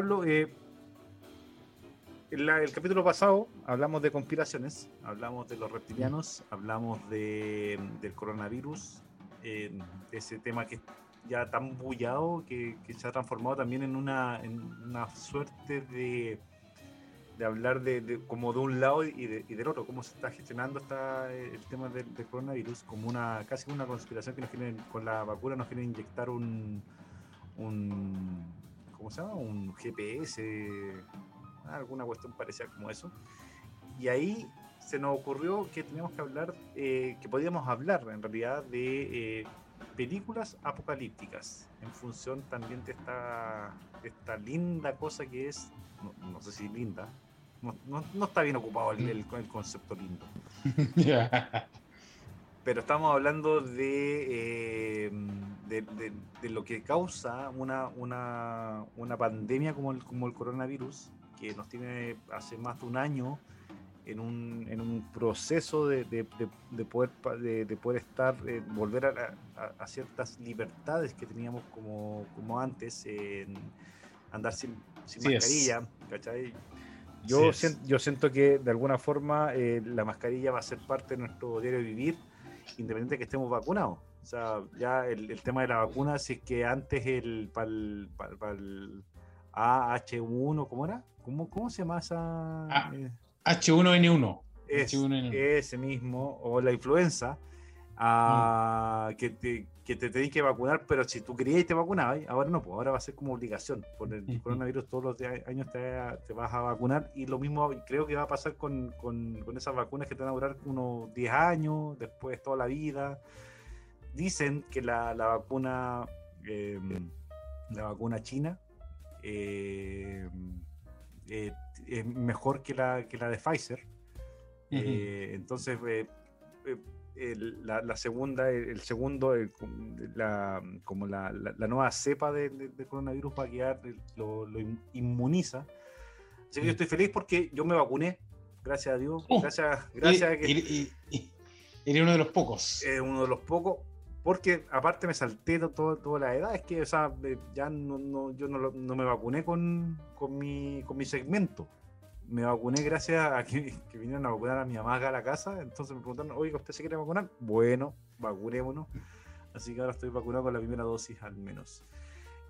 Pablo, eh, el capítulo pasado hablamos de conspiraciones, hablamos de los reptilianos, hablamos de, del coronavirus, eh, ese tema que ya tan bullado que, se ha transformado también en una, en una suerte de, de hablar de, como de un lado y, del otro, cómo se está gestionando está el tema del, coronavirus, como una casi una conspiración que nos quieren, con la vacuna nos quieren inyectar un, un ¿cómo se llama? un GPS alguna cuestión parecida como eso. Y ahí se nos ocurrió que teníamos que hablar, eh, que podíamos hablar en realidad de eh, películas apocalípticas, en función también de esta, esta linda cosa que es, no, sé si linda, no, no, está bien ocupado el, el, concepto lindo. Pero estamos hablando de, eh, de, de, lo que causa una, una, una pandemia como el, como el coronavirus, que nos tiene hace más de un año en un, en un proceso de, de, de poder, de, poder estar, eh, volver a, a, ciertas libertades que teníamos como, como antes, en andar sin, sin mascarilla, Yo, siento, yo siento que de alguna forma eh, la mascarilla va a ser parte de nuestro diario de vivir, independientemente de que estemos vacunados. O sea, ya el, el tema de la vacuna, si es que antes el, para el, el AH1, ¿cómo era? ¿Cómo, cómo se llama esa? H1N1. Eh, ese mismo, o la influenza, mm. que, te, que te tenéis que vacunar, pero si tú querías y te vacunabas, ahora no, pues ahora va a ser como obligación. Por el coronavirus todos los años te, vas a vacunar y lo mismo creo que va a pasar con, con, con esas vacunas que te van a durar unos 10 años, después toda la vida. Dicen que la, la vacuna, em, la vacuna china, eh, eh, es mejor que la, que la de Pfizer. Eh, entonces, la, segunda, el, segundo, la, como la, nueva cepa de, coronavirus va a quedar, lo, inmuniza. Así que yo estoy feliz porque yo me vacuné, gracias a Dios. Oh, gracias, gracias y, Eres uno de los pocos. uno de los pocos porque aparte me salté todo, toda la edad, es que o sea, ya no, yo no, me vacuné con, con, mi, con mi segmento. Me vacuné gracias a que, vinieron a vacunar a mi mamá a la casa. Entonces me preguntaron, oiga, ¿usted se quiere vacunar? Bueno, vacunémonos. Así que ahora estoy vacunado con la primera dosis al menos.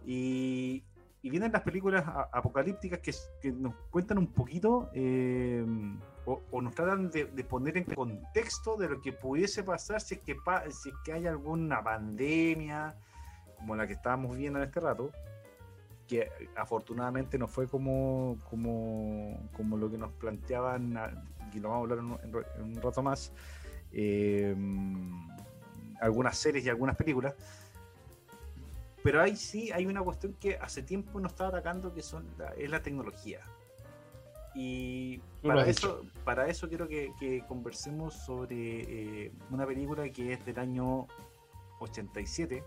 Y, vienen las películas apocalípticas que, nos cuentan un poquito eh, o, nos tratan de, poner en contexto de lo que pudiese pasar si es que, si es que hay alguna pandemia como la que estábamos viendo en este rato, que afortunadamente no fue como, como, como lo que nos planteaban, y lo vamos a hablar en, un rato más, eh, algunas series y algunas películas pero ahí sí hay una cuestión que hace tiempo nos está atacando, que son es la tecnología. Y para eso, para eso quiero que, conversemos sobre eh, una película que es del año 87,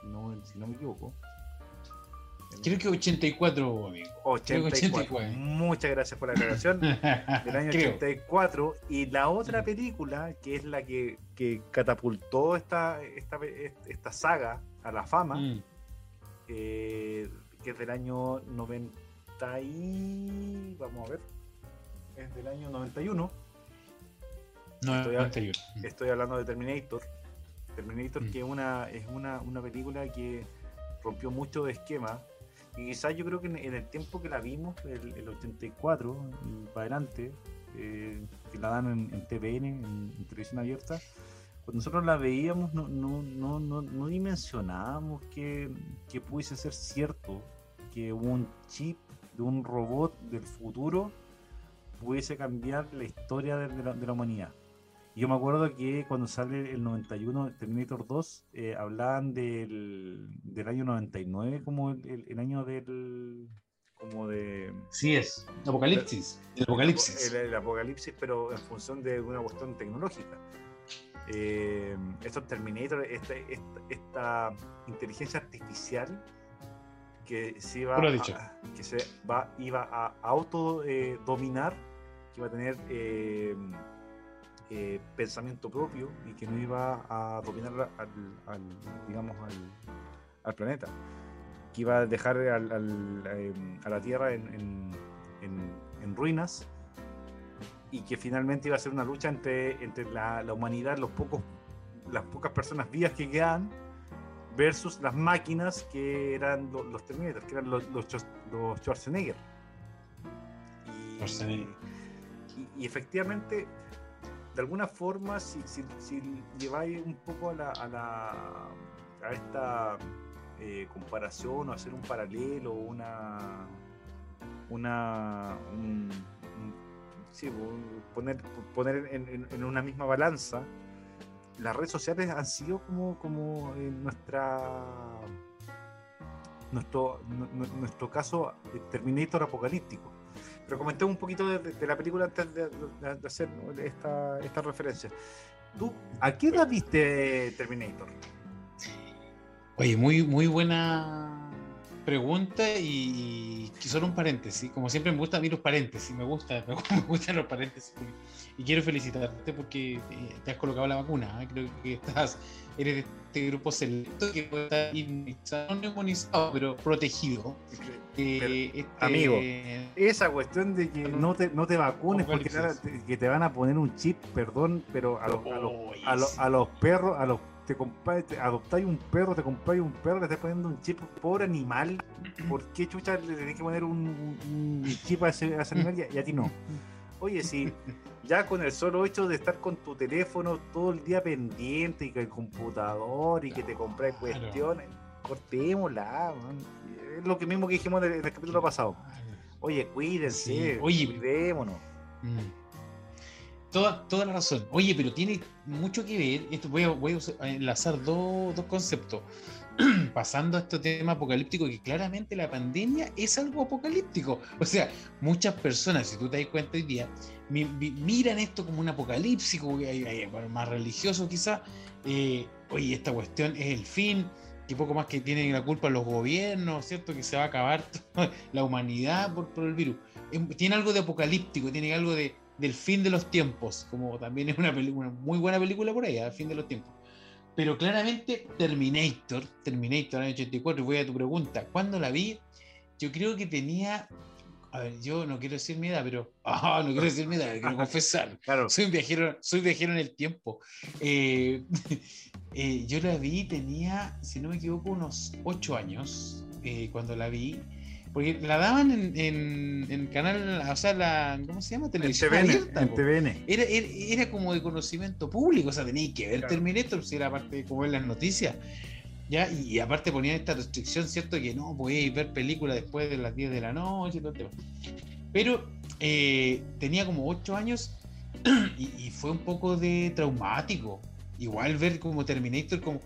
si no, si no me equivoco. Creo que 84, amigo. 84. Muchas gracias por la aclaración. del año 84. Y la otra película, que es la que, que catapultó esta, esta, esta saga a la fama, mm. eh, que es del año 90 y... vamos a ver, es del año 91. estoy, estoy, hablando de Terminator. Terminator mm. que una, es una, una película que rompió mucho de esquema. Y quizás yo creo que en, el tiempo que la vimos, el, 84, para adelante, eh, que la dan en, en TVN, en televisión abierta, cuando nosotros la veíamos no, no, no, no, no dimensionábamos que, que pudiese ser cierto que un chip de un robot del futuro pudiese cambiar la historia de, la, humanidad. Y yo me acuerdo que cuando sale el 91 Terminator 2, eh, hablaban del, del, año 99 como el, año del... como de... Sí es, apocalipsis. El, apocalipsis. el, apocalipsis, pero en función de una cuestión tecnológica eh, estos Terminator, esta, esta, inteligencia artificial que se iba, a, que se va, iba a autodominar, eh, que iba a tener eh, pensamiento propio y que no iba a dominar al, digamos, al, al planeta que iba a dejar al- al- em, a la Tierra en, en- en- en ruinas y que finalmente iba a ser una lucha entre, entre la, la humanidad, los pocos, las pocas personas vivas que quedan versus las máquinas que eran lo- los, Terminator, que eran los, los, los Schwarzenegger. Y, Schwarzenegger. y- y efectivamente, de alguna forma, si, lleváis un poco a, esta eh, comparación o hacer un paralelo, una. una un- un- sí, poner, poner en, una misma balanza, las redes sociales han sido como, como en nuestra. Nuestro, nu- nu- nuestro caso eh, Terminator apocalíptico. Pero comenté un poquito de, de la película antes de, de- de hacer esta, esta referencia. ¿Tú a qué edad viste Terminator? Oye, muy, muy buena pregunta y, y solo un paréntesis. Como siempre me gustan a mí los paréntesis, me gusta, me gustan los paréntesis. Y quiero felicitarte porque eh, te has colocado la vacuna. ¿eh? Creo que estás, eres de este grupo selecto que puede estar inmunizado, no inmunizado, pero protegido. Eh, este- amigo, Esa cuestión de que no te, no te vacunes porque te- que te van a poner un chip, perdón, pero a los, a los, a los, a los perros, a los te te adoptáis un perro, te compráis un perro, le estás poniendo un chip, pobre animal. ¿Por qué chucha le tenés que poner un, chip a ese, a ese animal y a, y a ti no? Oye, si ya con el solo hecho de estar con tu teléfono todo el día pendiente y que el computador y que te compras cuestiones, cortémosla. man. Es lo que mismo que dijimos en el, en el capítulo pasado. Oye, cuídense, Sí, oye. cuidémonos. Mm. Toda, toda la razón. Oye, pero tiene mucho que ver. Esto voy a, voy a enlazar dos, dos conceptos. Pasando a este tema apocalíptico, que claramente la pandemia es algo apocalíptico. O sea, muchas personas, si tú te das cuenta hoy día, mi- mi- miran esto como un apocalipsis, como más religioso quizás. oye, esta cuestión es el fin, que poco más que tienen la culpa los gobiernos, ¿cierto? Que se va a acabar toda la humanidad por, por el virus. Tiene algo de apocalíptico, tiene algo de, del fin de los tiempos, como también es una, película, una muy buena película por ahí, al fin de los tiempos. Pero claramente Terminator, Terminator año 84, voy a tu pregunta, ¿cuándo la vi? Yo creo que tenía, a ver, yo no quiero decir mi edad, pero, ah, no quiero decir mi edad, quiero confesar, Claro, soy un viajero, soy viajero en el tiempo. Eh, eh, yo la vi, tenía, si no me equivoco, unos 8 años eh, cuando la vi. Porque la daban en, en, en canal, o sea, la, ¿cómo se llama? en Televisión TVN, abierta, en. TVN. Era, era, era como de conocimiento público, o sea, tenías que ver Claro. Terminator, si era parte de como ver las noticias. ¿ya? Y, y aparte ponían esta restricción, ¿cierto? Que no podíais ver películas después de las 10 de la noche y todo el tema. Pero eh, tenía como 8 años y, y fue un poco de traumático. Igual ver como Terminator, como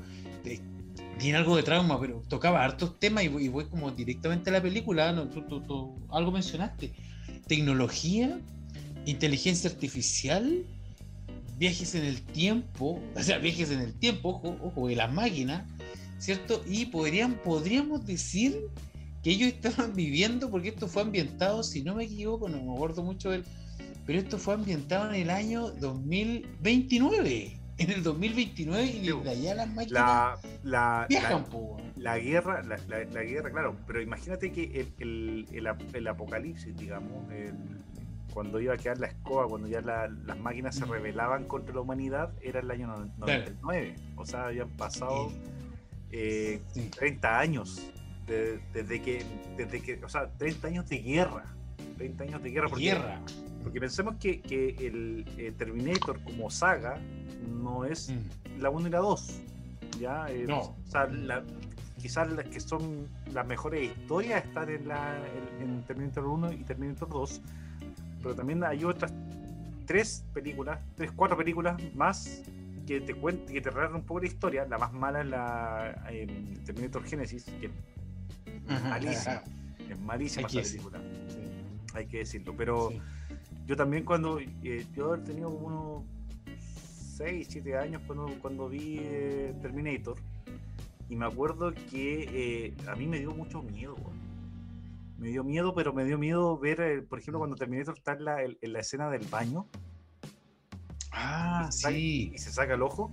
tiene algo de trauma, pero tocaba hartos temas y, y voy como directamente a la película. algo mencionaste. Tecnología, inteligencia artificial, viajes en el tiempo, o sea, viajes en el tiempo, ojo, ojo, de las máquinas, ¿cierto? Y podrían, podríamos decir que ellos estaban viviendo, porque esto fue ambientado, si no me equivoco, no me acuerdo mucho del, pero esto fue ambientado en el año 2029, en el 2029 y Sí, de allá las máquinas La, la, viajan, la, la guerra, la, guerra, claro, pero imagínate que el, el, el ap- el apocalipsis, digamos, cuando iba a quedar la escoba, cuando ya la- las máquinas se rebelaban contra la humanidad, era el año no- 99. O sea, habían pasado eh, Sí. 30 años de- desde, que, desde que, o sea, 30 años de guerra. 30 años de guerra. Porque, guerra. Porque pensemos que, que el eh, Terminator como saga no es Mm. la 1 y la 2. ¿ya? Eh, No. o sea, la- quizás las que son las mejores historias están en, la, en, en Terminator 1 y Terminator 2, pero también hay otras tres películas, tres, cuatro películas más que te cuentan, que te relatan un poco la historia. La más mala es la Terminator Genesis, que es malísima, ajá. es malísima esa película, hay que decirlo, pero Sí. Yo también cuando eh, yo como unos 6, 7 años cuando, cuando vi eh, Terminator y me acuerdo que eh, a mí me dio mucho miedo. Me dio miedo, pero me dio miedo ver, eh, por ejemplo, cuando Terminator está en la, en- en la escena del baño Ah, y se saca- sí. y se saca el ojo.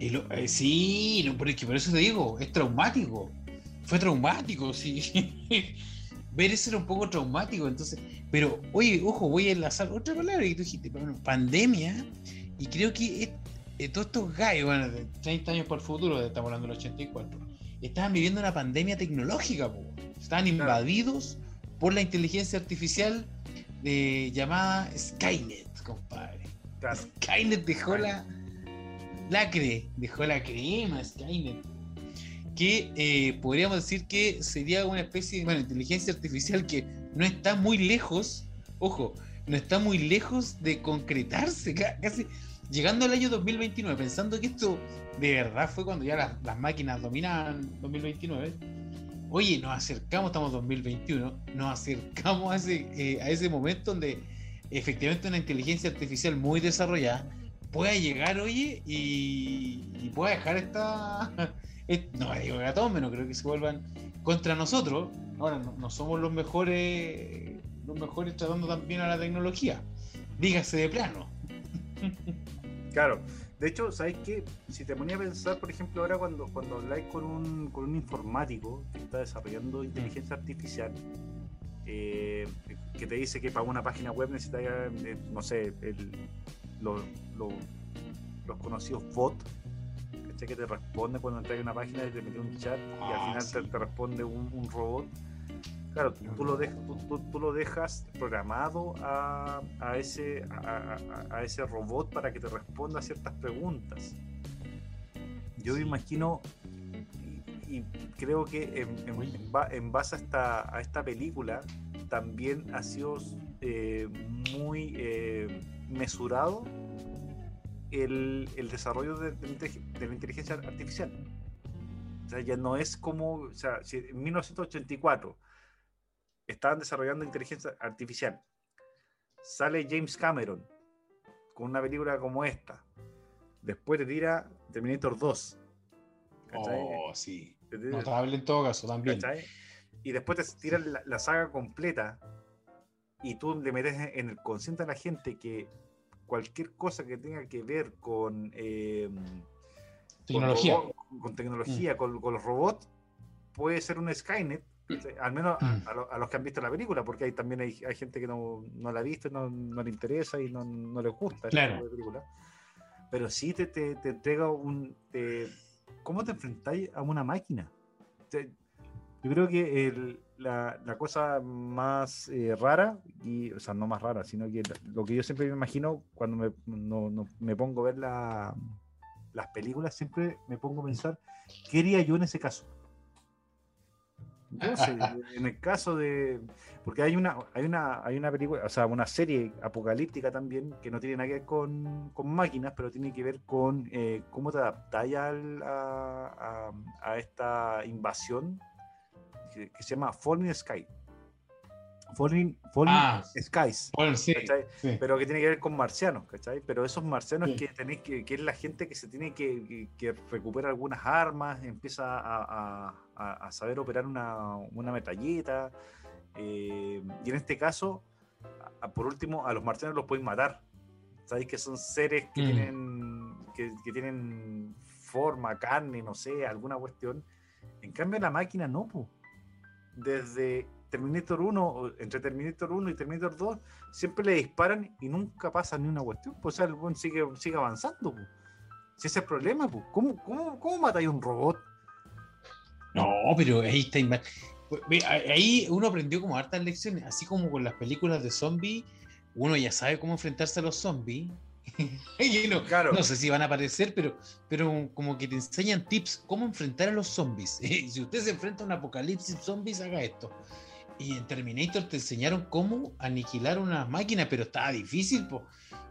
Y lo- eh, sí, que por eso te digo, es traumático. fue traumático, sí. Ver eso era un poco traumático, entonces. Pero, oye, ojo, voy a enlazar otra palabra que tú dijiste, pandemia, y creo que eh, todos estos gallos, bueno, de 30 años por el futuro, estamos hablando del 84, estaban viviendo una pandemia tecnológica, po. estaban invadidos por la inteligencia artificial de, llamada Skynet, compadre. Skynet dejó la lacre, dejó la crema Skynet. Que eh, podríamos decir que sería una especie de inteligencia artificial que no está muy lejos, ojo, no está muy lejos de concretarse, casi llegando al año 2029, pensando que esto de verdad fue cuando ya las, máquinas dominaban 2029. Oye, nos acercamos, estamos en 2021, nos acercamos a ese, eh, a ese momento donde efectivamente una inteligencia artificial muy desarrollada pueda llegar, oye, y, y pueda dejar esta. No digo que a todos menos, creo que se vuelvan contra nosotros. Ahora, no, somos los mejores, los mejores tratando también a la tecnología. Dígase de plano. Claro. De hecho, ¿sabes qué? Si te ponía a pensar, por ejemplo, ahora cuando, cuando habláis con un, con un informático que está desarrollando inteligencia artificial, eh, que te dice que para una página web necesitas, eh, no sé, los conocidos bots, que te responde cuando entras en una página y te mete un chat y al ah, final te, responde un, robot. Claro, tú, lo, dejas, tú, lo dejas programado a, a ese, a, ese robot para que te responda a ciertas preguntas. Yo me imagino y, creo que en, base a esta, a esta película también ha sido eh, muy eh, mesurado el, desarrollo de, la inteligencia artificial. O sea, ya no es como, o sea, si en 1984 estaban desarrollando inteligencia artificial, sale James Cameron con una película como esta, después te tira Terminator 2. Oh, sí. Notable en todo caso también. Y después te tiran la, la, saga completa y tú le metes en el consciente a la gente que cualquier cosa que tenga que ver con eh, tecnología, con, tecnología, mm. con, los robots, puede ser un Skynet, al menos mm. a, los que han visto la película, porque hay, también hay, gente que no, la ha visto, no, no le interesa y no, no les gusta la película. Pero sí te, te, te entrega un... ¿Cómo te enfrentáis a una máquina? yo creo que el, la, cosa más eh, rara, y, o sea, no más rara, sino que lo que yo siempre me imagino cuando me, no, me pongo a ver la, las películas, siempre me pongo a pensar, ¿qué haría yo en ese caso? en el caso de. Porque hay una, hay una, hay una película, o sea, una serie apocalíptica también que no tiene nada que ver con, con máquinas, pero tiene que ver con eh, cómo te adaptas a, a, esta invasión que, se llama Falling Sky. Falling, ah, Skies. Pero que tiene que ver con marcianos, ¿cachai? Pero esos marcianos que tenéis que, que es la gente que se tiene que, que recuperar algunas armas, empieza a, a, saber operar una, una metalleta. Eh, y en este caso, por último, a los marcianos los pueden matar. Sabéis que son seres que mm. tienen que, tienen forma, carne, no sé, alguna cuestión. En cambio, la máquina no, pues desde Terminator 1, entre Terminator 1 y Terminator 2, siempre le disparan y nunca pasa ni una cuestión. Pues el buen sigue, sigue avanzando. Pues. Si ese es el problema, pues. ¿Cómo, cómo, cómo matáis un robot? No, pero ahí está. Pues, ahí uno aprendió como hartas lecciones, así como con las películas de zombies, uno ya sabe cómo enfrentarse a los zombies no, claro. no sé si van a aparecer, pero, pero como que te enseñan tips cómo enfrentar a los zombies. si usted se enfrenta a un apocalipsis zombies, haga esto. Y en Terminator te enseñaron cómo aniquilar una máquina, pero estaba difícil,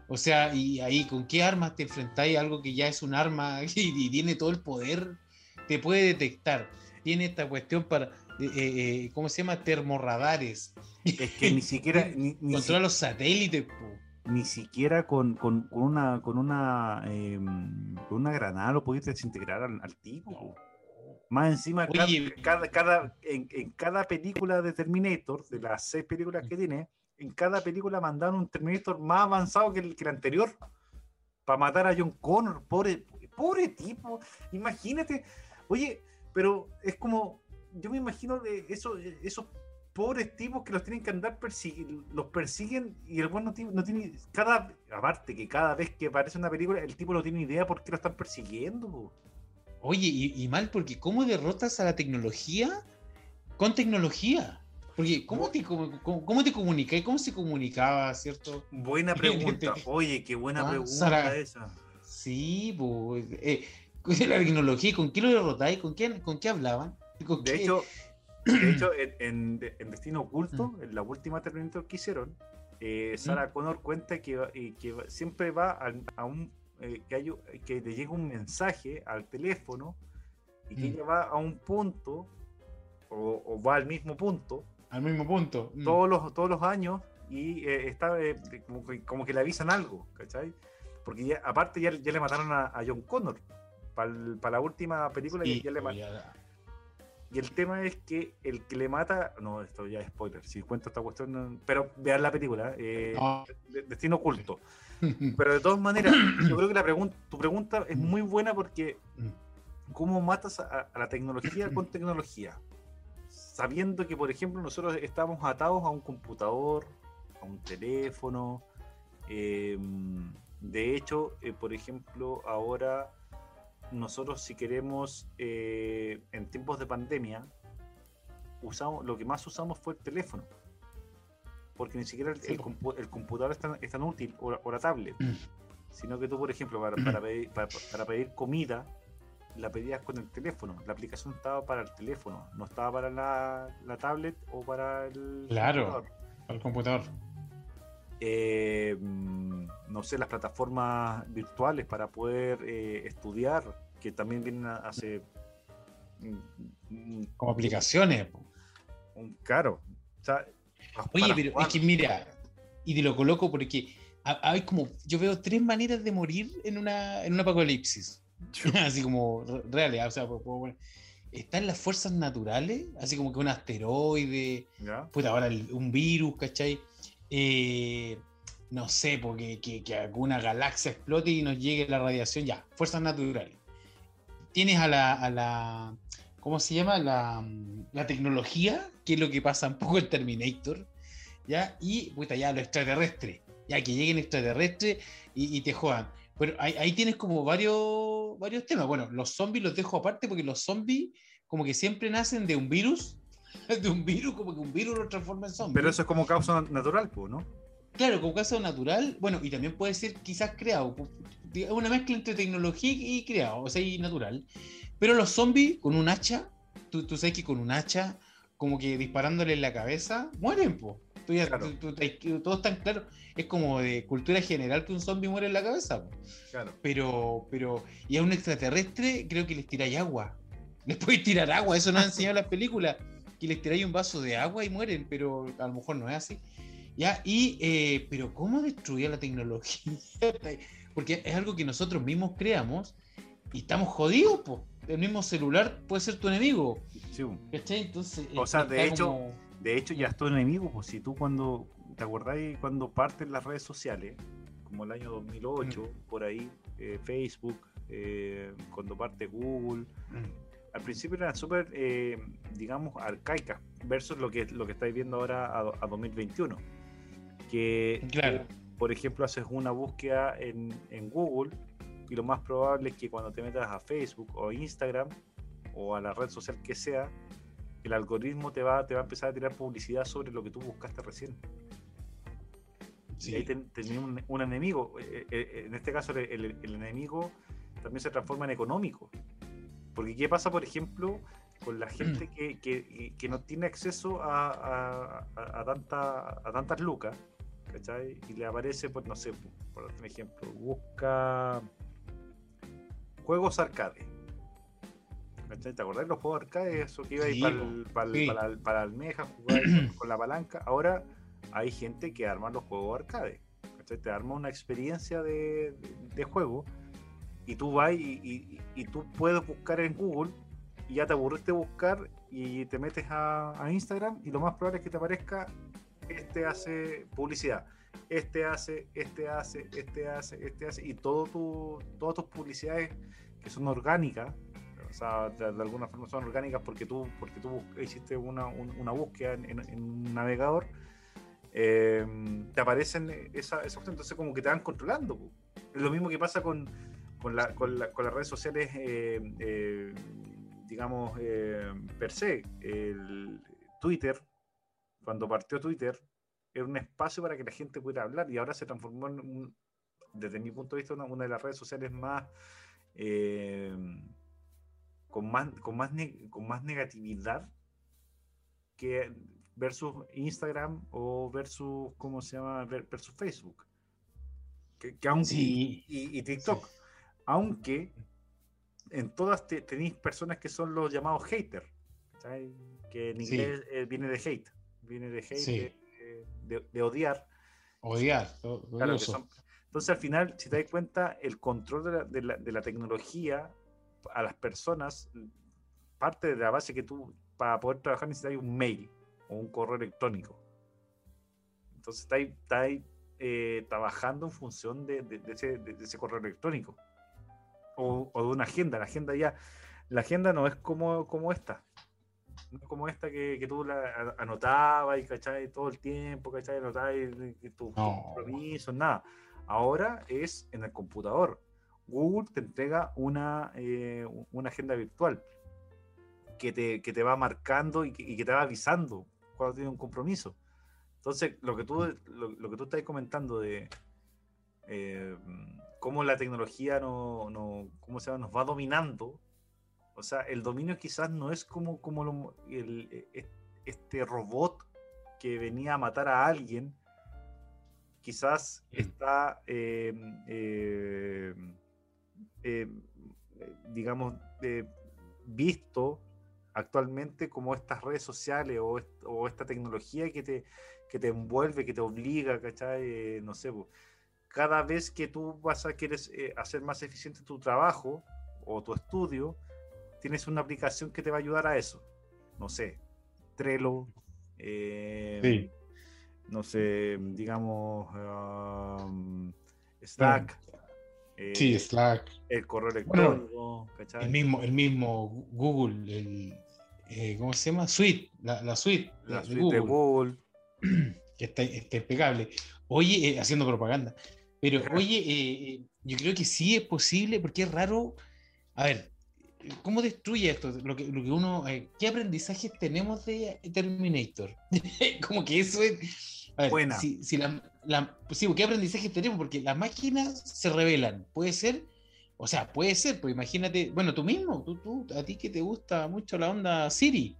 O sea, y ahí con qué armas te enfrentáis algo que ya es un arma y, tiene todo el poder, te puede detectar. Tiene esta cuestión para, eh, eh, ¿cómo se llama? Termorradares. Es que ni siquiera... Ni, Controla los satélites, ni siquiera con, con, con una con una em, con una granada lo pudiste desintegrar al, tipo. Más encima, cada, cada, en, en, cada película de Terminator, de las seis películas que tiene, en cada película mandaron un Terminator más avanzado que el, que el anterior para matar a John Connor. Pobre, pobre tipo. Imagínate. Oye, pero es como yo me imagino de eso, esos pobres tipos que los tienen que andar persiguiendo, los persiguen y el bueno no tiene, cada, aparte que cada vez que aparece una película, el tipo no tiene idea por qué lo están persiguiendo. Oye, y, mal, porque ¿cómo derrotas a la tecnología con tecnología? Porque ¿cómo te, cómo, cómo te comunicas? ¿Cómo se comunicaba, cierto? Buena pregunta. Oye, qué buena ah, pregunta esa. Sí, pues. Eh, la tecnología, ¿con qué lo derrotáis? ¿Con qué, con qué hablaban? de hecho, de hecho, en, Destino Oculto, mm. en la última Terminator que hicieron, eh, Sarah mm. Connor cuenta que, que siempre va a, un. Eh, que, hay, que le llega un mensaje al teléfono y que mm. ella va a un punto o, va al mismo punto. Al mismo punto. Todos, los, todos los años y eh, está como, que, le avisan algo, ¿cachai? Porque ya, aparte ya, ya le mataron a, John Connor. Para la última película ya, le pues mataron. Y el tema es que el que le mata. No, esto ya es spoiler. Si cuento esta cuestión. Pero vean la película. Eh, Destino oculto. Pero de todas maneras, yo creo que la pregunta, tu pregunta es muy buena porque. ¿Cómo matas a, la tecnología con tecnología? Sabiendo que, por ejemplo, nosotros estamos atados a un computador, a un teléfono. Em, de hecho, eh, por ejemplo, ahora nosotros si queremos, eh, en tiempos de pandemia, usamos, lo que más usamos fue el teléfono. Porque ni siquiera el, computador es tan, útil o, la tablet. Mm. Sino que tú, por ejemplo, para, para, pedir, para, pedir comida, la pedías con el teléfono. La aplicación estaba para el teléfono, no estaba para la, tablet o para el claro, computador. Para el computador. Eh, no sé, las plataformas virtuales para poder eh, estudiar, que también vienen mm, como aplicaciones. Un caro. Oye, pero es que mira, y te lo coloco porque hay como, yo veo tres maneras de morir en una en un apocalipsis. así como reales, o sea, están las fuerzas naturales, así como que un asteroide, puta, ahora un virus, ¿cachai? Eh, no sé, porque que, alguna galaxia explote y nos llegue la radiación, ya, fuerzas naturales. Tienes a la, a la ¿cómo se llama? La, la, tecnología, que es lo que pasa un poco el Terminator, ¿ya? Y, puta, ya lo extraterrestre, ya que lleguen extraterrestres y, te juegan. Pero ahí, ahí, tienes como varios, varios temas. Bueno, los zombies los dejo aparte porque los zombies como que siempre nacen de un virus de un virus, como que un virus lo transforma en zombie. Pero eso es como causa natural, ¿no? Claro, como causa natural, bueno, y también puede ser quizás creado, una mezcla entre tecnología y creado, o sea, y natural. Pero los zombies con un hacha, tú, tú sabes que con un hacha, como que disparándole en la cabeza, mueren, po. Tú ya, todo está claro. Es como de cultura general que un zombie muere en la cabeza. Claro. Pero, pero, y a un extraterrestre creo que les tiráis agua. Les podéis tirar agua, eso no han enseñado las películas y les tiráis un vaso de agua y mueren, pero a lo mejor no es así. ¿Ya? Y, eh, pero ¿cómo destruir la tecnología? Porque es algo que nosotros mismos creamos y estamos jodidos, pues. El mismo celular puede ser tu enemigo. Sí. Entonces, o sea, de hecho, de hecho ya es tu enemigo, pues si tú cuando, ¿te acordáis cuando parten las redes sociales? Como el año 2008, mm. por ahí, eh, Facebook, eh, cuando parte Google, mm al principio eran súper, eh, digamos, arcaicas versus lo que, lo que estáis viendo ahora a, 2021. Que, claro. por ejemplo, haces una búsqueda en, Google y lo más probable es que cuando te metas a Facebook o Instagram o a la red social que sea, el algoritmo te va, te va a empezar a tirar publicidad sobre lo que tú buscaste recién. Y ahí tenías un, enemigo. Eh, eh, en este caso, el, el enemigo también se transforma en económico. Porque ¿qué pasa, por ejemplo, con la gente mm. que, no tiene acceso a, tanta, a tantas lucas? ¿Cachai? Y le aparece, pues no sé, por ejemplo, busca juegos arcade. ¿Te acordás de los juegos arcade? Eso que iba ahí para, para, para, almeja, jugar con la palanca. Ahora hay gente que arma los juegos arcade. ¿cachai? Te arma una experiencia de, de juego y tú vas y, tú puedes buscar en Google y ya te aburriste buscar y te metes a, Instagram y lo más probable es que te aparezca este hace publicidad, este hace, este hace, este hace, este hace y todo tu, todas tus publicidades que son orgánicas, O sea, de, alguna forma son orgánicas porque tú, porque tú hiciste una, una búsqueda en, un navegador, eh, te aparecen esa, esa entonces como que te van controlando. Es lo mismo que pasa con, con, la, con, la, con las redes sociales, eh, eh, digamos, per se. El Twitter, cuando partió Twitter, era un espacio para que la gente pudiera hablar y ahora se transformó en, desde mi punto de vista, una, una de las redes sociales más con más, con más, con más negatividad que versus Instagram o versus, ¿cómo se llama? Versus Facebook. Que, y, TikTok. Aunque en todas tenéis personas que son los llamados haters, que en inglés eh, viene de hate, viene de hate, de, odiar. Odiar. entonces al final, si te das cuenta, el control de la, de la, de la tecnología a las personas, parte de la base que tú, para poder trabajar necesitas un mail o un correo electrónico. Entonces está ahí, está ahí eh, trabajando en función de, de, ese, de, ese, correo electrónico o, o, de una agenda. La agenda ya, la agenda no es como, como esta. No es como esta que, que tú la anotabas y cachai todo el tiempo, cachai, anotabas tus compromisos, nada. Ahora es en el computador. Google te entrega una, eh, una agenda virtual que te, que te va marcando y que, te va avisando cuando tienes un compromiso. Entonces, lo que tú, lo, que tú estás comentando de eh, cómo la tecnología no, no, ¿cómo se nos va dominando, o sea, el dominio quizás no es como, como el, e, este robot que venía a matar a alguien, quizás mm. está eh, eh, digamos, visto actualmente como estas redes sociales o, esta tecnología que te, que te envuelve, que te obliga, ¿cachai? Eh, no sé, cada vez que tú vas a quieres eh, hacer más eficiente tu trabajo o tu estudio, tienes una aplicación que te va a ayudar a eso. No sé, Trello, no sé, digamos, um, Slack sí, eh, Slack. El correo electrónico, El mismo, el mismo Google, el, eh, ¿cómo se llama? Suite, la, suite. La de suite Google. Que está, impecable. Oye, eh, haciendo propaganda. Pero, oye, yo creo que sí es posible, porque es raro. A ver, ¿cómo destruye esto? Lo que, lo que uno. ¿Qué aprendizajes tenemos de Terminator? Como que eso es Buena. Si, si la, la, pues sí, ¿qué aprendizaje tenemos? Porque las máquinas se revelan. Puede ser, o sea, puede ser, pues imagínate, bueno, tú mismo, tú, tú, a ti que te gusta mucho la onda Siri,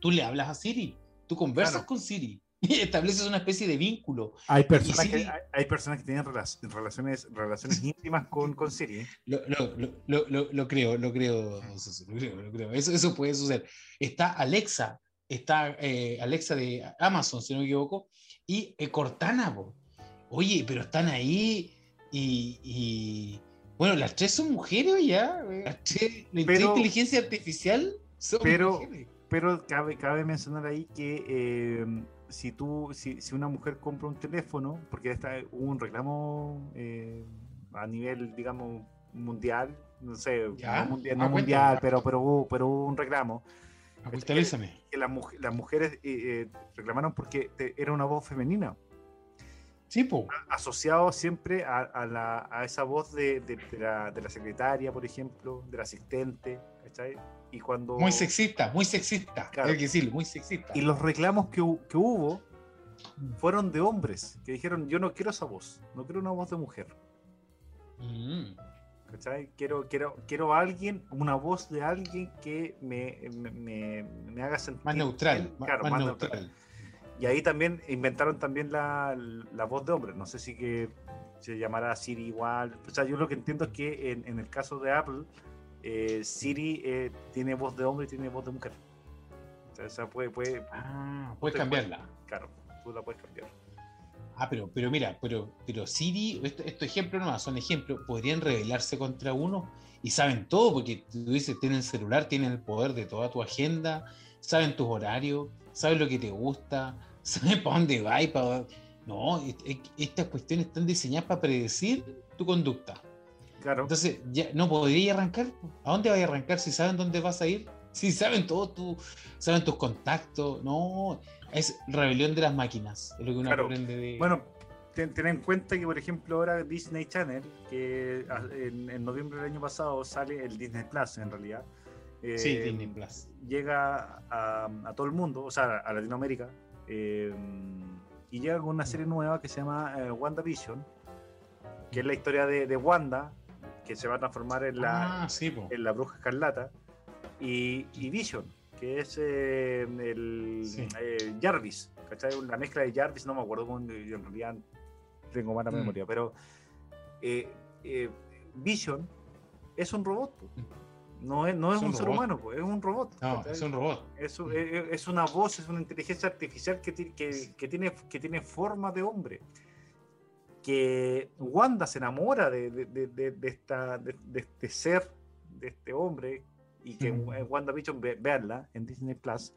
tú le hablas a Siri, tú conversas con Siri y estableces una especie de vínculo. Hay personas, que, hay, personas que tienen relaciones, relaciones íntimas con, con Siri. Lo, lo, lo, lo, creo, lo creo, lo creo, lo creo. Eso, eso puede suceder. Está Alexa, está eh, Alexa de Amazon, si no me equivoco, y eh, Cortana, oye, pero están ahí y, bueno, las tres son mujeres ya, la inteligencia artificial son pero, mujeres. Pero cabe, cabe mencionar ahí que eh, si tú, si, una mujer compra un teléfono, porque está, hubo un reclamo eh, a nivel, digamos, mundial, no sé, no mundial, no mundial pero, pero, hubo, pero hubo un reclamo que, las mujeres eh, eh, reclamaron porque era una voz femenina. Sí, po. Asociado siempre a, la, a esa voz de, de, la, de, la, secretaria, por ejemplo, del asistente, ¿cachai? Y cuando... Muy sexista, muy sexista, hay que decirlo, muy sexista. Y los reclamos que, que hubo fueron de hombres que dijeron, yo no quiero esa voz, no quiero una voz de mujer. Mm. Quiero, quiero, quiero alguien, una voz de alguien que me, me, me, haga sentir. Más neutral. más, neutral. Y ahí también inventaron también la, la, voz de hombre. No sé si que se llamará Siri igual. O sea, yo lo que entiendo es que en, en el caso de Apple, eh, Siri eh, tiene voz de hombre y tiene voz de mujer. O sea, puede, puede, ah, puedes cambiarla. claro, tú la puedes cambiar. Ah, pero, pero mira, pero, pero Siri, estos ejemplos nomás son ejemplos, podrían rebelarse contra uno y saben todo, porque tú dices, tienen celular, tienen el poder de toda tu agenda, saben tus horarios, saben lo que te gusta, saben para dónde vas. Para... No, estas cuestiones están diseñadas para predecir tu conducta. Claro. Entonces, ya no podría arrancar. ¿A dónde vas a arrancar si saben dónde vas a ir? Si saben todo, tú, saben tus contactos. No, es rebelión de las máquinas. Es lo que uno Claro. aprende de. Bueno, ten, ten en cuenta que, por ejemplo, ahora Disney Channel, que a- en, en noviembre del año pasado sale el Disney Plus, en realidad. eh, sí, Disney Plus. Llega a, a todo el mundo, o sea, a Latinoamérica, eh, y llega con una serie nueva que se llama eh, WandaVision, que es la historia de, de Wanda, que se va a transformar en la, ah, sí, en la bruja escarlata, y, y Vision, que es eh, el Sí. eh, Jarvis, ¿cachai? Una mezcla de Jarvis, no me acuerdo cómo, yo en realidad tengo mala Mm. memoria, pero eh, eh, Vision es un robot, po. no es, no es, Es un, un ser humano, es un robot. No, es un robot. Es, es- una voz, es una inteligencia artificial que, que, que tiene, que tiene forma de hombre. Que Wanda se enamora de, de, de- de- esta, de, este ser, de este hombre, y que Mm. en WandaVision, ve, veanla en Disney Plus.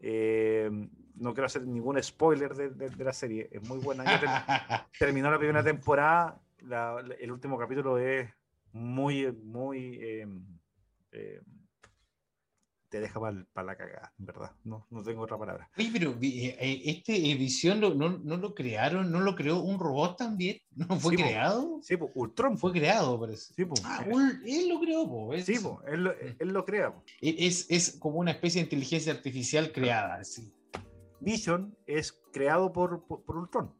Eh, no quiero hacer ningún spoiler de, la serie, es muy buena. Ya terminó la primera temporada, la- la- el último capítulo es muy, muy... eh, eh, te deja para la cagada, verdad. No, no tengo otra palabra. Oye, pero eh, eh, este lo- no, no lo crearon, no lo creó un robot también. ¿No fue Sí, po. creado? Sí, Ultron. Fue creado, parece. Sí. Ah, él lo creó, po. Es, Sí, él, lo- él lo crea. po. es, es como una especie de inteligencia artificial creada. Sí, Vision es creado por, por, por Ultron.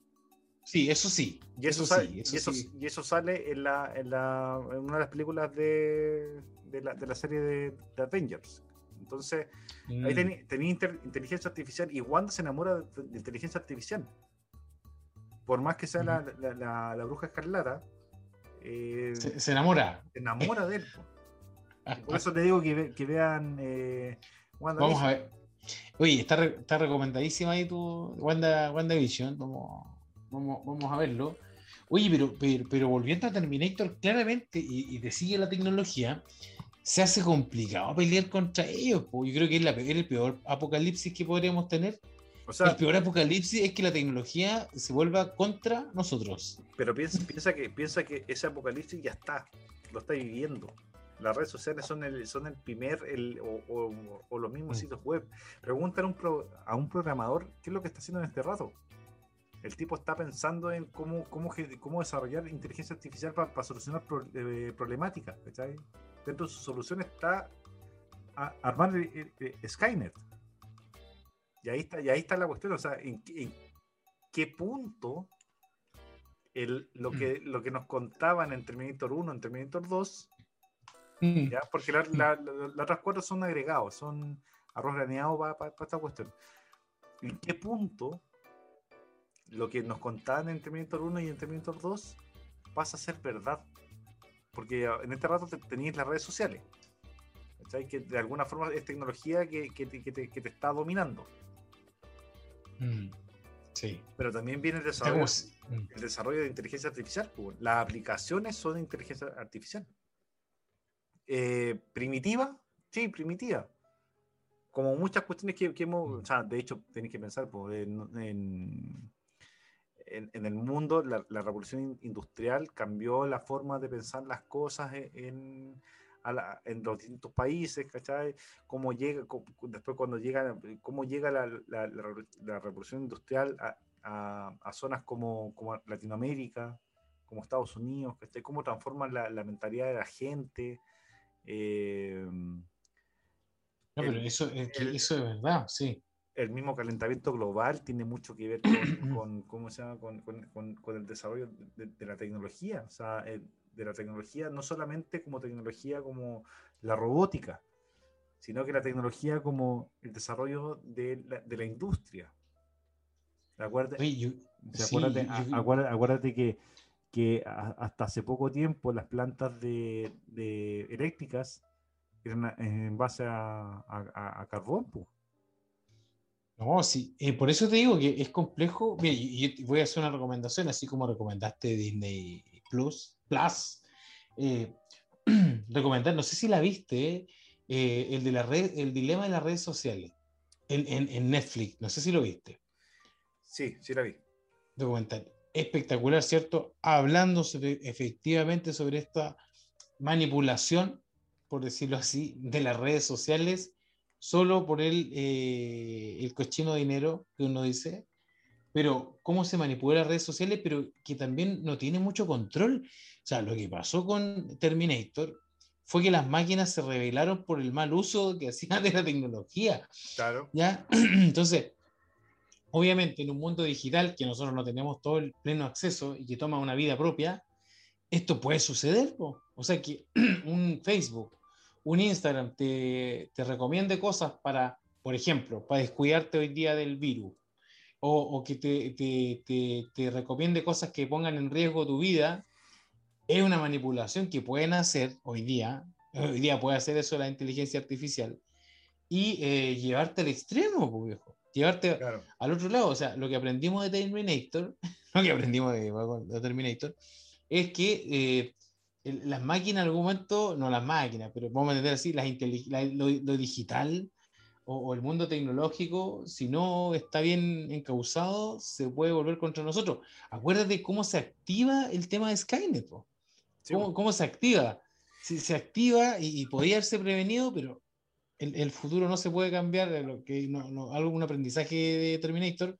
sí eso sí. Y eso, Eso sale, sí, y, eso eso, sí. y eso sale en, la, en, la, en una de las películas de, de, la, de la serie de, de Avengers. Entonces, ahí Mm. tení- tenía inteligencia artificial y Wanda se enamora de, de inteligencia artificial. Por más que sea la, la, la- la bruja escarlata, eh, se, se enamora. se enamora de él. Por eso te digo que, ve- que vean eh, Wanda Vamos a ver. Oye, está, re- está recomendadísima ahí tu Wanda, WandaVision. Vamos, vamos, vamos a verlo. Oye, pero, pero, pero volviendo a Terminator, claramente, y, y te sigue la tecnología, se hace complicado pelear contra ellos. po. Yo creo que es, la, es el peor apocalipsis que podríamos tener. O el peor apocalipsis es que la tecnología se vuelva contra nosotros. pero piensa, piensa, que, piensa que ese apocalipsis ya está, lo está viviendo. Las redes sociales son el, son el primer, el, o, o- o los mismos Mm. sitios web. Pregúntale a un, pro- a un programador qué es lo que está haciendo en este rato. El tipo está pensando en cómo, cómo, cómo desarrollar inteligencia artificial para solucionar pro- eh, problemáticas. ¿cachai? Dentro de su solución está a- armar el- el- el Skynet. Y ahí está, y ahí está la cuestión. O sea, ¿en, qué- en qué punto el, lo, que, lo que nos contaban en Terminator 1, en Terminator 2, Mm. ¿ya? porque la- la- la- las otras cuatro son agregados, son arroz graneado para esta cuestión. ¿En qué punto lo que nos contaban en Terminator 1 y en Terminator 2 pasa a ser verdad? Porque ah, en este rato te- tenéis las redes sociales. ¿cachai? Que de alguna forma es tecnología que, que te, que te- que te está dominando. Mm. Sí. Pero también viene el desarrollo, mm. el desarrollo de inteligencia artificial. pues. Las aplicaciones son de inteligencia artificial. Eh, ¿Primitiva? Sí, primitiva. Como muchas cuestiones que, que hemos, o sea, de hecho, tenéis que pensar pues, en, en- en- en el mundo, la, la revolución in- industrial cambió la forma de pensar las cosas en, en- a la- en los distintos países, ¿cachai? Cómo llega, después cuando llega, cómo llega la, la- la revo- la revolución industrial a, a- a zonas como, como Latinoamérica, como Estados Unidos, ¿cachai? Cómo transforman la, mentalidad de la gente. eh, No, pero el- eso, es que el- eso es verdad, sí. El mismo calentamiento global tiene mucho que ver con, con- ¿cómo se llama? Con, con- con- el desarrollo de, de la tecnología, o sea, el- de la tecnología no solamente como tecnología como la robótica, sino que la tecnología como el desarrollo de la, de la industria. Acuérdate, Oye, yo- Sí, sí, acuérdate, yo- a- yo- acuérdate- acuérdate que, que hasta hace poco tiempo las plantas de, de eléctricas eran a- en base a, a- a- a carbón. pues. No, sí, eh, por eso te digo que es complejo. Mira, y, y voy a hacer una recomendación, así como recomendaste Disney Plus, Plus. eh, recomendar, no sé si la viste, eh, el de la red, el dilema de las redes sociales en, en- en Netflix, no sé si lo viste. Sí, sí la vi. Documental espectacular, ¿cierto? Hablando sobre, efectivamente sobre esta manipulación, por decirlo así, de las redes sociales, solo por el, eh, el cochino dinero que uno dice, pero cómo se manipula las redes sociales, pero que también no tiene mucho control. O sea, lo que pasó con Terminator fue que las máquinas se revelaron por el mal uso que hacían de la tecnología. Claro. ¿ya? Entonces, obviamente en un mundo digital que nosotros no tenemos todo el pleno acceso y que toma una vida propia, esto puede suceder. po. O sea, que un Facebook, un Instagram te, te recomiende cosas para, por ejemplo, para descuidarte hoy día del virus, o, o que te, te, te, te recomiende cosas que pongan en riesgo tu vida, es una manipulación que pueden hacer hoy día. Hoy día puede hacer eso la inteligencia artificial y eh, llevarte al extremo, pues, viejo. Llevarte Claro. al otro lado. O sea, lo que aprendimos de Terminator, lo que aprendimos de, de Terminator, es que eh, el- las máquinas en algún momento, no las máquinas, pero vamos a entender así, las la- lo, lo digital o, o el mundo tecnológico, si no está bien encauzado, se puede volver contra nosotros. Acuérdate cómo se activa el tema de Skynet, po. Sí, ¿Cómo, cómo se activa? Si se activa y, y podía haberse prevenido, pero el, el futuro no se puede cambiar, lo que no, no- algo, un aprendizaje de Terminator,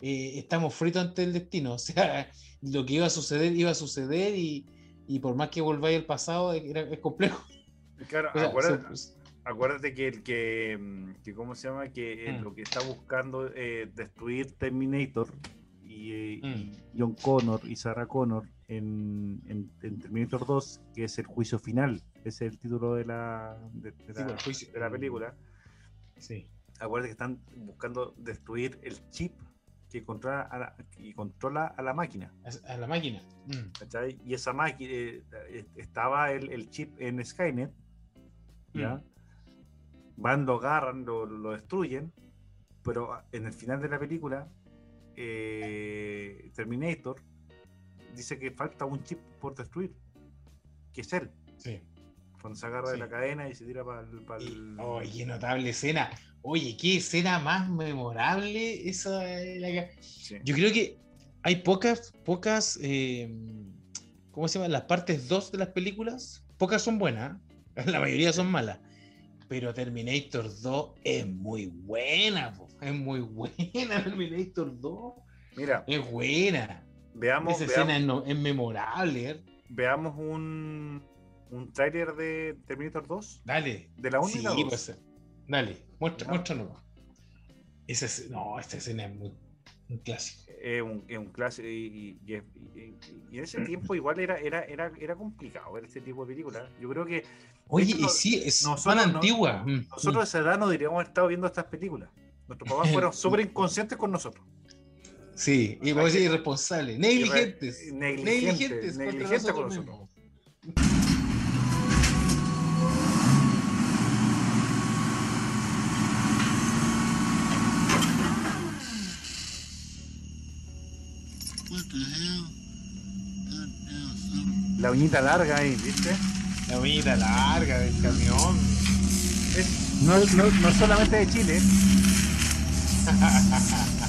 eh, estamos fritos ante el destino. O sea, lo que iba a suceder, iba a suceder y, y por más que volváis al pasado, era- es complejo. Claro, O sea, acuérdate, se- acuérdate que el que, mm, que ¿cómo se llama? Que eh, Mm. lo que está buscando eh, destruir Terminator y, eh, y Mm. John Connor y Sarah Connor en, en- en Terminator 2, que es el juicio final, ese es el título de la, de, de la, juicio. de la película. sí. Acuérdate que están buscando destruir el chip que controla a la, y controla a la máquina. a, la máquina. Mm. Y esa máquina, eh, eh, estaba el, el chip en Skynet, ¿ya? Mm. Van, lo agarran, lo, lo destruyen, pero en el final de la película, eh, Terminator dice que falta un chip por destruir, que es él, Sí. Cuando se agarra de Sí. la cadena y se tira para el... Y- Oye, qué notable escena. Oye, qué escena más memorable esa. la que- Yo creo que hay pocas, pocas, eh, ¿cómo se llama? Las partes 2 de las películas, pocas son buenas, ¿eh? la mayoría son malas. Pero Terminator 2 es muy buena, po. es muy buena Terminator 2. Mira, Es buena. veamos, Esa veamos, escena es, no- es memorable. ¿eh? veamos un, un tráiler de Terminator 2, Dale. de la 1 Sí, y la 2. pues, dale, muestra, Ya. muéstranos. Esa es- no, esta escena es muy, un clásico. es un, es un clásico y, y- y- y- y en ese tiempo igual era, era, era, era complicado ver este tipo de películas. Yo creo que Oye, hecho, y no- sí, es nosotros no- antigua. Nosotros a esa edad no deberíamos haber estado viendo estas películas. Nuestros papás fueron súper inconscientes con nosotros. Sí, y vamos a decir irresponsables, negligentes. Negligentes, Negligentes, negligentes con nosotros La uñita larga ahí, ¿viste? La uñita larga del camión. Es- no, no, no solamente de Chile.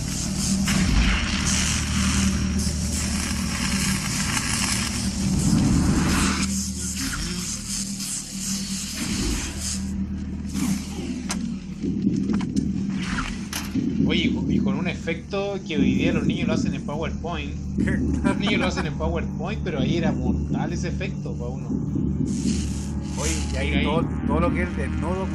efecto que hoy día los niños lo hacen en PowerPoint. Los niños lo hacen en PowerPoint, pero ahí era mortal ese efecto para uno. Oye, y ahí, Ahí. Todo, todo lo que es el desnudo,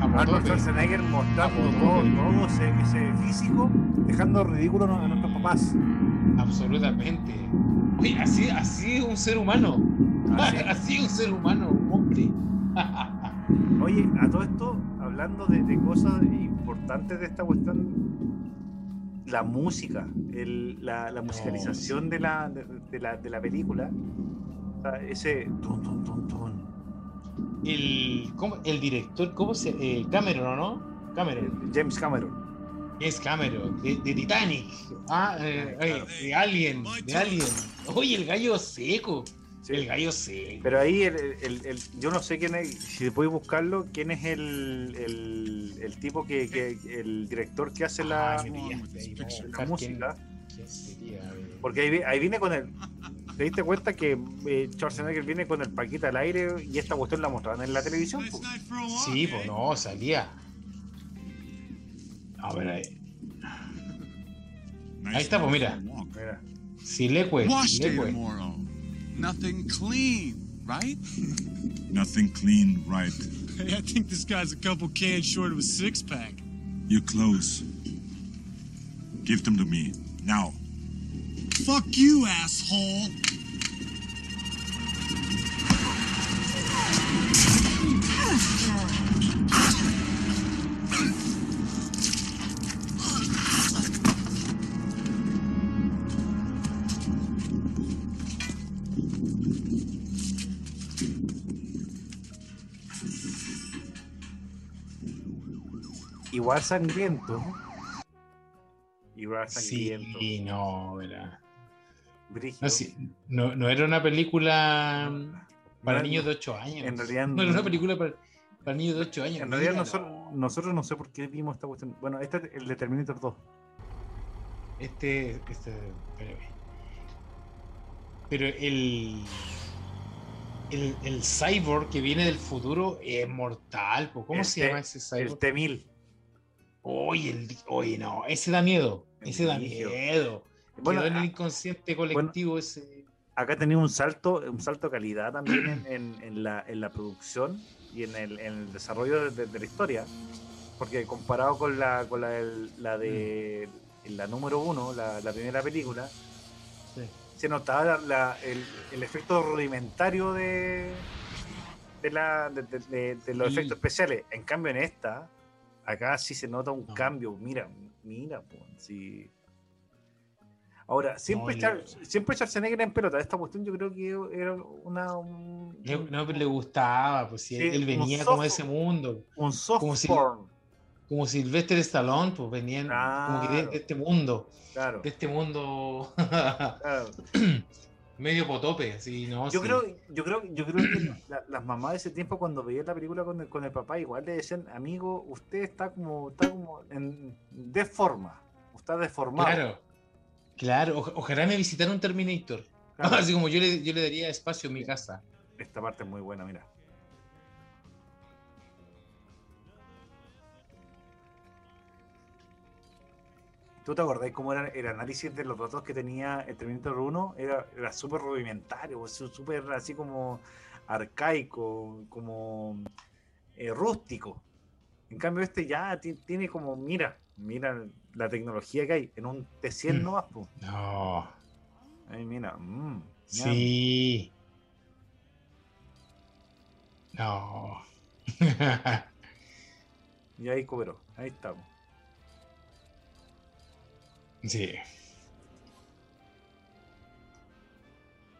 Arnold. Schwarzenegger mostrando todo, todo ese, ese físico, dejando ridículo a nuestros papás. Absolutamente. Oye, así, así un ser humano. Así. Así es un ser humano, un hombre. Oye, a todo esto, hablando de, de cosas importantes de esta cuestión, la música, el- la, la musicalización de, la, de, de la, de la película, o sea, ese tun, tun, tun, tun, El, ¿cómo- el director, ¿cómo se eh, Cameron, ¿o no? Cameron. James Cameron. Es Cameron, de, de Titanic. Ah, eh, eh, de Alien, de Alien. Oye, el gallo seco. Sí. El gallo seco. Pero ahí el, el- el- yo no sé quién es, si puedes buscarlo, quién es el, el, el tipo que, que- el director que hace la, Ah, la buscar música. quién- quién sería. Porque ahí, ahí viene con el ¿Te diste cuenta que eh, Schwarzenegger viene con el paquete al aire y esta cuestión la mostraban en la televisión? Po? Sí, pues no, salía. A ver ahí. Ahí está, pues, mira. Mira. Silecue. Silecue. Tomorrow. Nothing clean, right? Nothing clean, right? Hey, I think this guy's a couple cans short of a six pack. You're close. Give them to me. Now. Fuck you, asshole. Oh, Igual sangriento. Igual sangriento. Sí, no, era. No, sí, no, no era una película para No, niños de 8 años. en realidad no era una película para, para niños de 8 años. En realidad nosotros, no. nosotros no sé por qué vimos esta cuestión. Bueno, este es el de Terminator 2. Este, este, espérame. Pero el, el, el cyborg que viene del futuro es mortal. ¿Cómo El se T- llama ese El cyborg? T-1000. Oye, el, oye, no, ese da miedo. Ese da miedo. Bueno, Quedó en el a- inconsciente colectivo ese. acá tenía un salto, un salto de calidad también en, en- en la, en la producción y en el, en el desarrollo de, de- la historia. Porque comparado con la, con la, la de la número uno, la, la primera película, Sí. se notaba el, el efecto rudimentario de, de, la, de- de los Sí. efectos especiales. En cambio, en esta, acá sí se nota un No. cambio. Mira, mira, po, sí. Ahora, siempre, No, Char- le- siempre Schwarzenegger en pelota. Esta cuestión yo creo que era una, un, Le- no, pero le gustaba, pues sí, él venía como de soft- ese mundo. un soft como si- porn. Como Sylvester Stallone, pues venían como que de, Claro. de este mundo. Claro, De este mundo claro. medio potope, así, ¿no? Yo Sí. creo, yo creo, yo creo que la- las mamás de ese tiempo cuando veían la película con el, con el papá igual le decían, amigo, usted está como, está como en deforma, está deformado. Claro, claro. Oj- ojalá me visitara un Terminator. Claro. Así como yo le, yo le daría espacio en mi casa. Esta parte es muy buena, mira. ¿Tú te acordás cómo era el análisis de los datos que tenía el Terminator 1? Era, era súper rudimentario, sea, súper así como arcaico, como eh, rústico. En cambio, este ya ti- tiene como, mira, mira la tecnología que hay en un T100 Mm. nomás, po. No. Ahí mira, mm. Sí. No. Y ahí cooperó, ahí estamos. Sí.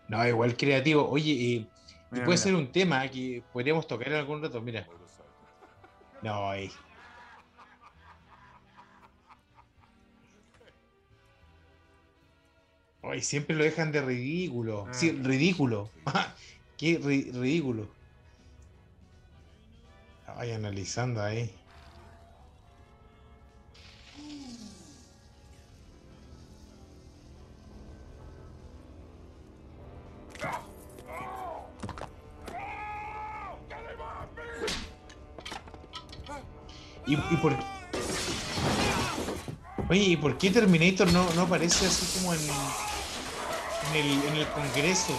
No, igual creativo. Oye, eh, y Mira, puede mira. ser un tema que podríamos tocar en algún rato. Mira. No, ahí. Ay, siempre lo dejan de ridículo. Sí, Ah. ridículo. Qué ri- ridículo. Ay, analizando ahí. ¿Y, y por Oye, ¿y por qué Terminator no, no aparece así como en, en, el, en el Congreso?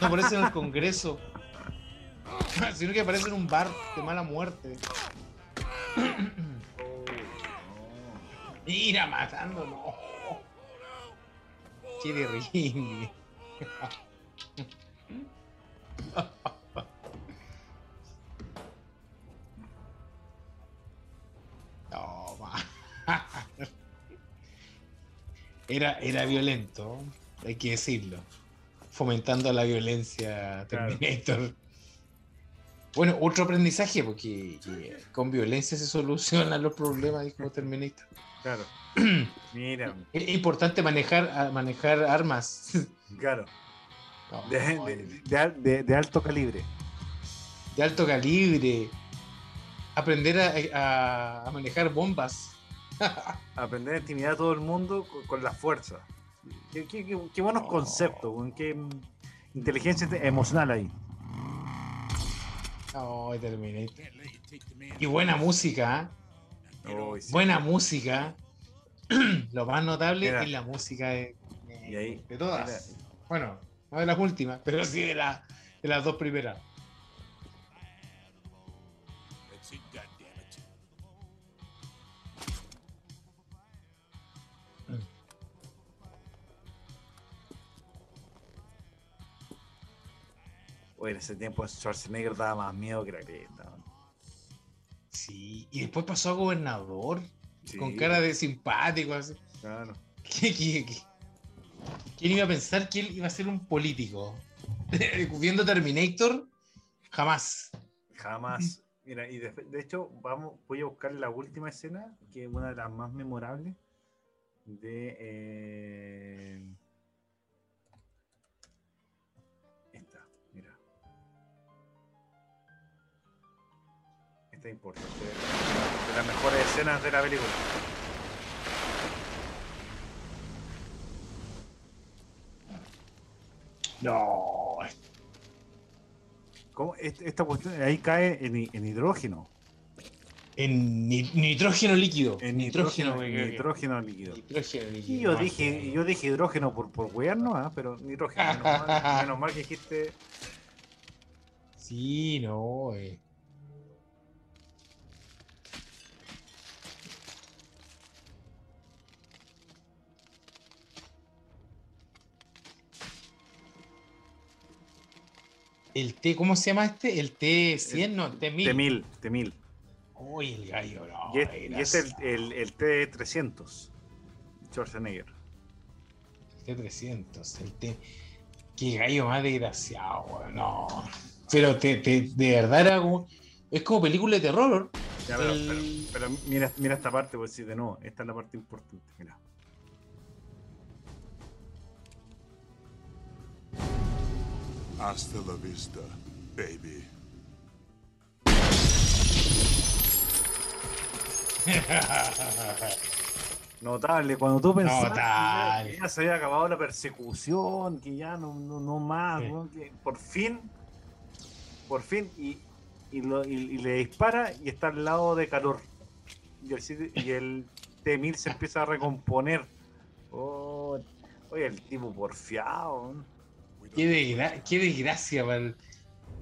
No aparece en el Congreso. Sino que aparece en un bar de mala muerte. Mira, matando, no. Qué terrible. Era, era violento, hay que decirlo. Fomentando la violencia Claro. Terminator. Bueno, otro aprendizaje, porque que con violencia se solucionan los problemas, dijo Terminator. Claro. Mira, Es importante manejar, manejar armas. claro. No, De, de- de al- de- de alto calibre. de alto calibre. Aprender a, a- a manejar bombas. Aprender a intimidar a todo el mundo con, con la fuerza. Qué, qué- qué- qué buenos Oh. conceptos, qué inteligencia emocional ahí. Oh, Terminator. Y buena música, ¿eh? Oh, sí. Buena música. Lo más notable Mira. es la música de, Y ahí, de todas. Bueno, no de las últimas, pero sí de, la- de las dos primeras. Oye, en ese tiempo Schwarzenegger daba más miedo que la cresta. Sí, y después pasó a gobernador Sí, con cara de simpático. Así. Claro. ¿Qué- qué- qué? quién iba a pensar que él iba a ser un político? Viendo Terminator, jamás. Jamás. Mira, y de, de hecho, vamos, voy a buscar la última escena, que es una de las más memorables de. eh, Importante. De las mejores escenas de la película. No, ¿Cómo? Est- Esta cuestión ahí cae en, en hidrógeno. en ni- nitrógeno líquido. En nitrógeno, nitrógeno, nitrógeno líquido. Nitrógeno líquido. Y yo no, dije, sí. yo dije hidrógeno por, por wearnos, ¿ah? pero nitrógeno. Menos mal, menos mal que dijiste. Sí, no. eh. El T, ¿cómo se llama este? El T100, no, el T1000. T1000, T1000. Uy, el gallo, no. Y, es- y es el, el, el T300. Schwarzenegger. El T300, el T. Qué gallo más desgraciado, weón, no. Pero te, te- de verdad era como. Es como película de terror. Ya, pero, El- pero- pero mira, mira esta parte, pues sí, de nuevo, esta es la parte importante. Mira. Hasta la vista, baby. Notable, cuando tú pensabas que ya, Notable. que ya se había acabado la persecución, que ya no, no, no más, Sí. weón, que por fin, por fin, y, y, lo- y- y le dispara y está al lado de calor. Y el, y el T-1000 se empieza a recomponer. Oh, oye, el tipo porfiado. Qué, desgra- qué desgracia.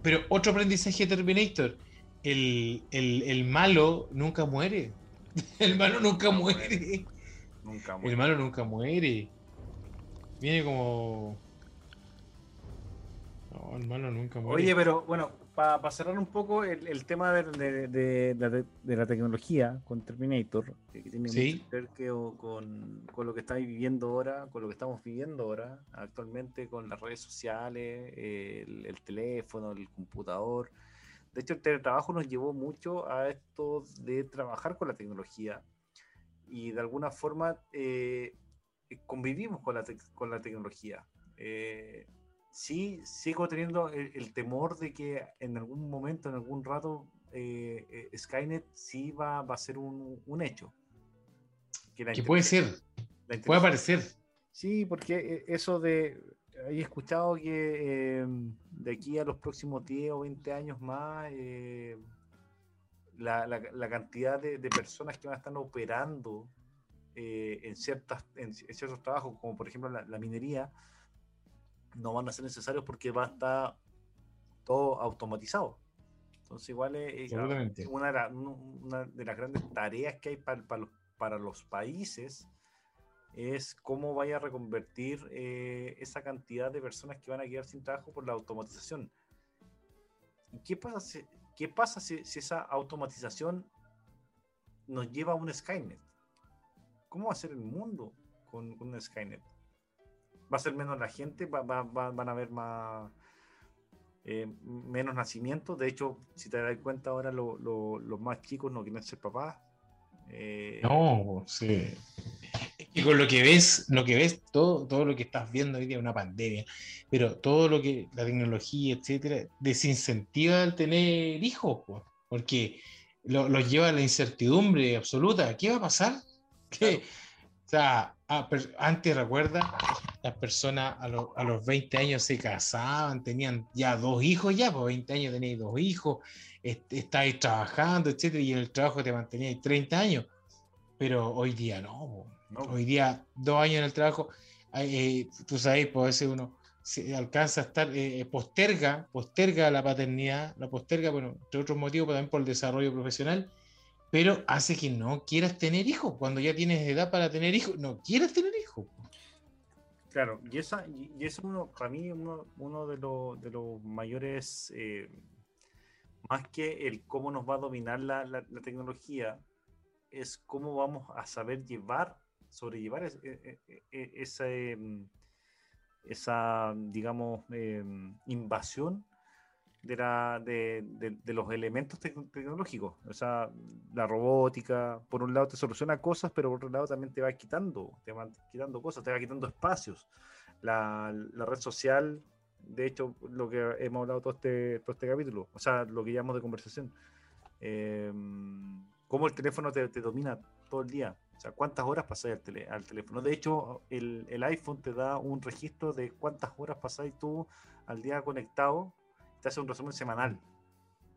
Pero otro aprendizaje de Terminator. El, el- el malo nunca muere. El malo nunca Nunca muere. Nunca El muere. malo nunca muere. Viene como. No, el malo nunca muere. Oye, pero bueno, para cerrar un poco el, el tema de, de- de- de la, tecnología con Terminator, que tiene Sí. mucho que ver que- con, con lo que estáis viviendo ahora, con lo que estamos viviendo ahora, actualmente con las redes sociales, el, el teléfono, el computador. De hecho, el teletrabajo nos llevó mucho a esto de trabajar con la tecnología y de alguna forma eh, convivimos con la, con la tecnología. Eh, sí sigo teniendo el, el temor de que en algún momento, en algún rato, eh, eh, Skynet sí va, va a ser un, un hecho. Que, puede ser, puede aparecer. Sí, porque eh, eso de. He escuchado que eh, de aquí a los próximos 10 o 20 años más, la, la- la cantidad de, de personas que van a estar operando en, ciertas, en, en ciertos trabajos, como por ejemplo la, la minería, no van a ser necesarios porque va a estar todo automatizado. Entonces, igual es, es una, de la- una de las grandes tareas que hay para, para los, para los países es cómo vaya a reconvertir eh, esa cantidad de personas que van a quedar sin trabajo por la automatización. ¿Y ¿Qué pasa si, qué pasa si, si esa automatización nos lleva a un Skynet? ¿Cómo va a ser el mundo con, con un Skynet? ¿Va a ser menos la gente? ¿Va- va- va- ¿Van a haber más, eh, menos nacimientos? De hecho, si te das cuenta ahora, lo- lo- los más chicos no quieren ser papás. Eh, No, sí. Y con lo que ves, lo que ves, todo, todo lo que estás viendo hoy día es una pandemia, pero todo lo que, la tecnología, etcétera, desincentiva el tener hijos, po, porque lo- los lleva a la incertidumbre absoluta. ¿Qué va a pasar? ¿Qué? sea, ah, per- antes recuerda, las personas a, lo- a los 20 años se casaban, tenían ya dos hijos, ya, por 20 años teníais dos hijos, est- estáis trabajando, etcétera, y en el trabajo te manteníais 30 años. Pero hoy día no. po. ¿no? Hoy día, dos años en el trabajo, eh, tú sabes, pues a veces uno se alcanza a estar, eh, posterga, posterga la paternidad, la posterga, bueno, entre otros motivos, pero también por el desarrollo profesional, pero hace que no quieras tener hijos. Cuando ya tienes edad para tener hijos, no quieras tener hijos. Claro, y esa, y eso uno, para mí uno, uno de, los de los mayores, eh, más que el cómo nos va a dominar la, la- tecnología, es cómo vamos a saber llevar, sobrellevar es- e- e- e- esa, esa digamos, invasión de, la, de, de- de los elementos tec- tecnológicos. O sea, la robótica, por un lado te soluciona cosas, pero por otro lado también te va quitando, te va quitando cosas, te va quitando espacios. La, la red social, de hecho, lo que hemos hablado todo este, todo este capítulo, o sea, lo que llamamos de conversación, eh, cómo el teléfono te, te domina todo el día. O sea, cuántas horas pasáis al, tele- al teléfono. De hecho, el, el iPhone te da un registro de cuántas horas pasáis tú al día conectado te hace un resumen semanal.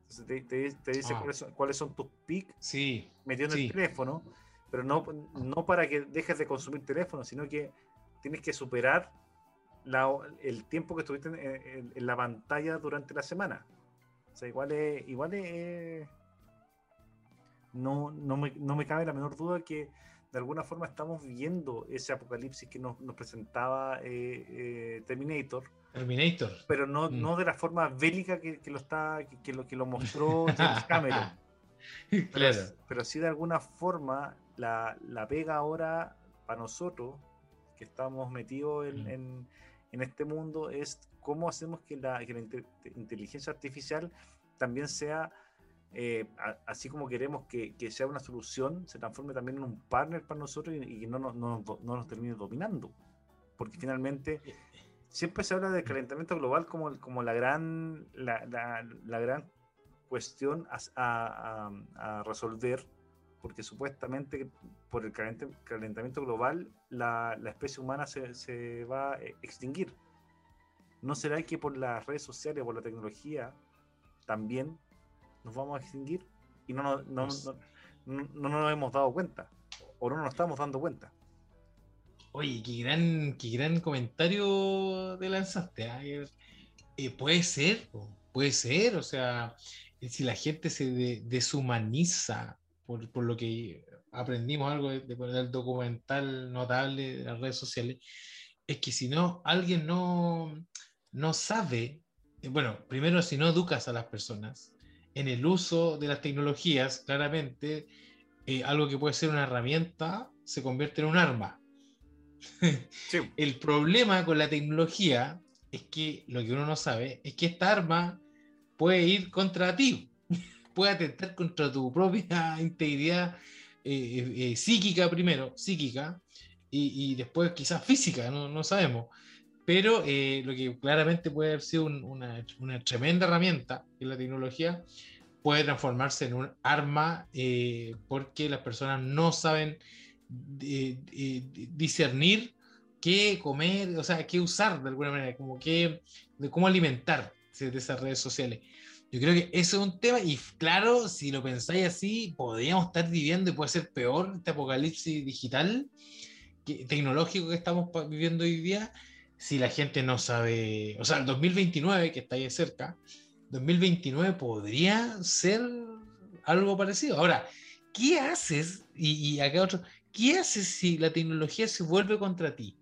Entonces te, te- te dice Ah. cuáles, son, cuáles son tus pics Sí, metido en Sí. el teléfono, pero no, no para que dejes de consumir teléfono, sino que tienes que superar la- el tiempo que estuviste en, en- en la pantalla durante la semana. O sea, igual es, igual es- no, no, me, no me cabe la menor duda que de alguna forma estamos viviendo ese apocalipsis que nos, nos presentaba eh, eh, Terminator, Terminator. pero no, Mm. no de la forma bélica que, que lo está que, que lo que lo mostró James Cameron. Pero, claro. pero sí de alguna forma la, la pega ahora para nosotros que estamos metidos en, Mm. en- en este mundo es cómo hacemos que la, que la inte- inteligencia artificial también sea, eh, a- así como queremos que, que sea una solución, se transforme también en un partner para nosotros y, que no, no, do- no nos termine dominando. Porque finalmente siempre se habla del calentamiento global como, como la gran la, la- la gran cuestión a, a- a- resolver porque supuestamente por el calent- calentamiento global la, la especie humana se, se va a extinguir. ¿No será que por las redes sociales, por la tecnología, también nos vamos a extinguir? Y no, nos- no, Pues- no- no- no nos hemos dado cuenta, o no nos estamos dando cuenta. Oye, qué gran, qué gran comentario te lanzaste. ¿ah? Eh, eh, puede ser, puede ser. O sea, eh, si la gente se de- deshumaniza por, por lo que aprendimos algo de, de- del documental notable de las redes sociales, es que si no, alguien no, no sabe, eh, bueno, primero si no educas a las personas en el uso de las tecnologías, claramente, eh, algo que puede ser una herramienta se convierte en un arma. Sí, El problema con la tecnología es que lo que uno no sabe es que esta arma puede ir contra ti, puede atentar contra tu propia integridad eh, eh, eh, psíquica primero, psíquica, y, y después quizás física, no, no sabemos. Pero eh, lo que claramente puede haber sido un- una, una tremenda herramienta en la tecnología puede transformarse en un arma eh, porque las personas no saben discernir qué comer, o sea, qué usar de alguna manera, como que, de cómo alimentar de esas redes sociales. Yo creo que eso es un tema y claro, si lo pensáis así, podríamos estar viviendo y puede ser peor este apocalipsis digital, que, tecnológico que estamos viviendo hoy día, si la gente no sabe, o sea, el 2029, que está ahí cerca, 2029 podría ser algo parecido. Ahora, ¿qué haces? Y, y acá otro, ¿qué haces si la tecnología se vuelve contra ti?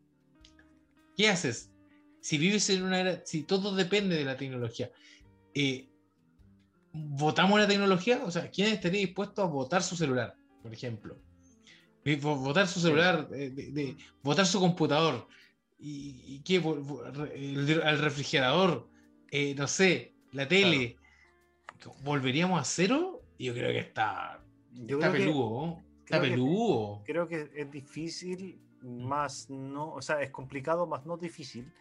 ¿Qué haces? Si vives en una era, si todo depende de la tecnología, eh, ¿votamos la tecnología? O sea, ¿quién estaría dispuesto a votar su celular, por ejemplo? Eh, vo- Votar su celular, eh, de- de- votar su computador, y, y al refrigerador, eh, no sé, la tele, ¿volveríamos a cero? Yo creo que está, yo está creo que- peludo, está creo que- creo que es difícil, más no, o sea, es complicado, más no difícil,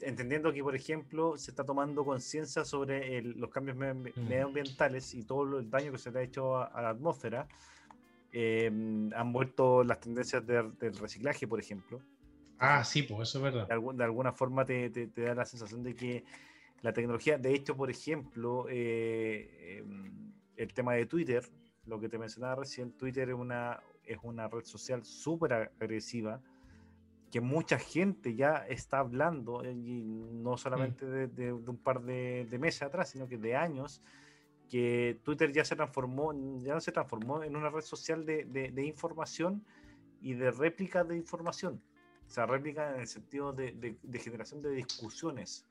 entendiendo que, por ejemplo, se está tomando conciencia sobre el- los cambios Mm. medioambientales y todo el daño que se le ha hecho a, a la atmósfera. eh, han vuelto las tendencias de- del reciclaje, por ejemplo. Ah, sí, pues eso es verdad. de, algún- de alguna forma te, te- te da la sensación de que la tecnología, de hecho, por ejemplo, eh, em, el tema de Twitter, lo que te mencionaba recién, Twitter es una, es una red social súper agresiva que mucha gente ya está hablando, eh, y no solamente de, de- de un par de, de meses atrás, sino que de años, que Twitter ya se transformó, ya no se transformó en una red social de, información y de réplica de información. O sea, réplica en el sentido de generación de discusiones.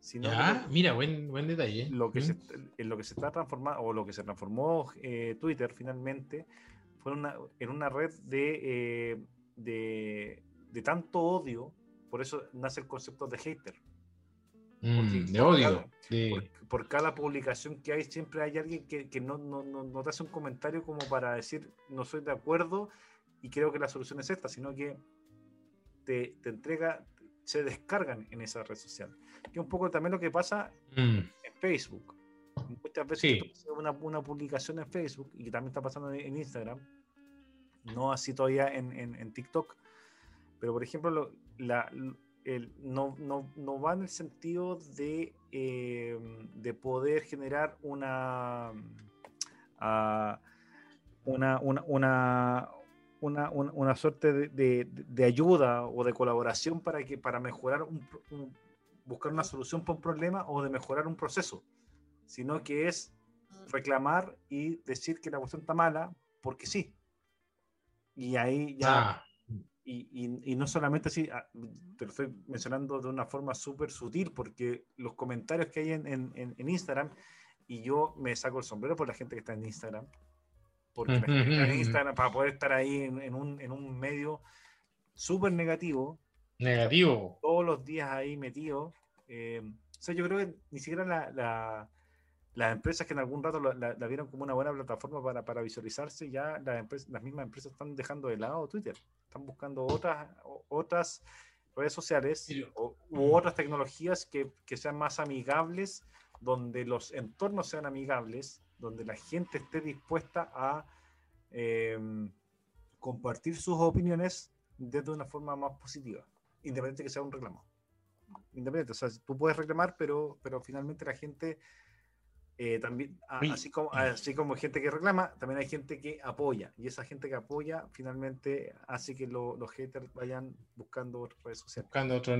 Sino que mira, buen, buen detalle. lo, que Mm. se, en lo que se está transformando, o lo que se transformó eh, Twitter finalmente, fue una, en una red de, eh, de, de tanto odio, por eso nace el concepto de hater. Mm, de odio. de- Por, por cada publicación que hay, siempre hay alguien que, que no, no, no, no te hace un comentario como para decir no soy de acuerdo y creo que la solución es esta, sino que te, te entrega, se descargan en esa red social. Que un poco también lo que pasa Mm, en Facebook. Muchas veces Sí. una, una publicación en Facebook y que también está pasando en, en Instagram, no así todavía en, en- en TikTok, pero por ejemplo, lo- la- el- no, no- no va en el sentido de, eh, de poder generar una, ah, una, una, una, una, una- una suerte de, de- de ayuda o de colaboración para, que, para mejorar un, buscar una solución para un problema o de mejorar un proceso, sino que es reclamar y decir que la cuestión está mala porque sí. Y ahí ya, ah, y, y- y no solamente así, ah, te lo estoy mencionando de una forma súper sutil, porque los comentarios que hay en- en Instagram, y yo me saco el sombrero por la gente que está en Instagram, porque la gente para poder estar ahí en, en un, en un medio súper negativo, negativo. todos los días ahí metido. eh, o sea, yo creo que ni siquiera la- la- las empresas que en algún rato la, vieron como una buena plataforma para, para visualizarse, ya las, empresas, las mismas empresas están dejando de lado Twitter. Están buscando otras, otras redes sociales o- u otras tecnologías que, que sean más amigables, donde los entornos sean amigables, donde la gente esté dispuesta a eh, compartir sus opiniones desde una forma más positiva, independiente que sea un reclamo. Independiente, o sea, tú puedes reclamar, pero, pero finalmente la gente eh, también, a- así como, así como gente que reclama, también hay gente que apoya, y esa gente que apoya finalmente hace que lo- los haters vayan buscando otras redes sociales. Buscando otro.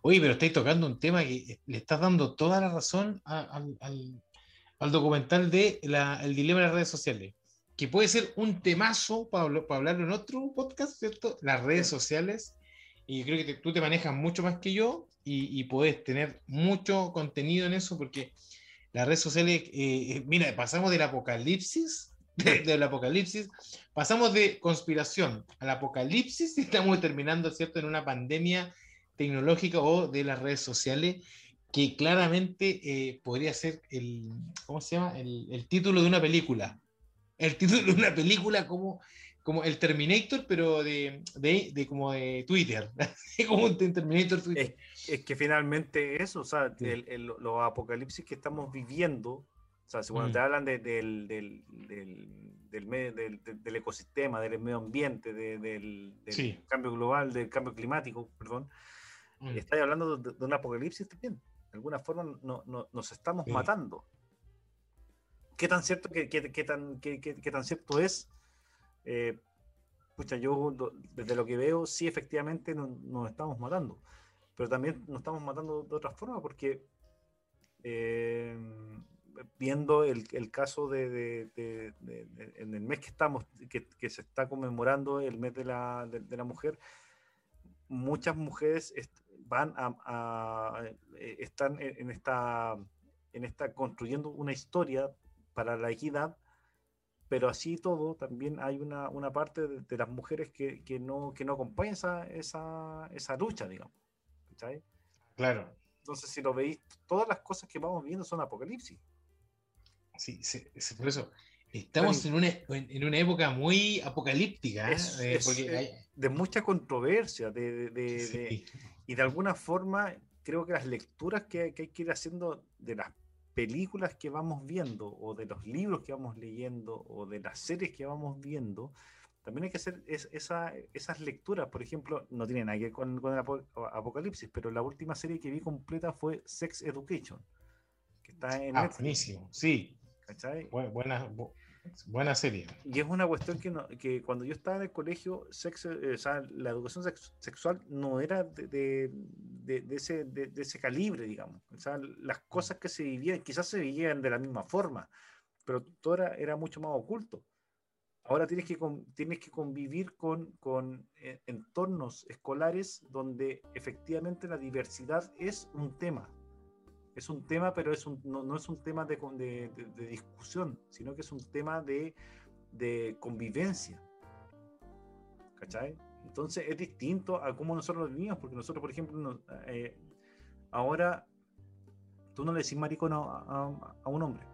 Oye, pero estáis tocando un tema que le estás dando toda la razón al, al- al documental de la- El dilema de las redes sociales. Que puede ser un temazo para, para hablarlo en otro podcast, ¿cierto? Las redes sociales. Y creo que te- tú te manejas mucho más que yo y, y puedes tener mucho contenido en eso porque las redes sociales, eh, eh, mira, pasamos del apocalipsis, de- del apocalipsis, pasamos de conspiración al apocalipsis y estamos terminando, ¿cierto?, en una pandemia tecnológica o de las redes sociales que claramente eh, podría ser el, ¿cómo se llama? El, el título de una película. El título de una película como, como el Terminator, pero de, de, de como de Twitter. como un Terminator Twitter. Es que finalmente eso, o sea, Sí. el- el- los apocalipsis que estamos viviendo, o sea, si cuando Mm. te hablan de- del, del, del, del, ecosistema, del medio ambiente, de- del, Sí. cambio global, del cambio climático, perdón, Mm. estáis hablando de, de un apocalipsis también. De alguna forma no- no- nos estamos Sí. matando. ¿Qué tan cierto, qué, qué- qué tan, qué tan cierto es? Eh, pucha, yo desde lo que veo, sí, efectivamente no- nos estamos matando. Pero también nos estamos matando de otra forma porque eh, viendo el, el caso de, de- de- de- de- en el mes que estamos, que, que se está conmemorando el mes de la, de- de la mujer, muchas mujeres est- van a, a- eh, están en, en esta en esta construyendo una historia para la equidad pero así todo también hay una, una parte de, de las mujeres que, que no que no acompañan esa, esa, esa lucha digamos ¿cachai? Claro. entonces si lo veis todas las cosas que vamos viendo son apocalipsis Sí, sí, sí, por eso. Estamos en una, en, una época muy apocalíptica. ¿eh? Es- Eh, es- porque hay- de mucha controversia de, de- de- sí. y de alguna forma creo que las lecturas que, que hay que ir haciendo de las películas que vamos viendo, o de los libros que vamos leyendo, o de las series que vamos viendo, también hay que hacer es, esa, esas lecturas. Por ejemplo, no tiene nada que ver con, con el apo- Apocalipsis, pero la última serie que vi completa fue Sex Education, que está en Ah, buenísimo. Sí, ¿cachai? bu- buena, bu- buena serie. Y es una cuestión que, no- que cuando yo estaba en el colegio, sexo, eh, o sea, la educación sex- sexual no era de, de- de- de ese, de, ese calibre, digamos. O sea, las cosas que se vivían, quizás se vivían de la misma forma, pero todo era, era mucho más oculto. Ahora tienes que, con- tienes que convivir con, con eh, entornos escolares donde efectivamente la diversidad es un tema. Es un tema, pero es un, no, no es un tema de, de- de- de discusión, sino que es un tema de, de convivencia. ¿Cachai? Entonces es distinto a cómo nosotros lo vivimos, porque nosotros, por ejemplo, eh, ahora tú no le decís maricón a, a- a un hombre.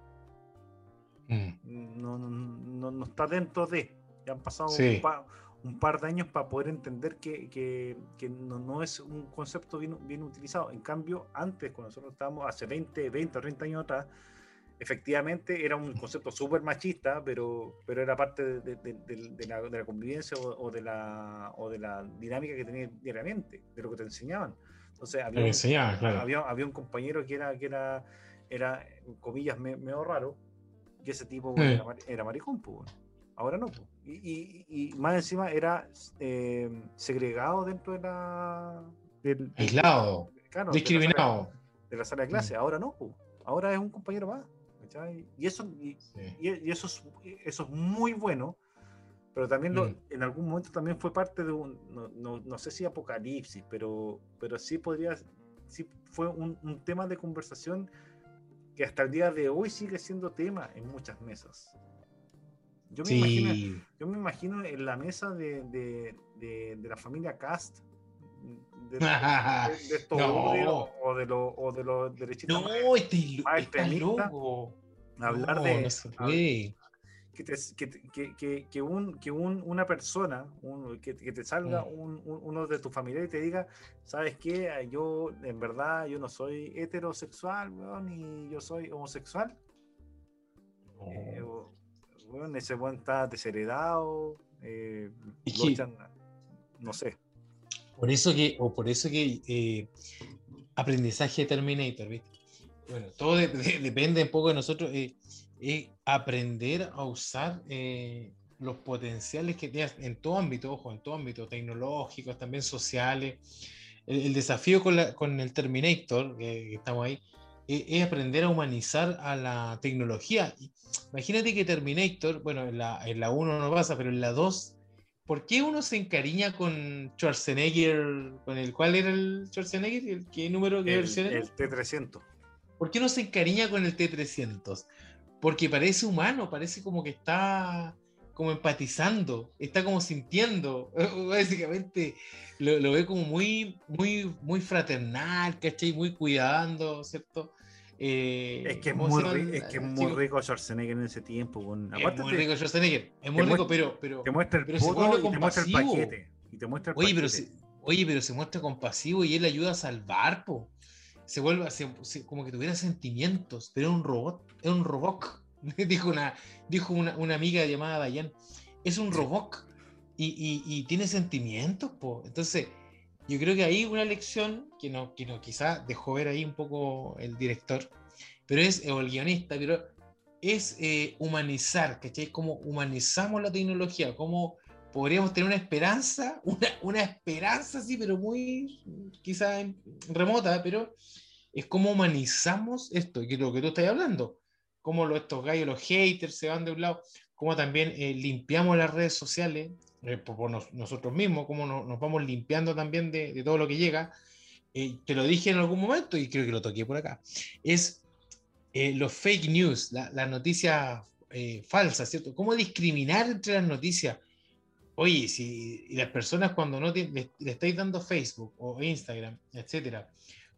Mm. No, no, no, no está dentro de. Ya han pasado Sí. un, un par de años para poder entender que, que- que no, no es un concepto bien, bien utilizado. En cambio, antes, cuando nosotros estábamos hace 20, 20 o 30 años atrás, efectivamente era un concepto súper machista, pero, pero era parte de, de- de- la, de la convivencia o, o de la, o de la dinámica que tenías diariamente, de lo que te enseñaban. Entonces, había, un- enseñaba, claro. había, había un compañero que era, que era, era comillas, me- medio raro, y ese tipo Sí. era, era maricón, pues, bueno. ahora no. pues. Y, y- y más encima era eh, segregado dentro de la... del- Aislado, claro, de la sala- discriminado. de la sala de clase, ahora no, ahora es un compañero más. ¿cachai? Y eso, y, Sí. y eso, es, eso es muy bueno, pero también lo- Mm. en algún momento también fue parte de un, no, no- no sé si apocalipsis, pero, pero sí podría, sí fue un, un tema de conversación que hasta el día de hoy sigue siendo tema en muchas mesas. Yo me, imagino, Sí. yo me imagino en la mesa de, de, de- de la familia Cast, de, estos No. o de los o de los derechistas más- No, este más está extremista, loco. hablar No, de no se hab- puede. que, te- que, que, que, un, que un, una persona, un- que, que te salga Mm. un- un- uno de tus familiares y te diga, ¿sabes qué? Ah, Yo, en verdad, yo no soy heterosexual, weón, y yo soy homosexual. Eh, No. o- weón, ese weón está desheredado, eh, Es que- echan, no sé. Por eso que, o por eso que eh, aprendizaje de Terminator, ¿viste? Bueno, todo de- de- depende un poco de nosotros. eh, aprender a usar eh, los potenciales que tienes en todo ámbito, ojo, en todo ámbito, tecnológicos, también sociales. El, el desafío con, la- con el Terminator, que, estamos ahí, es aprender a humanizar a la tecnología. Imagínate que Terminator, bueno, en la, en la 1 no pasa, pero en la 2 ¿Por qué uno se encariña con Schwarzenegger? ¿Con el cuál era el Schwarzenegger? ¿El ¿Qué número, El, versión el T300. ¿Por qué uno se encariña con el T300? Porque parece humano, parece como que está como empatizando, está como sintiendo. Básicamente lo, lo ve como muy, muy, muy fraternal, ¿cachai? Muy cuidando, ¿cierto? Eh, Es que es ¿cómo muy, se llama? ri- es que muy rico Schwarzenegger en ese tiempo. weón. Es muy te- rico Schwarzenegger, es muy rico, pero, pero, te muestra el poto y te muestra el paquete. Y te muestra el Oye, pero se, oye, pero se muestra compasivo y él ayuda a salvar, po. Se vuelve se- se- como que tuviera sentimientos, pero es un robot, es un robot. dijo una, dijo una, una amiga llamada Dayan. Es un robot y, y- y tiene sentimientos, po. Entonces, yo creo que ahí una lección que no, que no, quizá dejó ver ahí un poco el director, pero es, o el guionista, pero es eh, humanizar, ¿cachai? Como humanizamos la tecnología, como podríamos tener una esperanza, una, una esperanza, sí, pero muy quizá en- remota, pero es como humanizamos esto, que es lo que tú estás hablando, como los, estos gallos, los haters se van de un lado, como también eh, limpiamos las redes sociales eh, por, por nos- nosotros mismos, como nos, nos vamos limpiando también de, de todo lo que llega. Eh, te lo dije en algún momento y creo que lo toqué por acá. Es eh, los fake news, la- las noticias eh, falsas, ¿cierto? ¿Cómo discriminar entre las noticias? Oye, si y las personas cuando no le, le estáis dando Facebook o Instagram, etcétera,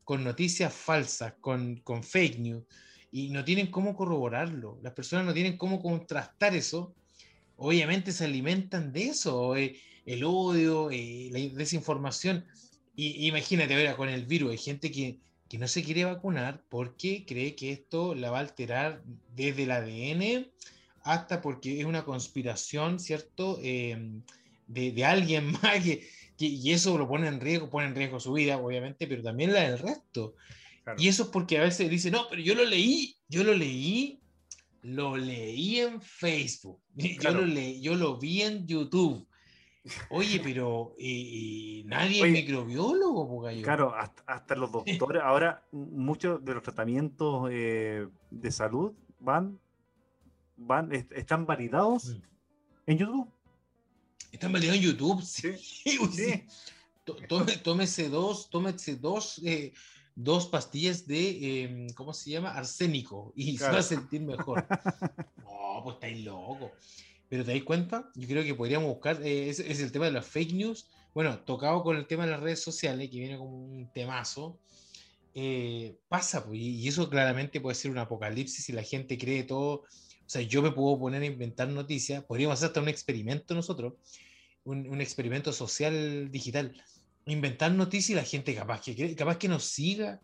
con noticias falsas, con, con fake news, y no tienen cómo corroborarlo, las personas no tienen cómo contrastar eso, obviamente se alimentan de eso, eh, el odio, eh, la desinformación. Y, imagínate, ahora con el virus, hay gente que que no se quiere vacunar porque cree que esto la va a alterar desde el ADN hasta porque es una conspiración, ¿cierto? Eh, de, de, alguien más que, que, y eso lo pone en riesgo, pone en riesgo su vida, obviamente, pero también la del resto. Claro. Y eso es porque a veces dice, no, pero yo lo leí, yo lo leí, lo leí en Facebook, claro. yo, lo leí, yo lo vi en YouTube. Oye, pero eh, nadie Oye, es microbiólogo, Pugayo. Claro, hasta, hasta, los doctores, ahora muchos de los tratamientos eh, de salud van, van, est están validados mm. en YouTube. Están validados en YouTube, sí. sí. sí. Tómese dos, tómese dos, eh, dos pastillas de, eh, ¿cómo se llama? Arsénico y claro. se va a sentir mejor. no, pues estáis loco. Pero te das cuenta, yo creo que podríamos buscar, eh, es, es, el tema de las fake news, bueno, tocado con el tema de las redes sociales, que viene como un temazo, eh, pasa, pues, y eso claramente puede ser un apocalipsis si la gente cree todo, o sea, yo me puedo poner a inventar noticias, podríamos hacer hasta un experimento nosotros, un, un experimento social digital, inventar noticias y la gente capaz que, capaz que nos siga,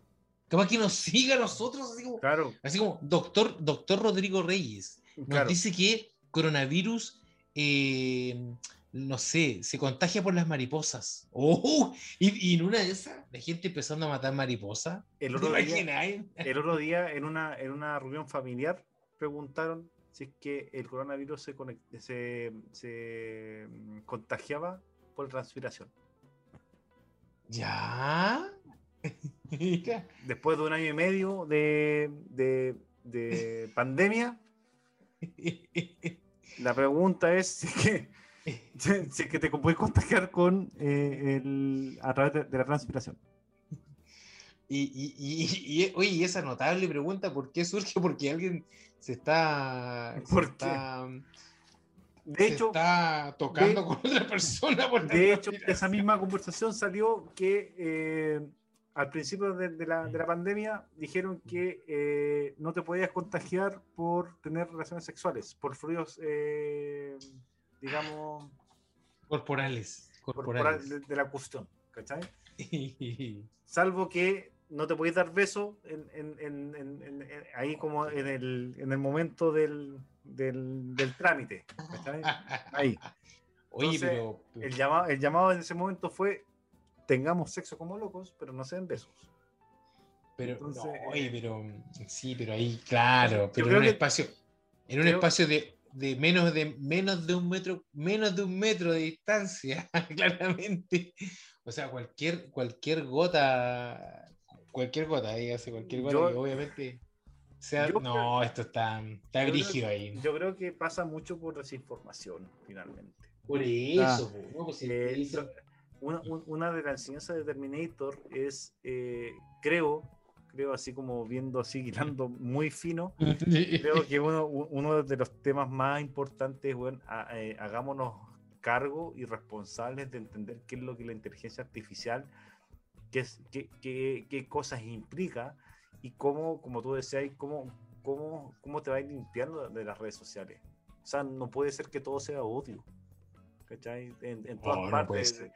capaz que nos siga a nosotros, así como, claro. así como doctor, doctor Rodrigo Reyes, nos claro. dice que coronavirus, eh, no sé, se contagia por las mariposas. Oh, y, y, en una de esas, la gente empezando a matar mariposas. El otro, día, el otro día, en una, en una reunión familiar, preguntaron si es que el coronavirus se, se, se contagiaba por transpiración. ¿Ya? Después de un año y medio de, de, de pandemia, la pregunta es si es que, si es que te puedes contagiar con eh, el, a través de, de la transpiración. Y, y, y, y, oye, esa notable pregunta, ¿por qué surge? Porque alguien se está. Se ¿Por está, de se hecho, está tocando de, con otra persona. Por de hecho, de esa misma conversación salió que eh, al principio de, de, la, de, la, pandemia dijeron que eh, no te podías contagiar por tener relaciones sexuales, por fluidos, eh, digamos. Corporales. Corporales. Corporal de, la cuestión, ¿cachai? Salvo que no te podéis dar beso en, en, en, ahí como en el, en el momento del, del, del trámite. Ahí. Oye, Entonces, pero, El, llamado, el llamado en ese momento fue tengamos sexo como locos, pero no se den besos. Pero, Entonces, no, oye, pero sí, pero ahí, claro, pero en un espacio, en un creo, espacio de, de, menos de menos de un metro, menos de un metro de distancia, claramente. O sea, cualquier, cualquier gota, cualquier gota, dígase, cualquier gota, yo, obviamente. Sea, no, creo, esto está, está brígido ahí. Yo creo que pasa mucho por desinformación, finalmente. Por eso, ah, ¿no? pues, eh, una, una, de las enseñanzas de Terminator es, eh, creo, creo así como viendo así, hilando muy fino, creo que uno, uno de los temas más importantes, bueno, a, eh, hagámonos cargo y responsables de entender qué es lo que la inteligencia artificial, qué, es, qué, qué, qué cosas implica y cómo, como tú decías, cómo, cómo, cómo te va a ir limpiando de las redes sociales. O sea, no puede ser que todo sea odio. ¿Cachai? En, en todas oh, partes. No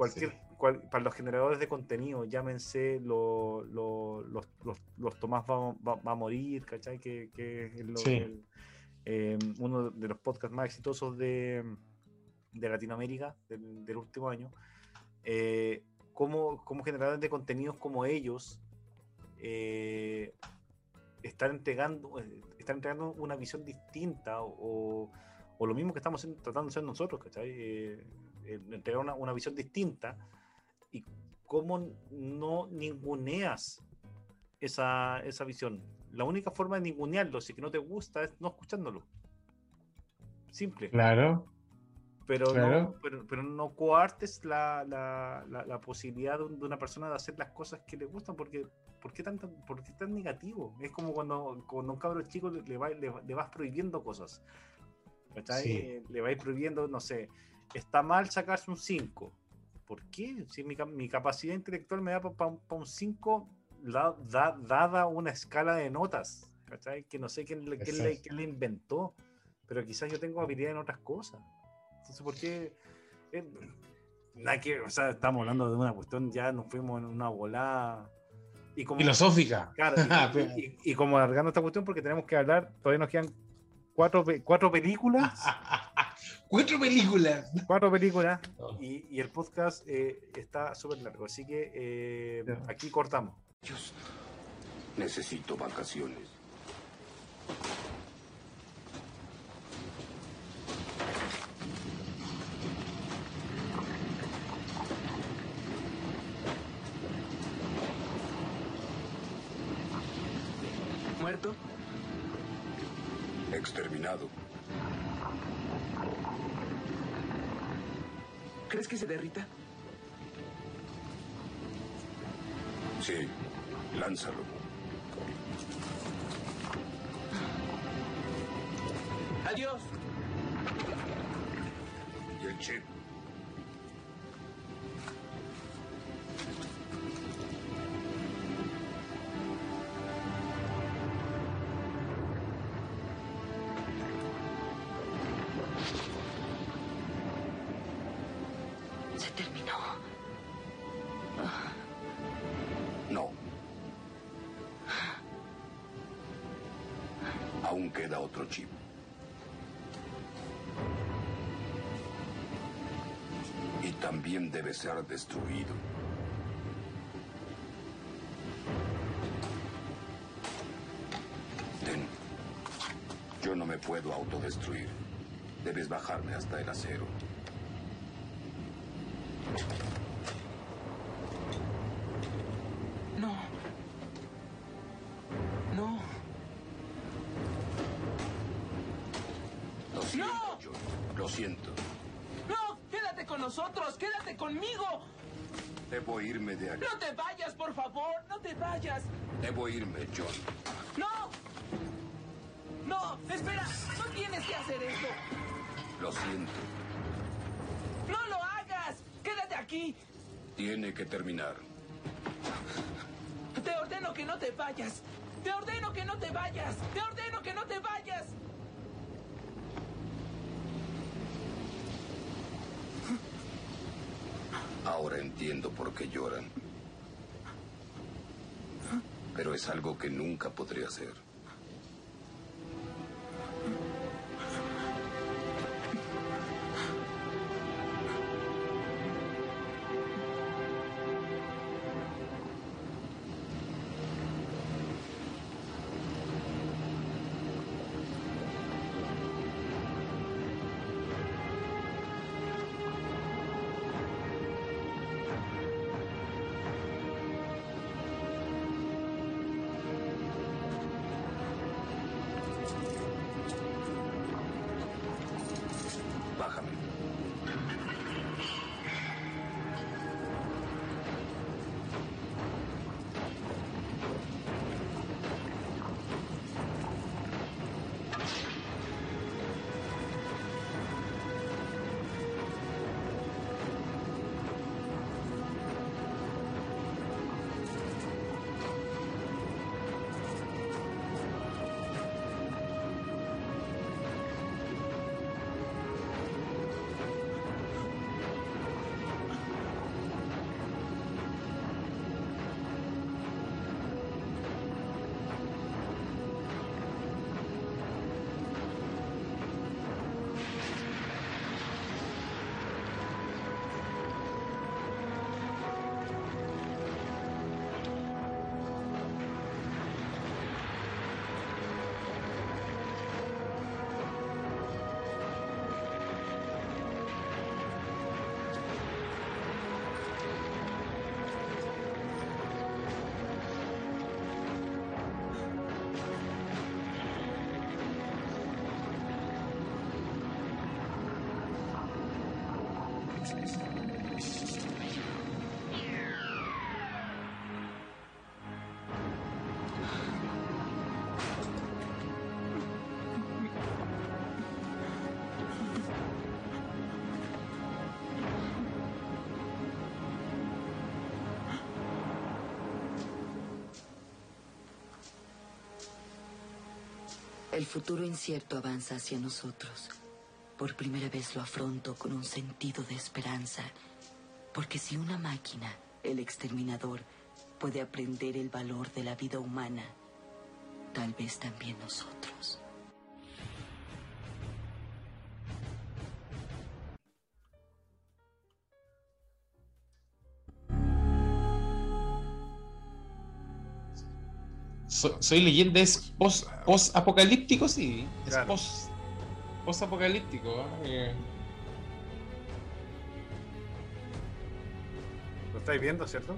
cualquier, sí. cual, para los generadores de contenido, llámense lo, lo, los, los, los, Tomás va, va, va, a morir, ¿cachai? Que, que es lo, sí. el, eh, uno de los podcasts más exitosos de, de Latinoamérica del, del, último año. Eh, como, como generadores de contenidos como ellos eh, están entregando están entregando una visión distinta o, o lo mismo que estamos tratando de hacer nosotros, ¿cachai? Eh, entregar una, una, visión distinta y cómo no ninguneas esa, esa visión. La única forma de ningunearlo, si que no te gusta, es no escuchándolo. Simple. Claro. Pero, claro. No, pero, pero, no coartes la, la, la, la posibilidad de, una persona de hacer las cosas que le gustan, porque ¿por qué, tanto, por qué tan negativo? Es como cuando, cuando un cabro chico le, va, le, le vas prohibiendo cosas. Sí. Le vais prohibiendo, no sé, está mal sacarse un 5. ¿Por qué? Si mi, mi, capacidad intelectual me da para pa, pa un 5, da, da, dada una escala de notas, ¿cachai? Que no sé quién, quién, le, quién, le, inventó, pero quizás yo tengo habilidad en otras cosas. Entonces, ¿por qué? Eh, nada que, o sea, estamos hablando de una cuestión, ya nos fuimos en una volada Y como, Filosófica. claro, y- y, y- y como alargando esta cuestión, porque tenemos que hablar, todavía nos quedan cuatro, cuatro películas. Cuatro películas. cuatro películas. Y, y el podcast eh, está súper largo. Así que eh, aquí cortamos. Dios, necesito vacaciones. También debe ser destruido. Ten. Yo no me puedo autodestruir. Debes bajarme hasta el acero. Vayas. Debo irme, John. No. No, espera, no tienes que hacer esto. Lo siento. No lo hagas. Quédate aquí. Tiene que terminar. Te ordeno que no te vayas. Te ordeno que no te vayas. Te ordeno que no te vayas. Ahora entiendo por qué lloran. Pero es algo que nunca podré hacer. Futuro incierto avanza hacia nosotros. Por primera vez lo afronto con un sentido de esperanza. Porque si una máquina, el exterminador, puede aprender el valor de la vida humana, tal vez también nosotros. So- soy leyenda es post, post apocalíptico, sí. Es Claro. post, post apocalíptico. ¿eh? Lo estáis viendo, ¿cierto?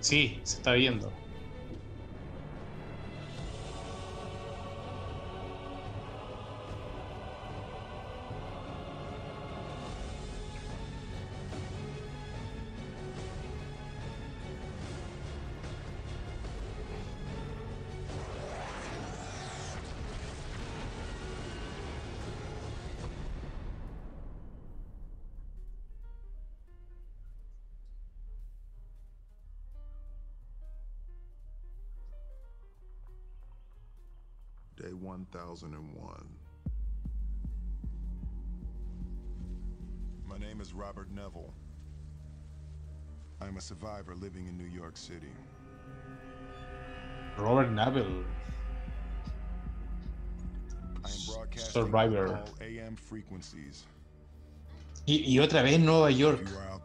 Sí, se está viendo. Day 1001. My name is Robert Neville. I'm a survivor living in New York City. Robert Neville. I am broadcasting Survivor. all AM frequencies. Y, y otra vez Nueva York. you are out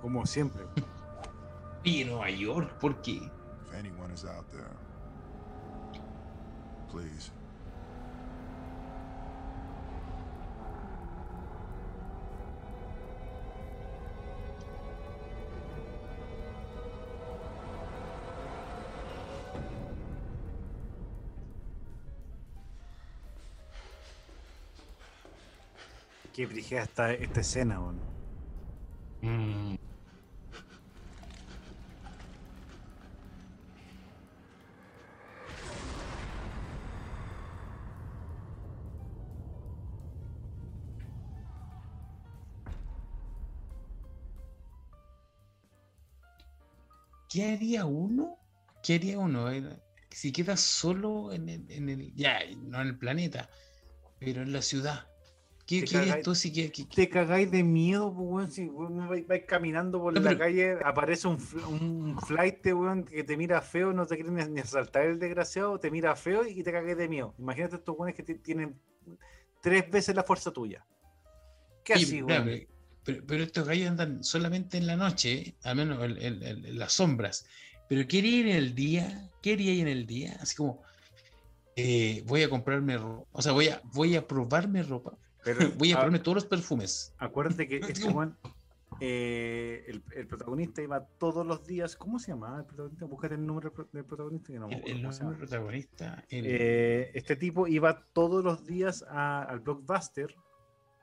Como siempre. Y Nueva York, ¿por qué? if anyone is out there, please. Qué brigada esta, esta escena, weón. ¿Qué haría uno? ¿Qué haría uno? eh? Si queda solo en el, en el- ya, no en el planeta, pero en la ciudad. ¿Qué, harías tú si que, que- Te cagáis de miedo, weón. Si weón, vais, vais caminando por No, la pero- calle, aparece un, un flight, weón, que te mira feo, no te quiere ni, ni asaltar el desgraciado, te mira feo y te cagáis de miedo. Imagínate estos weones que ti- tienen tres veces la fuerza tuya. ¿Qué Sí, así, weón? pero, pero estos gallos andan solamente en la noche, al menos en, en- en- en las sombras. Pero ¿qué haría en el día? ¿Qué haría en el día? Así como, eh, voy a comprarme ropa, o sea, voy a, voy a probarme ropa, Pero, voy a ah, probarme todos los perfumes. Acuérdate que este weón, eh, el, el protagonista iba todos los días. ¿Cómo se llamaba el protagonista? Búscate el número del pro- del protagonista que no El, el nombre llama. protagonista, el- Eh, este tipo iba todos los días a- al blockbuster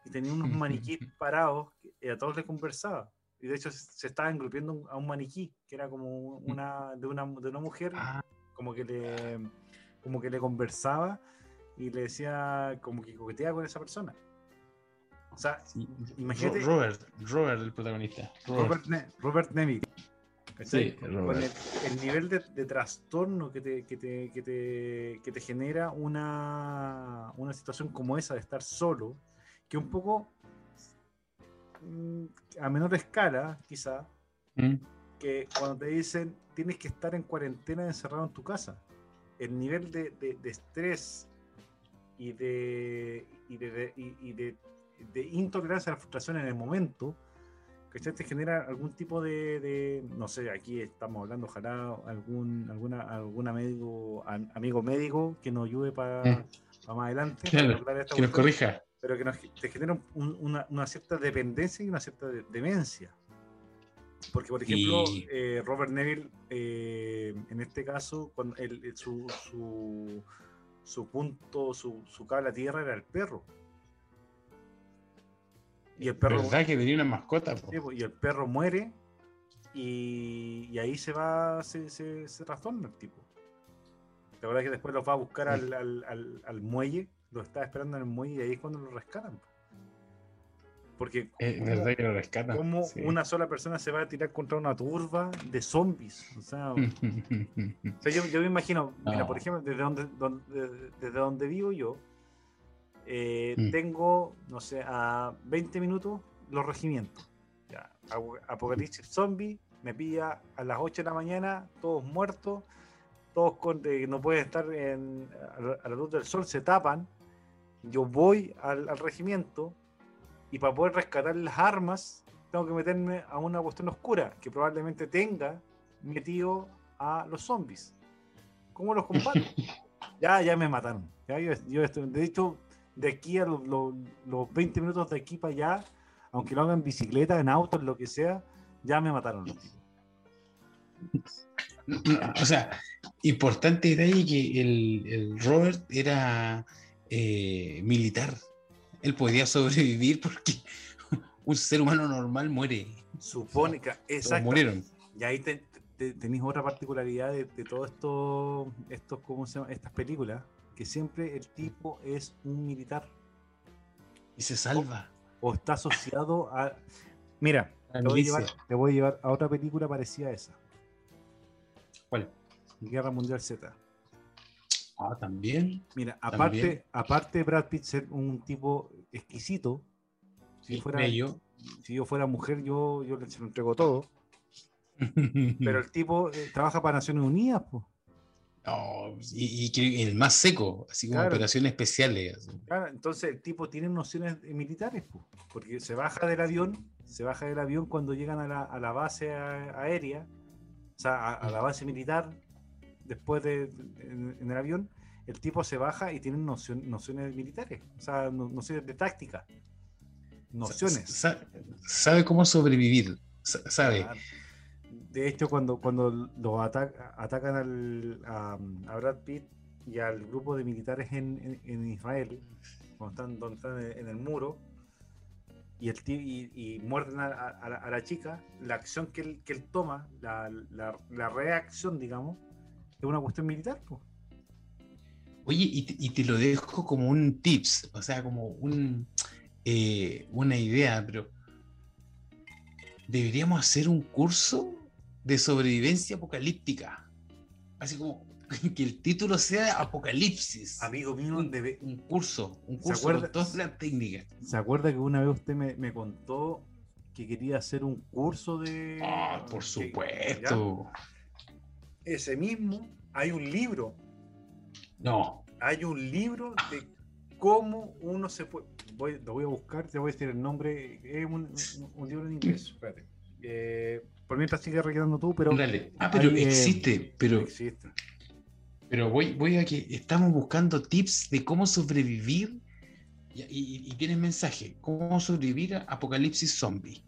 y tenía unos maniquíes parados y a todos les conversaba. Y de hecho se, estaba engrupiendo a un maniquí que era como una de una, de una mujer Ah, como que le como que le conversaba y le decía como que coqueteaba con esa persona. O sea, sí, imagínate- Ro- Robert, Robert, el protagonista. Robert. Robert, Ne-. Sí, Robert. el, el nivel de, de trastorno que te, que te, que te, que te genera una, una situación como esa de estar solo, que un poco mm, a menor escala, quizá, Mm. que cuando te dicen tienes que estar en cuarentena encerrado en tu casa, el nivel de, de- de estrés y de, y de, y- de- de intolerancia a la frustración en el momento, ¿cachai? te genera algún tipo de, no sé, aquí estamos hablando, ojalá algún alguna alguna médico, am- amigo médico que nos ayude para, Mm. más adelante, Claro, para aclarar esta Que nos corrija. Pero que nos, te genera un- una, una cierta dependencia y una cierta de- demencia. Porque, por ejemplo, Y- eh, Robert Neville, eh, en este caso, cuando el- su, su, su punto, su, su cable a tierra era el perro. Y el perro, ¿Verdad que tenía una mascota? po? y el perro muere y, y ahí se va, se, se, se trastorna el tipo. La verdad que después los va a buscar al, al, al- al muelle, lo está esperando en el muelle y ahí es cuando lo rescatan. Porque Es ¿cómo- verdad que lo rescatan. cómo sí. una sola persona se va a tirar contra una turba de zombies. O sea, o sea, yo, yo me imagino, mira, por ejemplo, desde donde, donde- desde donde vivo yo, eh, Mm. tengo, no sé, a 20 minutos los regimientos. Ya, Apocalipsis Zombie, me pilla a las 8 de la mañana, todos muertos, todos con, eh, no pueden estar en- a la luz del sol, se tapan. Yo voy al, al regimiento y para poder rescatar las armas, tengo que meterme a una cuestión oscura que probablemente tenga metido a los zombies. ¿Cómo los combato? ya, ya me mataron. Ya yo, yo estoy- de hecho, de aquí a los, los- los 20 minutos de aquí para allá, aunque lo hagan en bicicleta, en auto, en lo que sea, ya me mataron. O sea, importante detalle que el, el Robert era eh, militar. Él podía sobrevivir porque un ser humano normal muere. Supone que, Todos exacto. murieron. Y ahí te- te- tenéis otra particularidad de, de todo esto, estos, ¿cómo se llama? Estas películas, que siempre el tipo es un militar Y se salva. o está asociado a. Mira, te voy, a llevar, te voy a llevar a otra película parecida a esa, ¿Cuál? Guerra Mundial Z. Ah, también. Mira, También. aparte, aparte de Brad Pitt ser un tipo exquisito, si, Sí, fuera, bello. si yo fuera mujer, yo, yo le se lo entrego todo. Pero el tipo eh, trabaja para Naciones Unidas, pues. No, y, y el más seco, así como Claro. operaciones especiales. Claro, entonces el tipo tiene nociones eh, militares, po, porque se baja del avión, se baja del avión cuando llegan a la, a la base a- aérea, o sea, a, a la base militar, después de en, en el avión, el tipo se baja y tiene noción- nociones militares, o sea, no- nociones de táctica, nociones. Sa- sabe cómo sobrevivir. sa- Sabe. Claro. De hecho, cuando, cuando lo ataca- atacan al, a, a Brad Pitt y al grupo de militares en, en- en Israel, cuando están, donde están en, el muro, y, el y, y muerden a, la, a la chica, la acción que él, que él toma, la, la- la reacción, digamos, es una cuestión militar. pues. Oye, y te, y te lo dejo como un tips, o sea, como un, eh, una idea, pero deberíamos hacer un curso de sobrevivencia apocalíptica. Así como que el título sea Apocalipsis. Amigo mío, un, debe- un curso, un ¿Se curso acuerda? con todas las técnicas. ¿se acuerda que una vez usted me, me contó que quería hacer un curso de... Ah, por que- supuesto. ¿ya? Ese mismo, hay un libro No, hay un libro de cómo uno se puede. Voy, lo voy a buscar, te voy a decir el nombre. Es un, un- un libro en inglés. Espérate. Eh, por mientras sigue rellenando tú, pero. dale. Ah, pero hay, eh, existe, pero Existe. Pero voy, voy a que estamos buscando tips de cómo sobrevivir. Y, y- y tienes mensaje: cómo sobrevivir a apocalipsis zombie.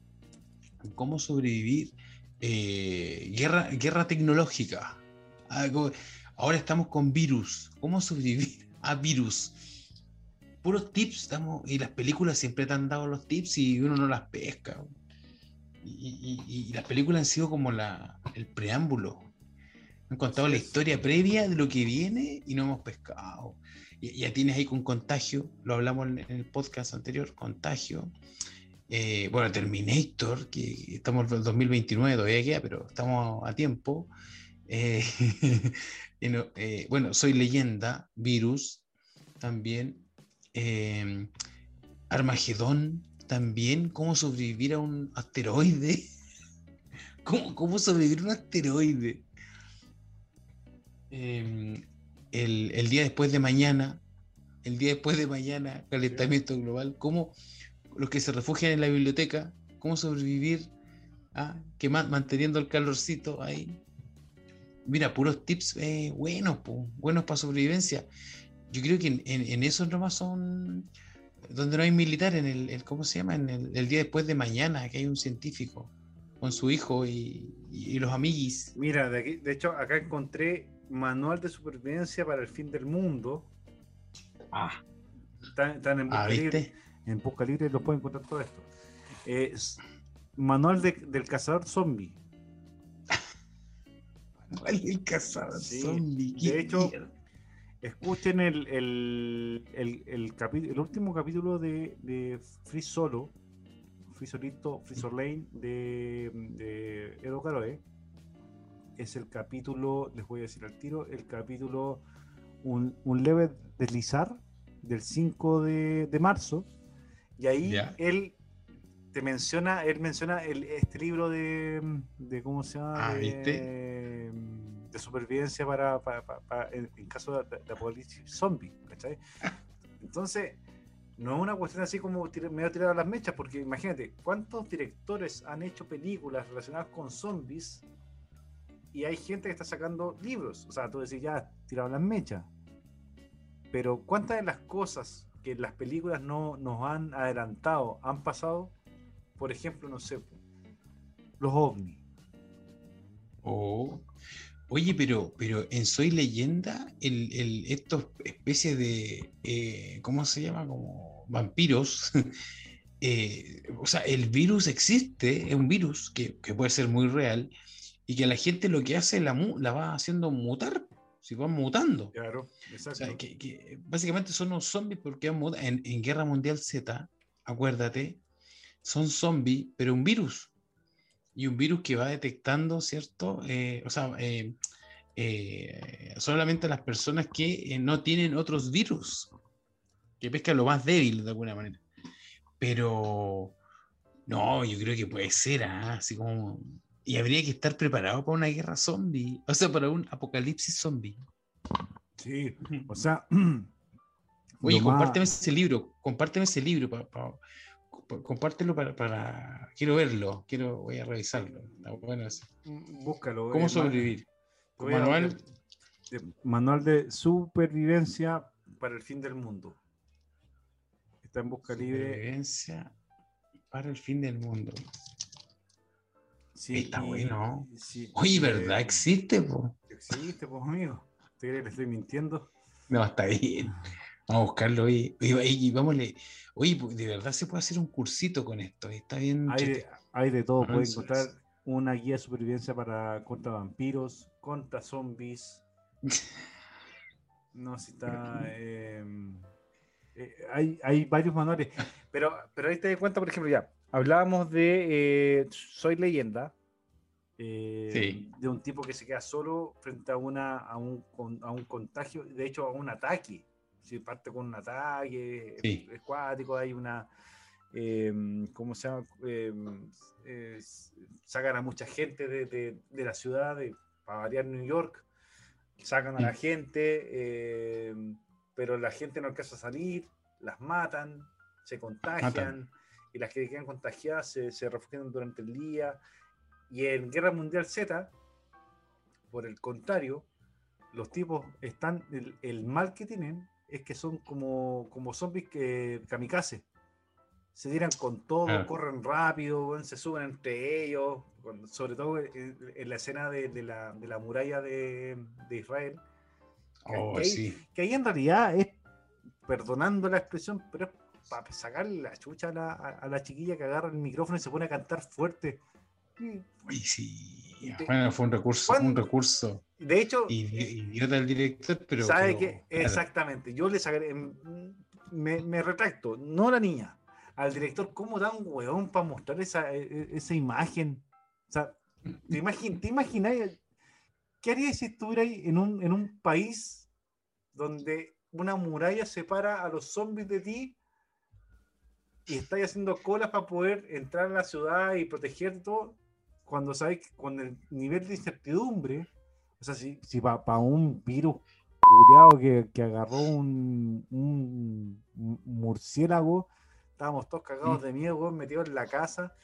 Cómo sobrevivir eh, guerra, guerra tecnológica. Ah, Ahora estamos con virus. ¿Cómo sobrevivir a virus? Puros tips. Estamos, y las películas siempre te han dado los tips y uno no las pesca. Y, y- y las películas han sido como la, el preámbulo. Han contado la historia previa de lo que viene y no hemos pescado. Y- Ya tienes ahí con contagio, lo hablamos en el podcast anterior, contagio. Eh, bueno, Terminator, que estamos en el 2029 todavía queda, pero estamos a tiempo. Eh, eh, bueno, Soy Leyenda, Virus, también. Eh, Armagedón, también. ¿Cómo sobrevivir a un asteroide? ¿Cómo, cómo sobrevivir a un asteroide? Eh, el, el día después de mañana, el día después de mañana, calentamiento global, cómo los que se refugian en la biblioteca, cómo sobrevivir, ah, que ma- manteniendo el calorcito ahí. Mira, puros tips eh, buenos, po, buenos para sobrevivencia. Yo creo que en, en, en esos nomás son donde no hay militar, en el, el- ¿cómo se llama? En el, el día después de mañana, que hay un científico con su hijo y, y- y los amiguis. Mira, de, aquí- de hecho, acá encontré Manual de Supervivencia para el Fin del Mundo. Ah, Están, están en ah. ¿viste? En busca libre los pueden encontrar todo esto. Eh, manual de- del cazador zombie. ¿Cuál es el cazador Sí, zombie? de ¿Qué hecho, mierda? Escuchen el, el, el, el, capi- el último capítulo de, de Free Solo, Free Solito, Free Lane de, de Edo Caroe. Es el capítulo, les voy a decir al tiro, el capítulo Un, un leve deslizar del 5 de, de marzo. Y ahí él te menciona, él menciona el, este libro de, de ¿cómo se llama? Ah, de, ¿viste? de supervivencia para, para- para- para- en, en caso de, de apocalipsis zombie, ¿cachai? Entonces, no es una cuestión así como medio tirado a las mechas, porque imagínate, ¿cuántos directores han hecho películas relacionadas con zombies? Y hay gente que está sacando libros. O sea, tú decís, ya, tirado las mechas. Pero ¿cuántas de las cosas que las películas no nos han adelantado han pasado? Por ejemplo, no sé, los ovnis. Oh. Oye, pero, pero en Soy Leyenda, el, el- estos especies de, eh, ¿cómo se llama? Como vampiros. eh, o sea, el virus existe, es un virus que, que puede ser muy real y que la gente lo que hace la, la va haciendo mutar, si van mutando. Claro, O exacto. sea, que, que básicamente son unos zombies porque han muta- en, en Guerra Mundial Z, acuérdate, son zombies, pero un virus. Y un virus que va detectando, ¿cierto? Eh, o sea, eh, eh, solamente las personas que eh, no tienen otros virus, que pescan lo más débil de alguna manera. Pero no, yo creo que puede ser ah, así como. Y habría que estar preparado para una guerra zombie, o sea, para un apocalipsis zombie. Sí, o sea. Oye, más- compárteme ese libro, compárteme ese libro, pa- pa- pa- compártelo para, para- quiero verlo, quiero, voy a revisarlo. Bueno. Búscalo. ¿Cómo eh, sobrevivir? Manual, de- manual de supervivencia para el fin del mundo. Está en busca libre. supervivencia para el fin del mundo. Sí, Está y- bueno. sí, Oye, eh, ¿verdad? ¿Existe? po? Existe, pues, amigo. ¿Te crees que le estoy mintiendo? No, está bien. Vamos a buscarlo. Oye, oye, vámonos. Oye, pues, de verdad se puede hacer un cursito con esto. Está bien. Hay de, chete. hay de todo. Avances. encontrar una guía de supervivencia para contra vampiros, contra zombies. No, si está. eh, eh, hay, hay varios manuales. Pero, pero ahí te das cuenta, por ejemplo, ya. Hablábamos de eh, Soy leyenda. eh, Sí. De un tipo que se queda solo frente a, una, a, un, a un contagio, de hecho, a un ataque. Si parte con un ataque, Sí. es cuático, hay una. eh, ¿Cómo se llama? Es- sacan a mucha gente de, de- de la ciudad, de, para variar New York, sacan a la gente, eh, pero la gente no alcanza a salir, las matan, se contagian, Matan. Y las que quedan contagiadas se, se refugian durante el día. Y en Guerra Mundial Z, por el contrario, los tipos están, el, el mal que tienen es que son como, como zombies que kamikaze. Se tiran con todo, Claro. corren rápido, se suben entre ellos, cuando- sobre todo en, en la escena de, de la, de la muralla de, de Israel. Oh, que ahí- sí. que ahí en realidad es, perdonando la expresión, pero es para sacarle la chucha a la, a- a la chiquilla que agarra el micrófono y se pone a cantar fuerte. Y, Uy, sí. De- Bueno, fue un recurso, un recurso. De hecho, idi- Idiota del director, pero. ¿sabe pero, qué? claro. Exactamente. Yo le sacaré. mm, Me, me retracto, no la niña. Al director, ¿cómo da un hueón para mostrar esa, e- e- esa imagen? O sea, ¿te, imagin, ¿te imaginas? ¿Qué harías si estuvieras en un, en un país donde una muralla separa a los zombies de ti y estáis haciendo colas para poder entrar a la ciudad y proteger todo? Cuando sabes que con el nivel de incertidumbre, o sea, si, si para un virus culiado que, que agarró un, un- murciélago, estábamos todos cagados de miedo, metidos en la casa.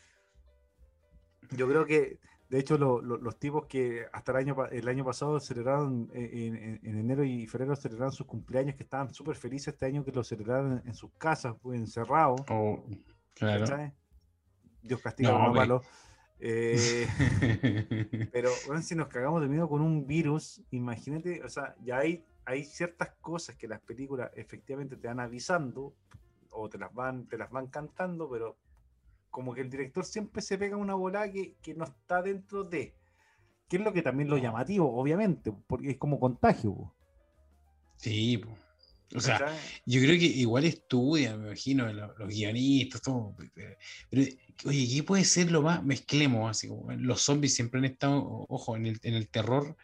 Yo creo que, de hecho, lo- lo- los tipos que hasta el año, el año pasado celebraron, eh, en, en- en enero y febrero celebraron sus cumpleaños, que estaban súper felices este año que lo celebraron en, en sus casas, pues, encerrados. Oh, claro. ¿cachai? Dios castiga No, a los. Eh, pero bueno, si nos cagamos de miedo con un virus, imagínate, o sea, ya hay, hay ciertas cosas que las películas efectivamente te van avisando o te las van, te las van cantando, pero como que el director siempre se pega una bola que, que no está dentro de. Que es lo que también lo llamativo, obviamente, porque es como contagio. po. Sí, po. O sea, yo creo que igual estudian, me imagino, lo- los, guionistas, todo. Pero, oye, ¿qué puede ser lo más? Mezclemos, así como los zombies siempre han estado, ojo, en el, en el terror.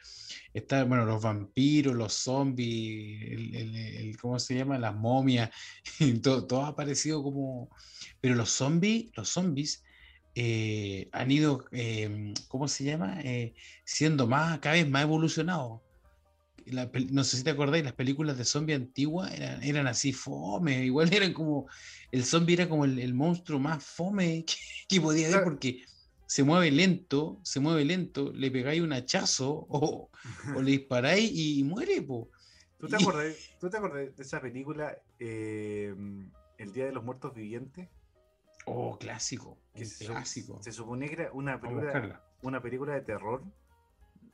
Está, bueno, los vampiros, los zombies, el, el- el- ¿cómo se llama? Las momias, todo, todo ha aparecido como. Pero los zombies, los zombies eh, han ido, eh, ¿cómo se llama? Eh, siendo más, cada vez más evolucionados. La no sé si te acordáis, las películas de zombie antiguas eran, eran así fome, igual eran como, el zombie era como el, el monstruo más fome que, que podía haber porque se mueve lento, se mueve lento, le pegáis un hachazo o, o le disparáis y muere, po. ¿Tú te Y- acordás, ¿tú te acordás de esa película eh, El Día de los Muertos Vivientes? Oh, clásico, Que se, clásico. se supone que era una película, una película de terror.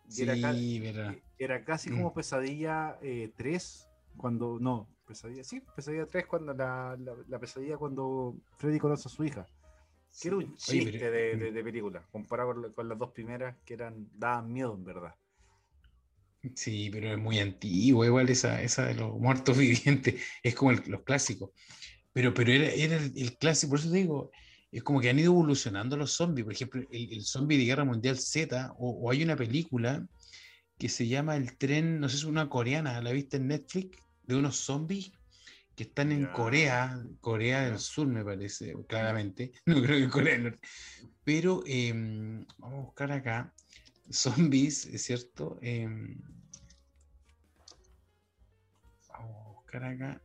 Y Sí, era, ca- verdad. era casi Mm. como Pesadilla eh, 3, cuando. No, Pesadilla, sí, Pesadilla 3, cuando la, la, la pesadilla cuando Freddy conoce a su hija. Que era un Oye, chiste pero- de, de- de película, comparado con, la- con las dos primeras que eran daban miedo, en verdad. Sí, pero es muy antiguo, igual esa, esa de los muertos vivientes, es como el- los clásicos. Pero, pero era, era el, el clásico, por eso te digo, es como que han ido evolucionando los zombies. Por ejemplo, el, el zombie de Guerra Mundial Z, o, o hay una película que se llama El tren, no sé si es una coreana, ¿la viste en Netflix? De unos zombies que están en. Corea, Corea del Sur, me parece, claramente. No creo que Corea del Norte. Pero em, vamos a buscar acá zombies, ¿es cierto? Em, vamos a buscar acá.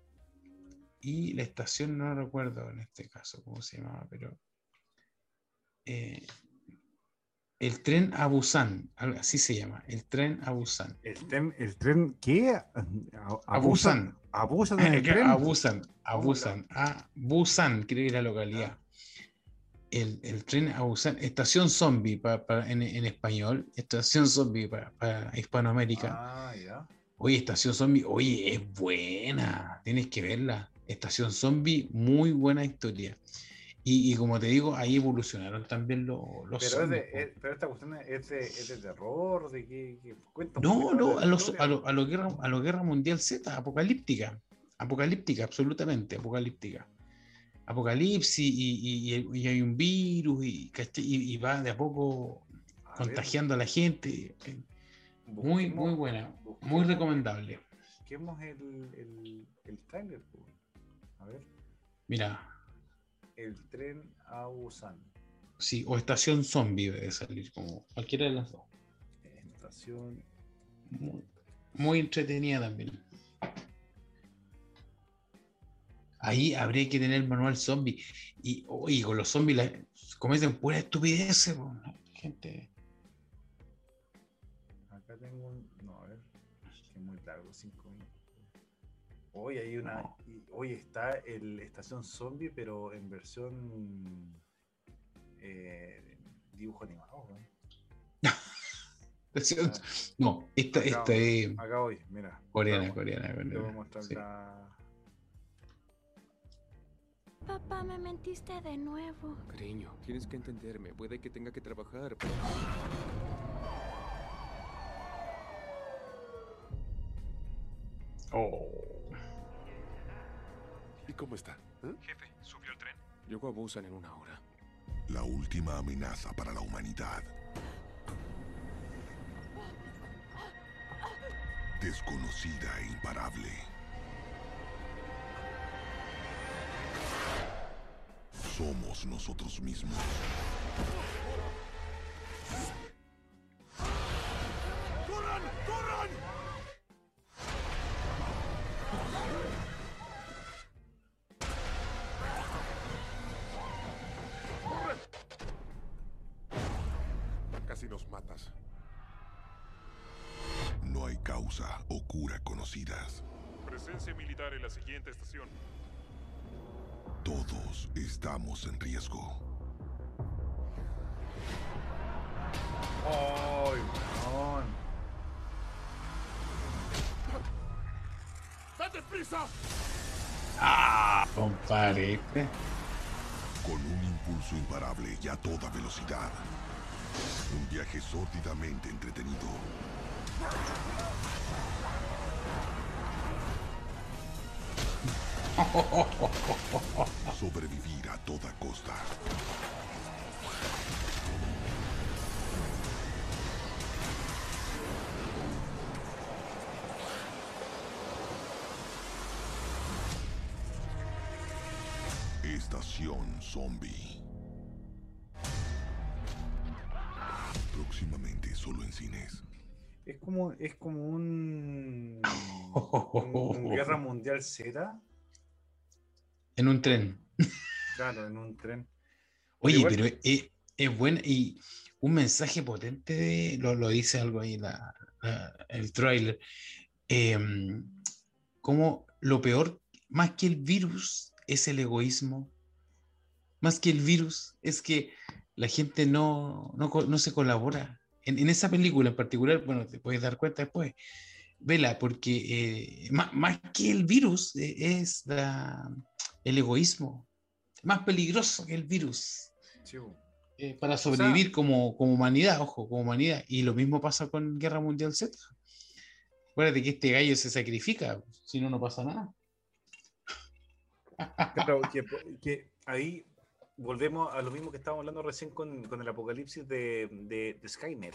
Y la estación no recuerdo en este caso cómo se llamaba, pero. eh, el tren a Busan, así se llama, el tren a Busan. El tren, el tren ¿qué? A- a- Abusan. Abusan en el tren. Abusan, abusan, a Busan, creo que es la localidad. El, el tren a Busan, estación zombie pa- pa- en, en español, estación zombie para, para Hispanoamérica. Ah, ya. Oye, Estación Zombie, oye, es buena, tienes que verla. Estación Zombie, muy buena historia. Y, y como te digo, ahí evolucionaron también lo- los Pero, es zombies. de, po. es- pero esta cuestión es de, es de terror, de cuenta un No, no, de a, los, a, lo, a, lo guerra, a lo Guerra Mundial Z, apocalíptica. Apocalíptica, absolutamente, apocalíptica. Apocalipsis y, y- y- hay un virus y, y, va de a poco A ver, contagiando a la gente. Eh, Muy, busquemos- muy buena, muy recomendable. Busquemos el, el, el trailer. A ver, Mira, el tren a Busan. sí, o Estación Zombie debe salir, como cualquiera de las dos. Estación. Muy, muy entretenida también. Ahí habría que tener manual zombie. Y oye, con los zombies la, cometen pura estupidez. Gente. Acá tengo un. No, a ver. Que es muy largo, 5 minutos. Hoy hay una. Hoy está el Estación Zombie, pero en versión. eh, dibujo animado. ¿no? No, esta, Acá, esta es acá hoy, mira. coreana, Vamos, coreana. Te voy a coreana, mostrar sí. la. Papá, me mentiste de nuevo. Cariño, tienes que entenderme. Puede que tenga que trabajar. Oh. ¿Y cómo está? Jefe, ¿subió el tren? Llegó a Busan en una hora. La última amenaza para la humanidad. Desconocida e imparable. Somos nosotros mismos. Compadre. Con un impulso imparable y a toda velocidad. Un viaje sórdidamente entretenido. Sobrevivir a toda costa. Estación Zombie. Próximamente solo en cines. Es como, es como un, un- un Guerra Mundial Z, En un tren. claro, en un tren. Oye, Igual- pero es, es bueno y un mensaje potente, de- lo, lo dice algo ahí la, la- el tráiler, em, como lo peor, más que el virus, es el egoísmo. Más que el virus, es que la gente no, no, no se colabora. En, en esa película en particular, bueno, te puedes dar cuenta después, vela, porque eh, más, más que el virus eh, es la- el egoísmo, más peligroso que el virus Sí, eh, para sobrevivir como, como humanidad, ojo, como humanidad. Y lo mismo pasa con Guerra Mundial Z. Acuérdate que este gallo se sacrifica, si no, no pasa nada. Claro, que, que ahí volvemos a lo mismo que estábamos hablando recién con, con el apocalipsis de, de- de Skynet.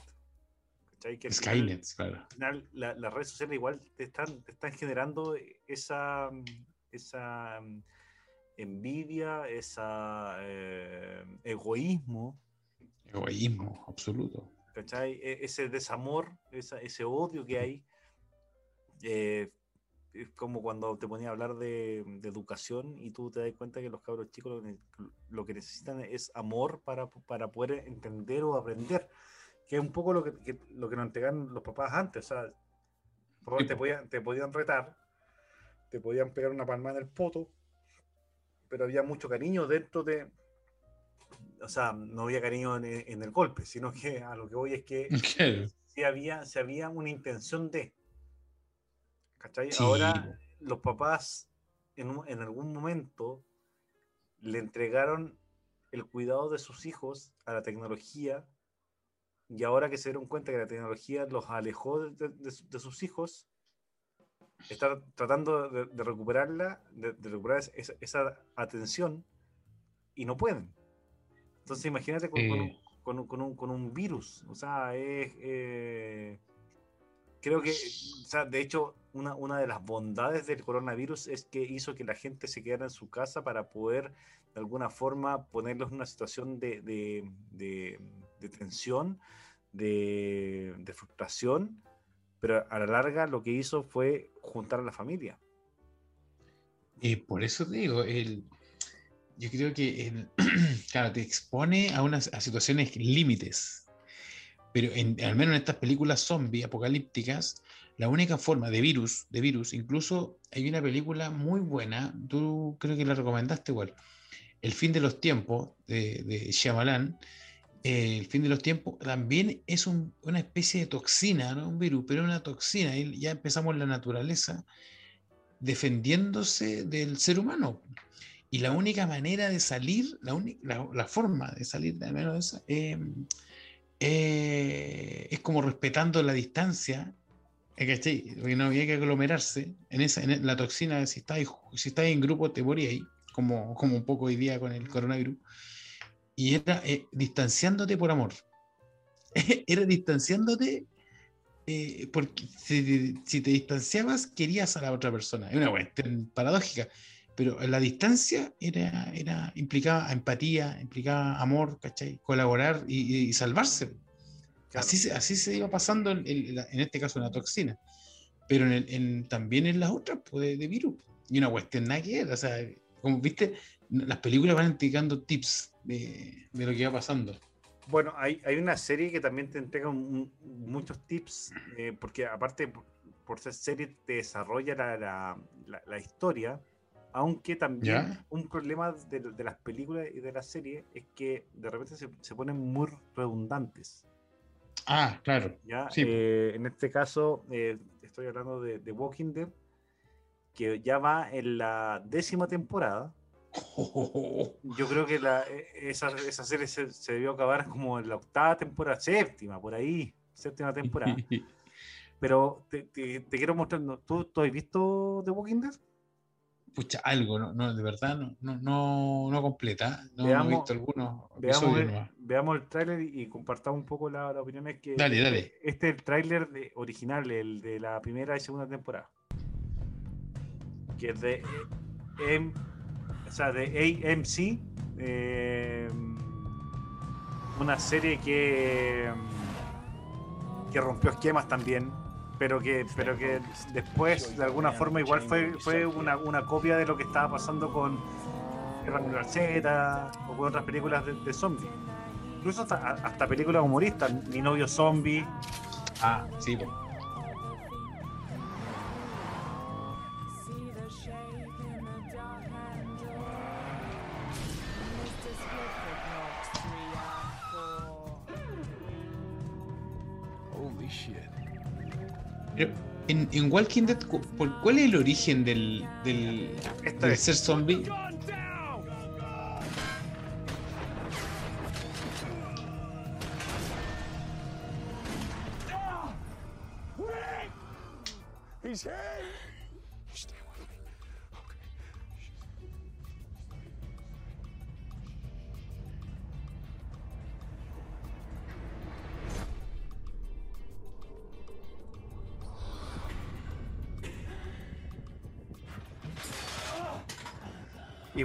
Que al final- Skynet, claro. al final la- las redes sociales igual te están, te están generando esa, esa mm, envidia, esa eh, egoísmo, Egoísmo absoluto. ¿cachai? E- ese desamor, esa- ese odio que hay. eh, es como cuando te ponía a hablar de, de educación y tú te das cuenta que los cabros chicos lo, que- lo que necesitan es amor para, para poder entender o aprender, que es un poco lo que, que- lo que nos entregan los papás antes. O sea, Sí, te, po. podían, te podían retar, te podían pegar una palmada en el poto, pero había mucho cariño dentro de... O sea, no había cariño en, en el golpe, sino que a lo que voy es que si había, si había una intención de. ¿Cachai? Sí, Ahora los papás en, un- en algún momento le entregaron el cuidado de sus hijos a la tecnología y ahora que se dieron cuenta que la tecnología los alejó de, de- de su- de sus hijos, están tratando de, de recuperarla, de, recuperar esa, esa atención y no pueden. Entonces imagínate con, con un, Eh. con un- con un- con un virus. O sea, es... eh, creo que, o sea, de hecho, una, una de las bondades del coronavirus es que hizo que la gente se quedara en su casa para poder, de alguna forma, ponerlos en una situación de, de- de- de tensión, de, de frustración, pero a la larga lo que hizo fue juntar a la familia. Y por eso te digo, el, yo creo que el, claro, te expone a unas a situaciones límites. Pero en- al menos en estas películas zombie apocalípticas, la única forma de virus, de virus, incluso hay una película muy buena, tú creo que la recomendaste igual, El fin de los tiempos, de, de Shyamalan, eh, El fin de los tiempos, también es un- una especie de toxina, no un virus, pero una toxina, y ya empezamos la naturaleza defendiéndose del ser humano. Y la única manera de salir, la, la, la forma de salir de menos de esa, eh, eh, es como respetando la distancia, eh, ¿cachai? Porque no había que aglomerarse en, esa, en la toxina, si estáis si en grupo te morí ahí, como, como un poco hoy día con el coronavirus. Y era eh, distanciándote por amor. era distanciándote eh, porque si, si te distanciabas querías a la otra persona. Es una cuestión paradójica, pero la distancia era, era, implicaba empatía, implicaba amor, ¿cachai? Colaborar y, y salvarse. Así, se- así se iba pasando en, en este caso en la toxina, pero en el- en- también en las otras pues, de, de virus. Y una cuestión nada que ver, o sea, como viste, las películas van indicando tips de, de lo que va pasando. Bueno, hay, hay una serie que también te entrega un- muchos tips, eh, porque aparte por, por ser serie te desarrolla la, la- la- la historia, aunque también ¿Ya? un problema de, de las películas y de las series es que de repente se, se ponen muy redundantes. Ah, claro. ¿ya? Sí. Eh, en este caso, eh, estoy hablando de, de Walking Dead, que ya va en la décima temporada. Yo creo que la, e- esa, esa serie se, se debió acabar como en la octava temporada, séptima, por ahí, séptima temporada. Pero te, te- te quiero mostrar. ¿tú, tú has visto The Walking Dead? Pucha, algo, no, no, de verdad, no, no, no, completa. No, no he Veamos- visto algunos Veamos el, veamos el tráiler y, compartamos un poco la, la opinión. Es que Dale, dale. Este es el tráiler de- original, el de la primera y segunda temporada. Que es de, eh, M- o sea, de AMC. eh, una serie que, que rompió esquemas también. Pero que, pero que después, de alguna forma, igual fue, fue una, una copia de lo que estaba pasando con Mundial Z o con otras películas de, de zombies. Incluso hasta, hasta películas humoristas. Mi novio zombie. Ah, sí, en, en Walking Dead, cu- ¿por- ¿cuál es el origen del, del, del ser zombie?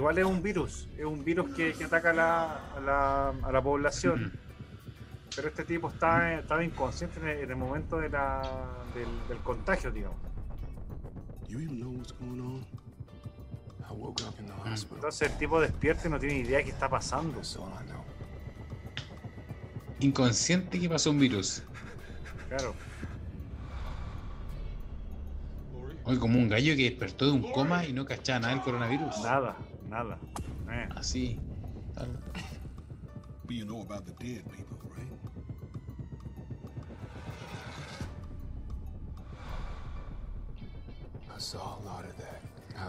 Igual es un virus, es un virus que, que ataca a la, a la, a la población. Pero este tipo está, estaba inconsciente en el, en el momento de la, del, del contagio, digamos. Hospital. Entonces el tipo despierta y no tiene idea de qué está pasando. Inconsciente que pasó un virus. Claro. Hoy como un gallo que despertó de un coma y no cachaba nada del coronavirus. Nada, nada. Eh. Así. tal. But you know about the dead people, right?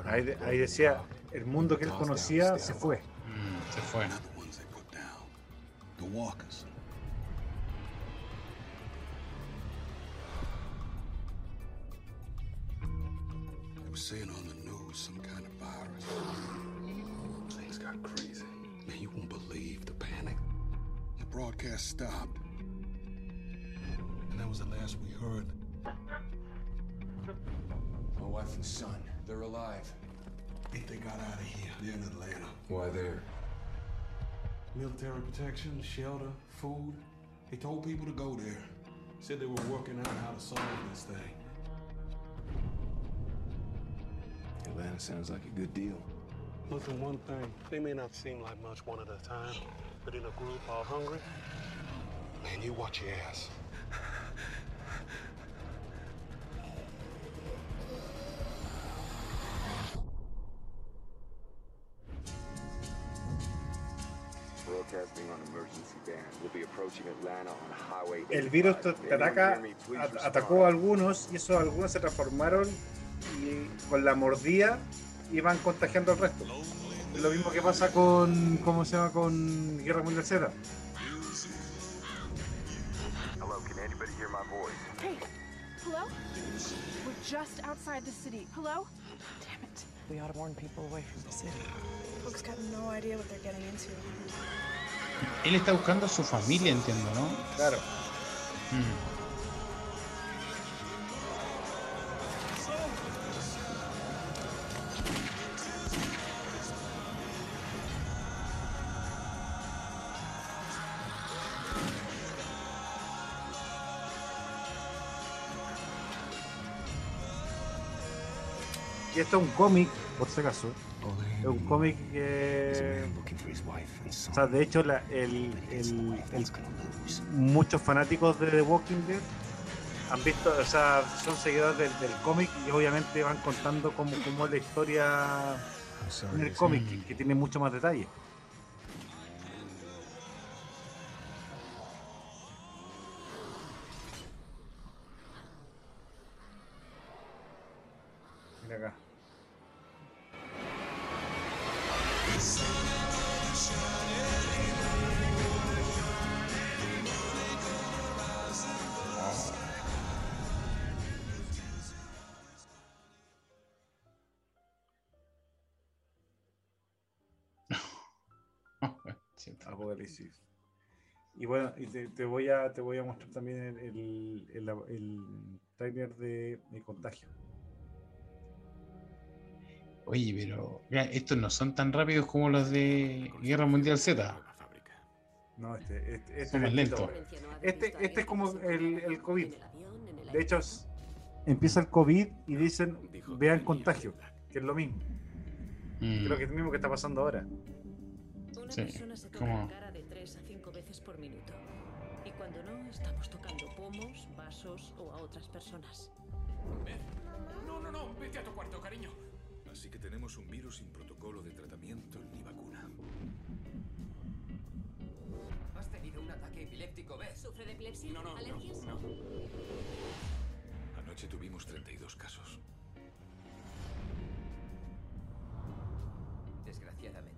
Ahí, the de- ahí decía, el mundo que él conocía se fue. Mm, se fue. Were saying on the news some kind of virus. Things got crazy. Man, you won't believe the panic. The broadcast stopped. And that was the last we heard. My wife and son, they're alive. If they got out of here. They're in Atlanta. Why there? Military protection, shelter, food. They told people to go there. Said they were working out how to solve this thing. Atlanta sounds like a good deal. Listen, one thing, they may not seem like much one at a time, but in a group all hungry, Man, you watch your ass. El virus 85. te ataca, atacó a algunos y esos algunos se transformaron y con la mordida iban contagiando al resto. Es lo mismo que pasa con, ¿cómo se llama? Con Guerra Mundial Z. Hello, can anybody hear my voice? Hey, hello? We're just outside the city. Hello? Damn it. We ought to warn people away from the city. Folks got no idea what they're getting into. Él está buscando a su familia, entiendo, ¿no? Claro. Mm. Es un cómic, por si acaso. Es un cómic que. O sea, de hecho, la- el, muchos fanáticos de The Walking Dead han visto, o sea, son seguidores del, del cómic y obviamente van contando cómo, cómo es la historia en el cómic, que, que tiene mucho más detalle. Apocalipsis. Y bueno, y te, te voy a te voy a mostrar también el, el, el, el trailer de, de Contagio. Oye, pero mira, estos no son tan rápidos como los de Guerra Mundial Z. No, este, este, este es lento. Este, este es como el, el COVID. De hecho, es- empieza el COVID y dicen vean contagio, que es lo mismo. Mm, Creo que es lo mismo que está pasando ahora. Una Sí, persona se toca como- por minuto. Y cuando no, estamos tocando pomos, vasos o a otras personas. No, no, no, vete a tu cuarto, cariño. Así que tenemos un virus sin protocolo de tratamiento ni vacuna. ¿Has tenido un ataque epiléptico, ves? ¿Sufre de epilepsia? No, no, no, ¿Alergias? no. Anoche tuvimos 32 casos. Desgraciadamente,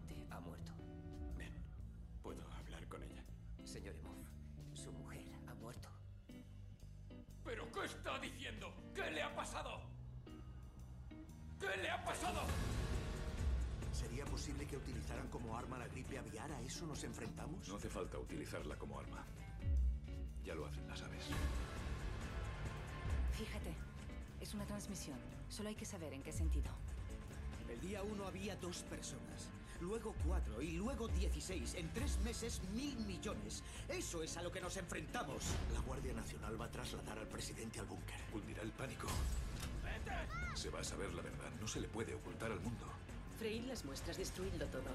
está diciendo? ¿Qué le ha pasado? ¿Qué le ha pasado? ¿Sería posible que utilizaran como arma la gripe aviar? ¿A eso nos enfrentamos? No hace falta utilizarla como arma. Ya lo hacen las aves. Fíjate, es una transmisión. Solo hay que saber en qué sentido. El día uno había dos personas, luego cuatro y luego dieciséis. En tres meses, mil millones. Eso es a lo que nos enfrentamos. La Guardia Nacional va a trasladar al presidente al búnker. Cundirá el pánico. Se va a saber la verdad. No se le puede ocultar al mundo. Freír las muestras, destruidlo todo.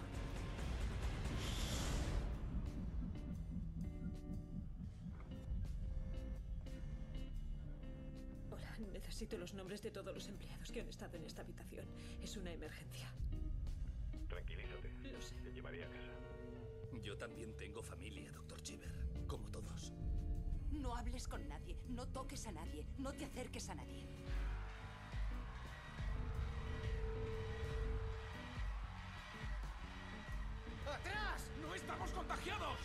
Hola, necesito los nombres de todos los empleados que han estado en esta habitación. Es una emergencia. Tranquilízate. Lo sé. Te llevaré a casa. Yo también tengo familia, doctor Chiver, como todos. No hables con nadie, no toques a nadie, no te acerques a nadie. ¡Atrás! ¡No estamos contagiados!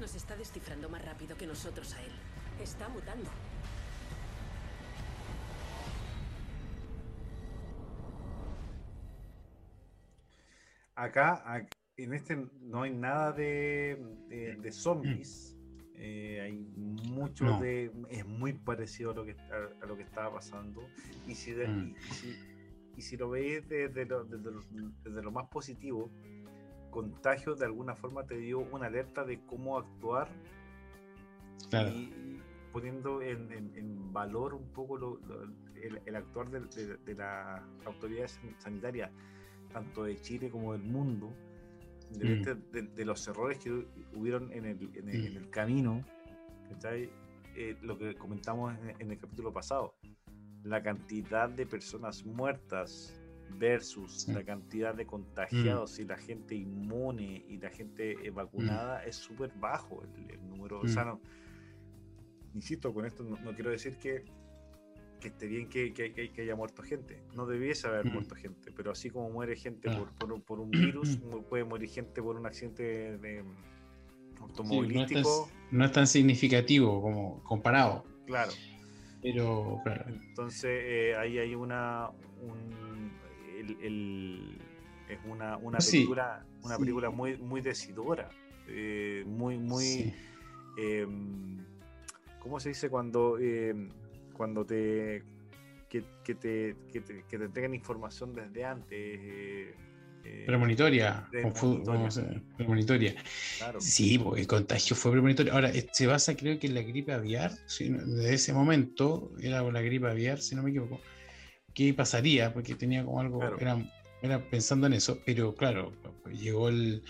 Nos está descifrando más rápido que nosotros a él. Está mutando. Acá, ac- en este no hay nada de, de, de zombies. eh, hay mucho No. de. Es muy parecido a lo que, a, a lo que estaba pasando. Y si, de- Mm. y, si, y si lo veis desde lo, desde lo- desde lo más positivo, Contagio de alguna forma te dio una alerta de cómo actuar Claro. y poniendo en, en- en valor un poco lo- el, el actuar de, de- de las autoridades sanitarias, tanto de Chile como del mundo, de, Mm. de- de los errores que hu- hubieron en el, en el- en el camino. Eh, lo que comentamos en, en el capítulo pasado, la cantidad de personas muertas versus la cantidad de Mm. contagiados y la gente inmune y la gente eh, vacunada es súper bajo el, el número. O sea, Mm. no- insisto, con esto no, no quiero decir que, que esté bien que, que- haya muerto gente. No debiese haber Mm. muerto gente, pero así como muere gente Claro. por, por- por un virus, mu- puede morir gente por un accidente de, de Sí, no, es tan, automovilístico. no es tan significativo como comparado. Claro. Pero, claro. Entonces, eh, ahí hay una. un- el- el- es una, una Sí, película, una sí. película muy, muy decidora. eh, muy, muy. Em, ¿Cómo se dice cuando, em, cuando te que, que te, que te que te entregan información desde antes? eh, eh, Premonitoria. premonitoria. vamos a- premonitoria. Claro. Sí, porque el contagio fue premonitorio. Ahora, eh, se basa creo que en la gripe aviar. si desde ese momento era la gripe aviar, si no me equivoco. ¿Qué pasaría? Porque tenía como algo, Claro. era, era pensando en eso, pero claro, llegó el,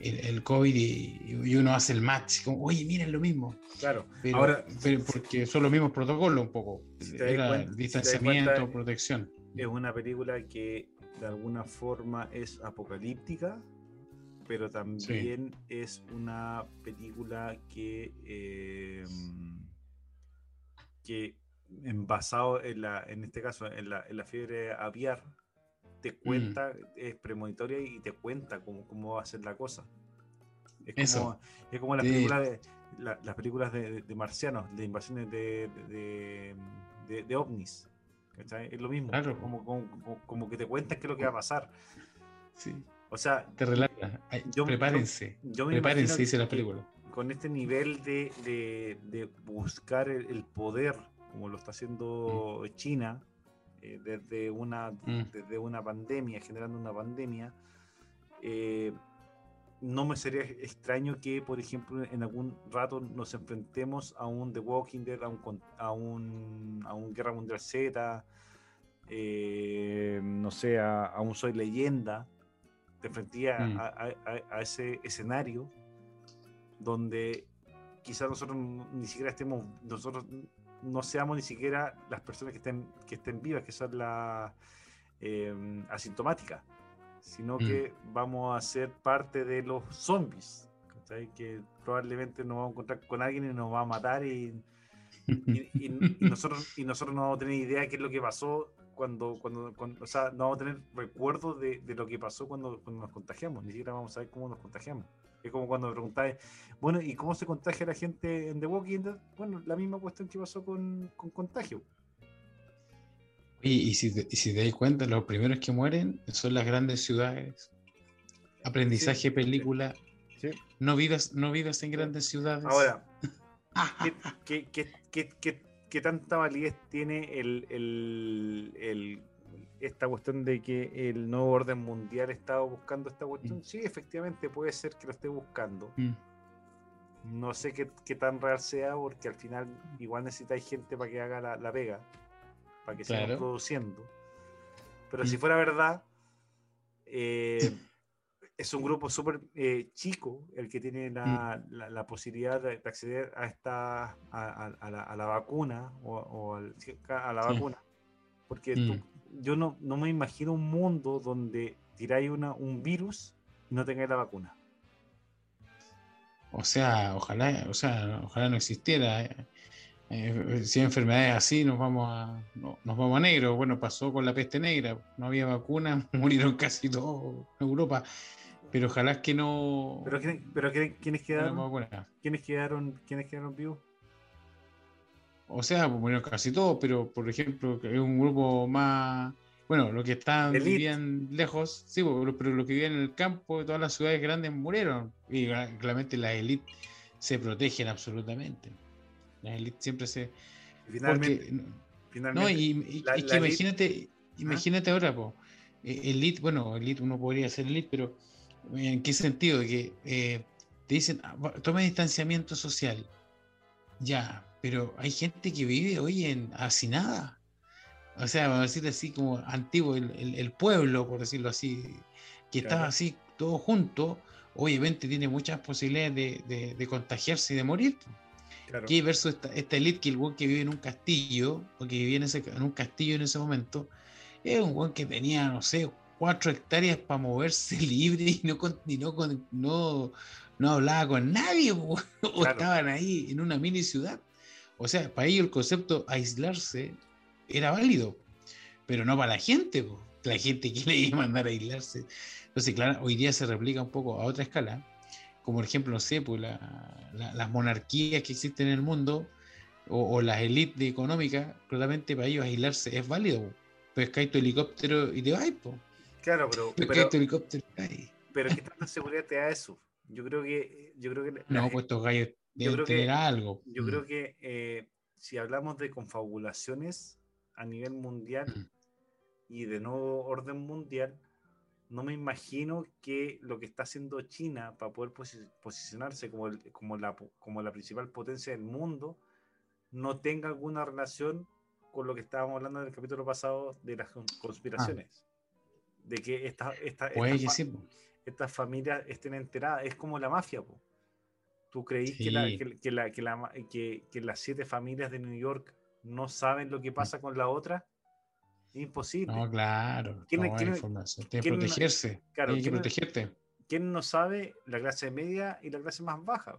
el, el COVID y, y uno hace el match, como, oye, miren lo mismo. Claro. Pero, Ahora, pero porque son los mismos protocolos un poco. si Era cuenta- si distanciamiento, cuenta, protección. es una película que de alguna forma es apocalíptica, pero también es una película que, eh, que en basado en la, en este caso, en la, en la fiebre aviar, te cuenta, es premonitoria y te cuenta cómo, cómo va a ser la cosa. Es Eso. como, es como las Sí. películas de la- las películas de, de marcianos, de invasiones de, de, de- de ovnis. ¿cachai? Es lo mismo. Claro. Como, como, como- que te cuentan qué es lo que va a pasar. Sí. O sea, Te relata. Ay, yo- prepárense. yo me prepárense, dice la película. con este nivel de, de- de buscar el, el poder, como lo está haciendo China, eh, desde, una, Mm. desde una pandemia, generando una pandemia, eh, no me sería extraño que, por ejemplo, en algún rato nos enfrentemos a un The Walking Dead, a un, a un, a un Guerra Mundial Z, eh, no sé, a, a un Soy Leyenda, te enfrenté a, Mm. a- ese escenario donde quizás nosotros ni siquiera estemos, nosotros no seamos ni siquiera las personas que estén, que estén vivas, que son las eh, asintomáticas, sino Mm. que vamos a ser parte de los zombies, que probablemente nos vamos a encontrar con alguien y nos va a matar y, y- y- y nosotros, y nosotros no vamos a tener idea de qué es lo que pasó cuando, cuando, cuando- o sea, no vamos a tener recuerdos de, de lo que pasó cuando, cuando nos contagiamos, ni siquiera vamos a saber cómo nos contagiamos. Es como cuando me preguntáis, bueno, ¿y cómo se contagia la gente en The Walking Dead? Bueno, la misma cuestión que pasó con, con contagio. Y, y si te, y si te das cuenta, los primeros que mueren son las grandes ciudades. Aprendizaje, película. Sí. No vidas, no vidas en grandes ciudades. Ahora, ¿qué, qué, qué, qué, qué- qué tanta validez tiene el, el- el- esta cuestión de que el nuevo orden mundial estaba buscando esta cuestión? Sí, efectivamente puede ser que lo esté buscando. Mm. No sé qué, qué tan real sea, porque al final igual necesitáis gente para que haga la, la pega, para que siga Claro. produciendo. Pero Mm. si fuera verdad, eh, es un grupo súper eh, chico el que tiene la, Mm. la- la posibilidad de, de acceder a esta a, a- a la, la vacuna o, o al- a la Sí. vacuna. Porque Mm. tú- yo no, no me imagino un mundo donde tiráis una, un virus y no tengáis la vacuna. O sea, ojalá, o sea, ojalá no existiera. eh. Eh, si hay enfermedades así, nos vamos a, no- nos vamos a negro. Bueno, pasó con la peste negra, no había vacuna, murieron casi todos en Europa. Pero ojalá que no. Pero, ¿quién- pero ¿quién- ¿quiénes quedaron? haya vacuna. ¿Quiénes quedaron, quiénes quedaron vivos? O sea, pues, murieron casi todos, pero por ejemplo, es un grupo más. Bueno, los que estaban Elite. vivían lejos, sí, pues, pero, los que vivían en el campo de todas las ciudades grandes murieron. Y gra- claramente las élites se protegen absolutamente. Las élites siempre se. Finalmente, porque- finalmente no, y, y- la- es la que elite- imagínate, imagínate ahora, po, eh, elite, bueno, elite, uno podría ser elite, pero ¿en qué sentido? Que eh, te dicen, "Ah, toma distanciamiento social. Ya, pero hay gente que vive hoy en hacinada. O sea, vamos a decir así como antiguo, el, el- el pueblo, por decirlo así, que estaba Claro. así todo junto, obviamente tiene muchas posibilidades de, de- de contagiarse y de morir. Claro. Que versus esta, esta elite que el weón que vive en un castillo, o que vivía en, ese, en un castillo en ese momento, es un weón que tenía, no sé, cuatro hectáreas para moverse libre y no, con- y no, con- no, no hablaba con nadie, o Claro. estaban ahí en una mini ciudad. O sea, para ellos el concepto aislarse era válido, pero no para la gente, po. la gente que le iba a mandar a aislarse. Entonces, claro, hoy día se replica un poco a otra escala, como por ejemplo, no sé, pues la- la- las monarquías que existen en el mundo o, o las élites económicas, claramente para ellos aislarse es válido. po. Pescáis tu helicóptero y te vas, po. Claro, pero, Pescáis pero, tu helicóptero y te vas. pero ¿qué tanta seguridad te da eso? Yo creo que, yo creo que No, la- pues estos gallos yo deben creo tener que, algo. yo Mm. creo que eh, si hablamos de confabulaciones a nivel mundial Mm. y de nuevo orden mundial, no me imagino que lo que está haciendo China para poder posi- posicionarse como, el- como, la, como la principal potencia del mundo no tenga alguna relación con lo que estábamos hablando en el capítulo pasado de las con- conspiraciones. De que esta, esta, Ah. Esta sí, estas familias estén enteradas. Es como la mafia, po. ¿Tú creís que, la- Sí. que, que la- que la ma- que- que las siete familias de New York no saben lo que pasa con la otra? Es imposible. No, claro. ¿Quién- no, hay quién- información. Tiene que protegerse. claro, Tiene que protegerte. ¿Quién no sabe? La clase media y la clase más baja.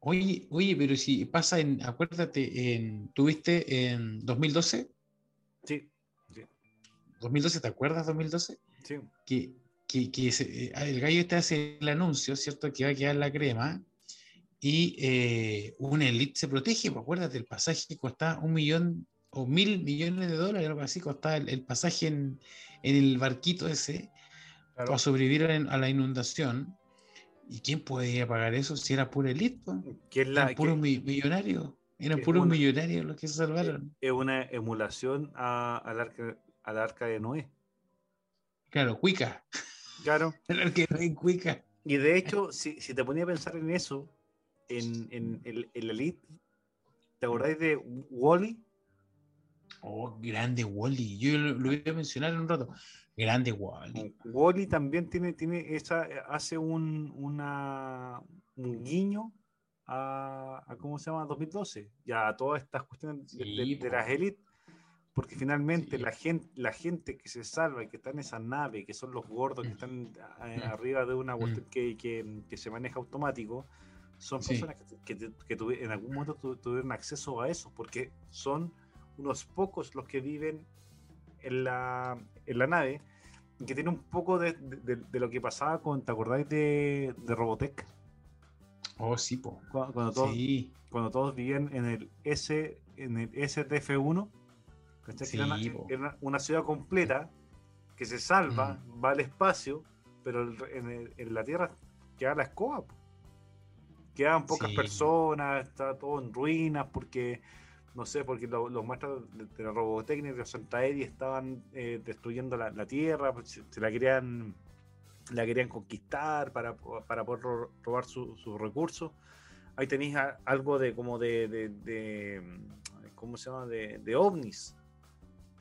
Oye, oye, pero si pasa en, acuérdate, en, ¿tuviste en 2012? Sí, sí, 2012, ¿te acuerdas 2012? sí. Que, que, que se- eh, el gallo este hace el anuncio, ¿cierto? Que va a quedar la crema y eh, una elite se protege, pues acuérdate, el pasaje costaba un millón o mil millones de dólares, algo así, costaba el, el pasaje en, en el barquito ese Claro. para sobrevivir a la- inundación. ¿Y quién podía pagar eso si era pura elite? po? Que es la- Eran puros mi- millonarios. Eran puros una- millonarios los que se salvaron. es una emulación a- al, arca, al arca de Noé. Claro, Cuica. Claro. El arca de Noé, Cuica. Y de hecho, si, si te ponía a pensar en eso, en, en, el- en la Elite, ¿te acordáis de Wally? Oh, grande Wally. Yo lo, lo voy a mencionar en un rato. Grande Wally. Wally también tiene, tiene esa, hace un, una, un guiño a, a, ¿cómo se llama? 2012, ya a todas estas cuestiones de, de- Sí, de po. las élites, porque finalmente la, gente, la gente que se salva y que está en esa nave, que son los gordos que están eh, Mm. arriba de una cuestión que, que- que se maneja automático, son Sí. personas que, que, que tuvi- en algún momento tu- tuvieron acceso a eso, porque son unos pocos los que viven en la, en la nave, que tiene un poco de, de- de lo que pasaba con, ¿te acordáis de, de Robotech? Oh, sí, po. Cuando, cuando todos, Sí. cuando todos vivían en el S, en el STF1, ¿cachai? Que era, una, Sí, era una- una ciudad completa que se salva, va al espacio, pero en, el- en la Tierra queda la escoba. po. Quedaban pocas Sí. personas, está todo en ruinas, porque, no sé, porque lo- los maestros de, de la robotecnia de Santa Edi estaban eh, destruyendo la, la Tierra, pues, se, se la querían la querían conquistar para, para poder ro- robar su- sus recursos. Ahí tenéis algo de como de, de, de, ¿cómo se llama? De, de ovnis.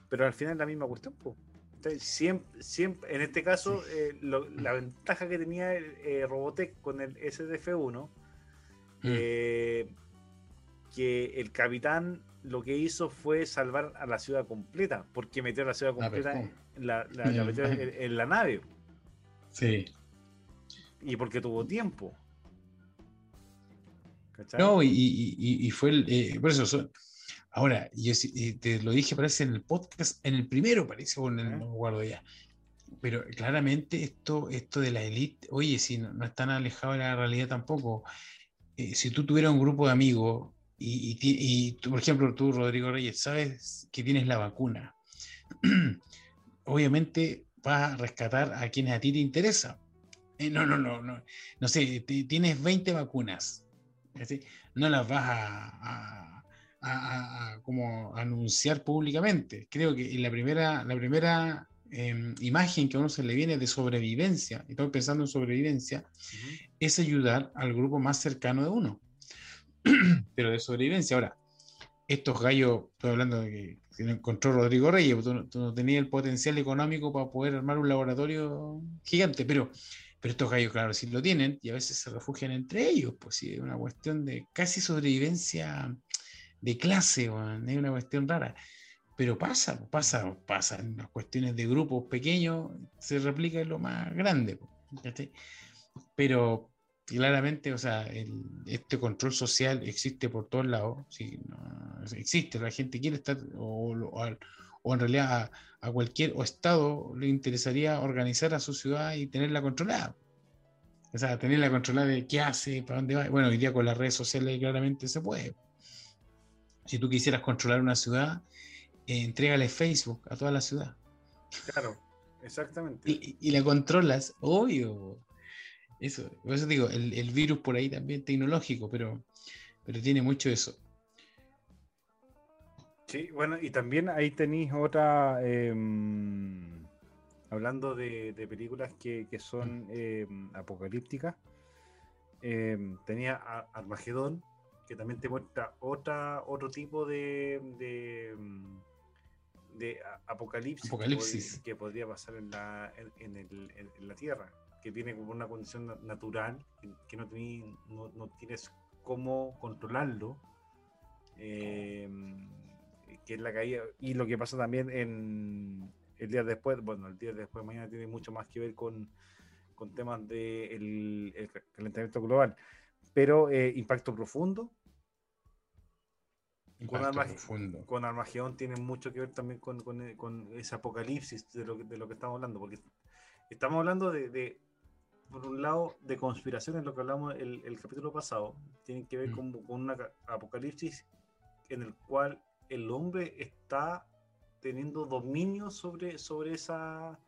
Pero al final es la misma cuestión. Entonces, siempre, siempre, en este caso, eh, lo- la ventaja que tenía el eh, Robotech con el SDF-1, Mm. eh, que el capitán lo que hizo fue salvar a la ciudad completa, porque metió a la ciudad La completa, en la, la- la metió en, en la nave, Sí. y porque tuvo tiempo. ¿Cachai? No, y, y- y- fue el. eh, por eso. son- ahora, yo eh, te lo dije, parece en el podcast, en el primero, parece, o en el, no me acuerdo ya. Pero claramente esto, esto de la élite, oye, si no, no es tan alejado de la realidad tampoco. Eh, si tú tuvieras un grupo de amigos y, y y tú, por ejemplo, tú, Rodrigo Reyes, sabes que tienes la vacuna, obviamente vas a rescatar a quienes a ti te interesa. Eh, no, no, no, no. No sé, ti- tienes 20 vacunas. ¿sí? No las vas a- a- a- a como anunciar públicamente. Creo que en la primera, la primera em, imagen que a uno se le viene de sobrevivencia, y estoy pensando en sobrevivencia, es ayudar al grupo más cercano de uno. Pero de sobrevivencia. Ahora, estos gallos, estoy hablando de que, que encontró Rodrigo Reyes, tú, no- tú no tenías el potencial económico para poder armar un laboratorio gigante, pero, pero estos gallos, claro, sí lo tienen y a veces se refugian entre ellos, pues sí, es una cuestión de casi sobrevivencia de clase, weón, es una cuestión rara. Pero pasa, pasa, pasa en las cuestiones de grupos pequeños, se replica en lo más grande. ¿cachai? Pero claramente, o sea, el- este control social existe por todos lados, sí, no, existe, la gente quiere estar, o, o o en realidad a, a cualquier o estado le interesaría organizar a su ciudad y tenerla controlada. O sea, tenerla controlada de qué hace, para dónde va. Bueno, hoy día con las redes sociales claramente se puede. Si tú quisieras controlar una ciudad, entrégale Facebook a toda la ciudad. Claro, exactamente. Y, y la controlas, obvio. Eso, por eso digo, el, el virus por ahí también tecnológico, pero, pero tiene mucho eso. Sí, bueno, y también ahí tenéis otra, em, hablando de, de películas que, que son em, apocalípticas, em, tenía Armagedón, que también te muestra otra, otro tipo de, de, de apocalipsis, Apocalipsis. Que, podría pasar en la, en, en el- en- la Tierra, que viene como una condición na- natural, que, no, tení- no, no tienes cómo controlarlo. em, que es la caída y lo que pasa también en el día después, bueno, el día después de mañana tiene mucho más que ver con, con temas de el, el calentamiento global, pero eh, impacto profundo. Con, Impacto Armag- profundo. con Armagedón tiene mucho que ver también con, con, con ese apocalipsis de lo, que, de lo que estamos hablando, porque estamos hablando de, de, por un lado, de conspiraciones, lo que hablamos el, el capítulo pasado, tienen que ver Mm. con, con un apocalipsis en el cual el hombre está teniendo dominio sobre, sobre esa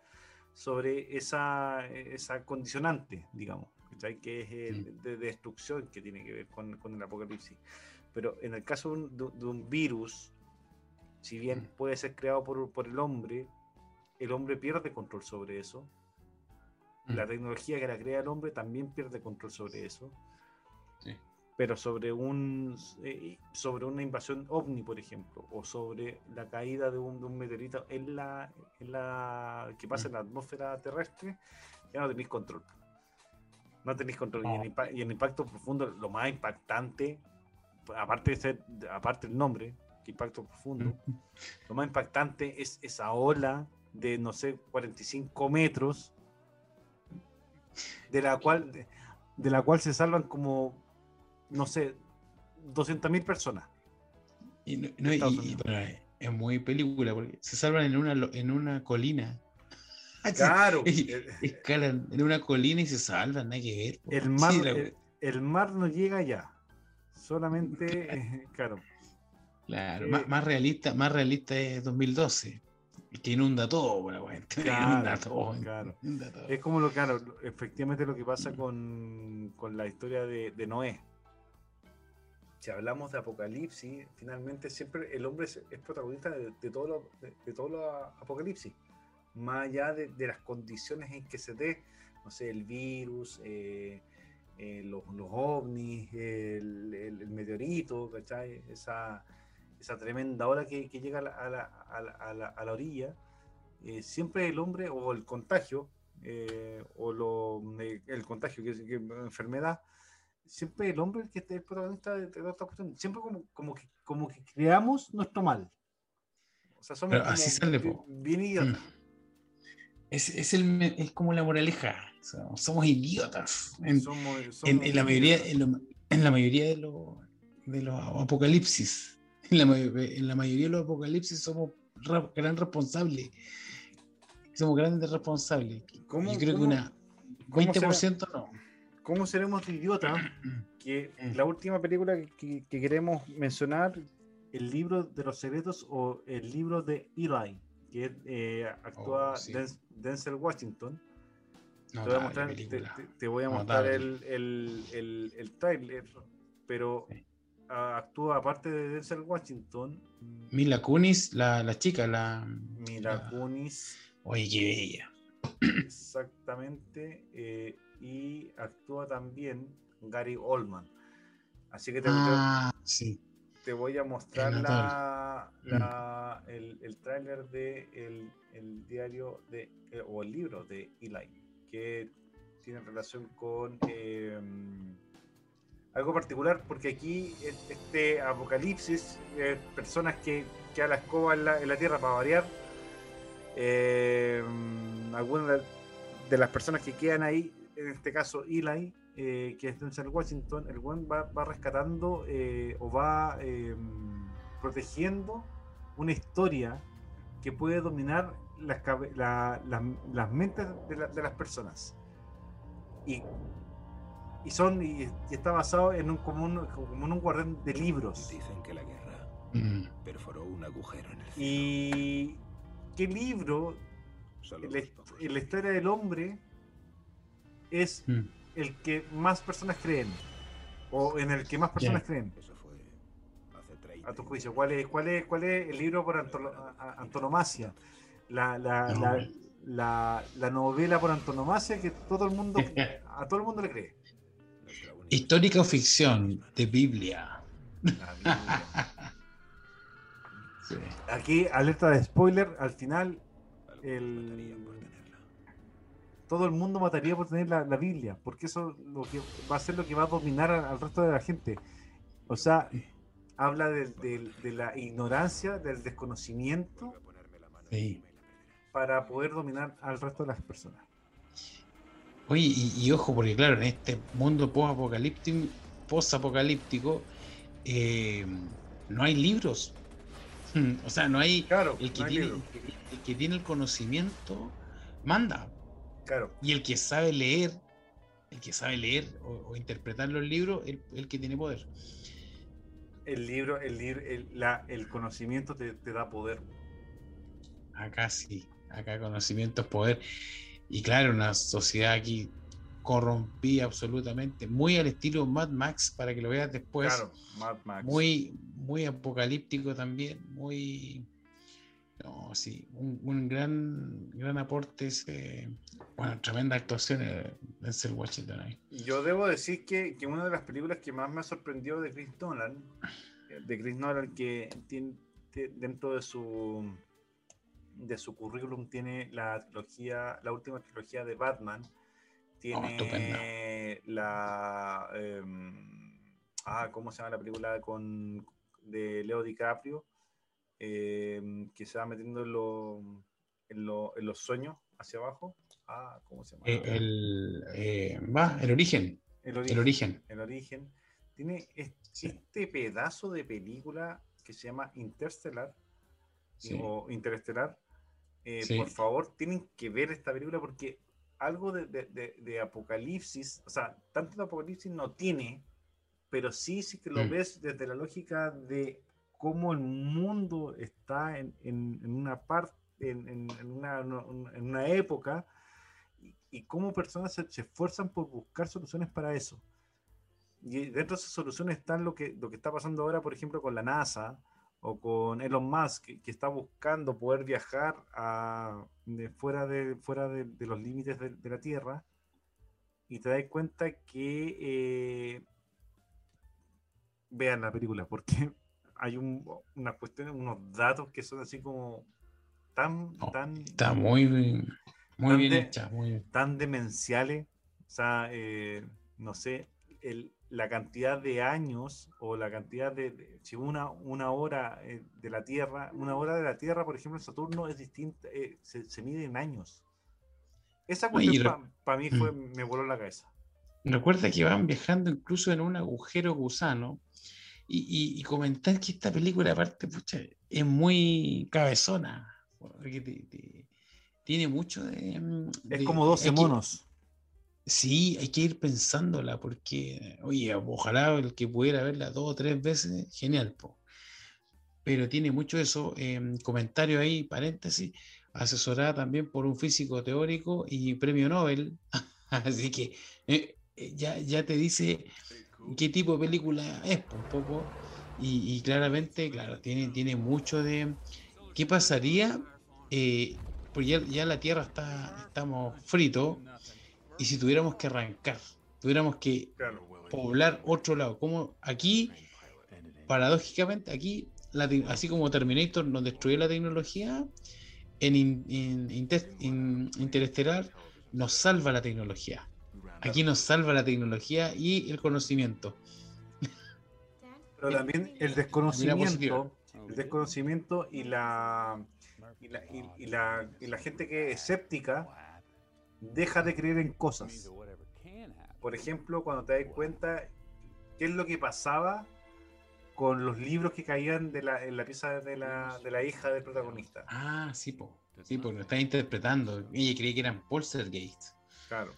sobre esa, esa condicionante, digamos, ¿cachai? que es el de destrucción que tiene que ver con, con el apocalipsis. Pero en el caso de un, de- un virus, si bien puede ser creado por, por el hombre, el hombre pierde control sobre eso. La tecnología que la crea el hombre también pierde control sobre eso. Sí. Pero sobre un eh, sobre una invasión ovni, por ejemplo, o sobre la caída de un, de un meteorito en la, en la que pasa en la atmósfera terrestre, ya no tenéis control. No tenéis control. Y, el impa- y el impacto profundo, lo más impactante, aparte de ser, aparte el nombre, que impacto profundo, lo más impactante es esa ola de, no sé, 45 metros, de la cual, de, de la cual se salvan como, no sé, 200.000 personas. Y, no- no, y- y- es- muy película porque se salvan en una, en una colina. Claro. Y- escalan en una colina y se salvan, nada que ver. El mar, Sí, la- el, el mar no llega allá. Solamente, eh, claro. claro, eh, más, más realista, más realista es 2012. Que inunda todo, bueno, bueno, inunda Claro, todo. claro. inunda todo. Es como lo claro, efectivamente lo que pasa con, con la historia de, de Noé. Si hablamos de apocalipsis, finalmente siempre el hombre es, es protagonista de, de todo lo, de, de todo lo apocalipsis. Más allá de, de las condiciones en que se dé, no sé, el virus, eh, eh, los, los ovnis, el, el- el meteorito, ¿cachai? Esa, esa tremenda ola que, que llega a la, a la- a la- a la- orilla, eh, siempre el hombre o el contagio, eh, o lo, eh, el contagio, que es enfermedad, siempre el hombre el que es el protagonista de, toda esta cuestión, siempre como, como, que, como que creamos nuestro mal. O sea, somos Pero así sale, bi- po. bien idiotas. Es, es, el, es como la moraleja. o sea, somos idiotas. En, Somos- en- somos en la mayoría, idiotas. en, lo- en la mayoría de, los de los apocalipsis. En la, may- en la mayoría de los apocalipsis somos ra- gran responsables. Somos grandes responsables. ¿Cómo- Yo creo cómo- que una cómo será? 20% no. ¿Cómo seremos de idiotas? Que la última película que queremos mencionar, el libro de los secretos o el libro de Eli, que eh, actúa Oh, sí. Denzel Washington. te, voy a mostrar, te, película. te- te voy a mostrar Notable. el, el, el, el tráiler, pero actúa aparte de Denzel Washington, Mila Kunis, la, la chica, la. Mila Kunis. Oye, qué bella. Exactamente. eh, y actúa también Gary Oldman. Así que te, Ah, sí. Te voy a mostrar la, la- el, el tráiler de el, el diario de eh, o el libro de Eli, que tiene relación con eh, algo particular, porque aquí este apocalipsis, eh, personas que, que a la escoba en la, en la tierra para variar, eh, algunas de las personas que quedan ahí, en este caso Eli, eh, que es Denzel Washington, el buen va, va rescatando eh, o va eh, protegiendo una historia que puede dominar las, cabe- la- las- mentes de, la- de las personas. Y, y son y, y está basado en un como, un como en un guardián de libros. Dicen que la guerra Mm. perforó un agujero en el cielo. Y qué libro en la, la historia del hombre es Mm. El que más personas creen o en el que más personas creen. A tu juicio, ¿cuál es, cuál es, cuál es el libro por antolo- a- a- antonomasia? La, la, la, la- la novela por antonomasia que todo el mundo a todo el mundo le cree. Histórica o ficción de Biblia. Sí. Aquí, alerta de spoiler, al final el, todo el mundo mataría por tener la, la Biblia, porque eso lo que va a ser lo que va a dominar al, al resto de la gente. O sea, habla de, de- de la ignorancia, del desconocimiento Sí. para poder dominar al resto de las personas. Oye, y, y ojo, porque claro, en este mundo post-apocalíptico, post-apocalíptico, eh, no hay libros. O sea, no hay. el, que no hay tiene, el que tiene el conocimiento manda. Claro. Y el que sabe leer, el que sabe leer o, o interpretar los libros, el, el que tiene poder. El libro, el, libro el, la, el conocimiento te, te da poder. Acá sí, acá conocimiento es poder. Y claro, una sociedad aquí corrompida absolutamente, muy al estilo Mad Max, para que lo veas después. Claro, Mad Max. Muy, muy apocalíptico también, muy... No, sí, un, un gran, gran aporte ese, bueno, tremenda actuación de Denzel Washington ahí. Yo debo decir que, que una de las películas que más me sorprendió de Chris Nolan, eh, de Chris Nolan, que tiene, dentro de su de su currículum tiene la trilogía, la última trilogía de Batman, tiene estupenda. la em, ah, ¿cómo se llama la película con de Leo DiCaprio? Em, que se va metiendo en, lo- en, lo- en los sueños hacia abajo. Ah, ¿cómo se llama? Eh, el, eh, va, el origen. El El origen. El origen. Tiene es- este pedazo de película que se llama Interstellar Sí. o Interestelar. Eh, Sí. Por favor, tienen que ver esta película porque algo de, de- de- de apocalipsis, o sea, tanto de apocalipsis no tiene, pero sí, sí que lo Mm. ves desde la lógica de cómo el mundo está en, en- en una parte, en, una, en una época y, y cómo personas se, se esfuerzan por buscar soluciones para eso. Y dentro de esas soluciones están lo que, lo que está pasando ahora, por ejemplo, con la NASA o con Elon Musk, que, que está buscando poder viajar a, de fuera, de, fuera de, de los límites de, de la Tierra. Y te das cuenta que eh, vean la película, porque hay un, una cuestión, unos datos que son así como tan, tan, Está muy, bien- muy tan bien de- hecha, muy bien. tan demenciales. O sea, eh, no sé, el- la cantidad de años o la cantidad de, de- si una, una hora eh, de la Tierra, una hora de la Tierra, por ejemplo, en Saturno es distinta, eh, se, se mide en años. Esa cuestión para mí fue, me voló la cabeza. Recuerda que van viajando incluso en un agujero gusano y, y- y comentar que esta película aparte pucha, es muy cabezona, porque te- te- tiene mucho de... mm, Es de- como 12 hay que- monos. Sí, hay que ir pensándola porque, oye, ojalá el que pudiera verla dos o tres veces, genial, po. Pero tiene mucho eso, em, comentario ahí, paréntesis, asesorada también por un físico teórico y premio Nobel. Así que eh, eh, ya, ya te dice qué tipo de película es, po, un poco. Y, claramente, claro, tiene, tiene mucho de qué pasaría, eh, pues ya, ya la Tierra está, estamos fritos, y si tuviéramos que arrancar, tuviéramos que poblar otro lado, como aquí, paradójicamente, aquí, así como Terminator nos destruyó la tecnología, en, in- Interestelar nos salva la tecnología. Aquí nos salva la tecnología y el conocimiento. Pero también el Mira, desconocimiento, el desconocimiento y la, y la, y- y la, y la gente que es escéptica deja de creer en cosas. Por ejemplo, cuando te das cuenta qué es lo que pasaba con los libros que caían de la, en la pieza de la, de la hija del protagonista. Ah, sí, po. Sí, pues lo está interpretando. Ella creía que eran poltergeist. Claro.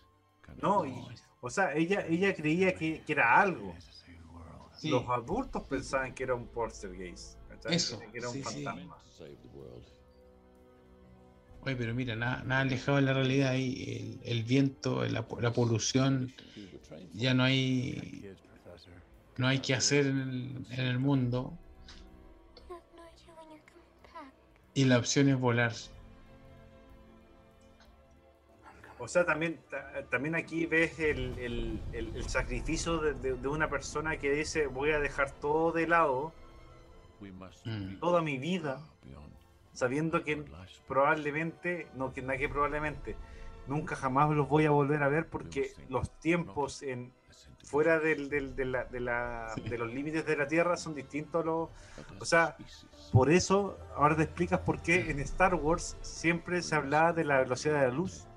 No, y- o sea, ella, ella creía que, que era algo. Sí. Los adultos pensaban que era un poltergeist. Eso, Que era un sí, sí. fantasma. Oye, pero mira, nada, nada alejado de la realidad ahí, el, el viento, la, la polución, ya no hay no hay que hacer en el, en el mundo y la opción es volar. O sea, también, ta- también aquí ves el, el- el- el sacrificio de, de- de una persona que dice voy a dejar todo de lado, Mm. toda mi vida, sabiendo que probablemente, no que nada que probablemente, nunca jamás los voy a volver a ver porque los tiempos en fuera del, del- de, la- de la- de los límites de la Tierra son distintos a los... O sea, por eso ahora te explicas por qué en Star Wars siempre se hablaba de la velocidad de la luz.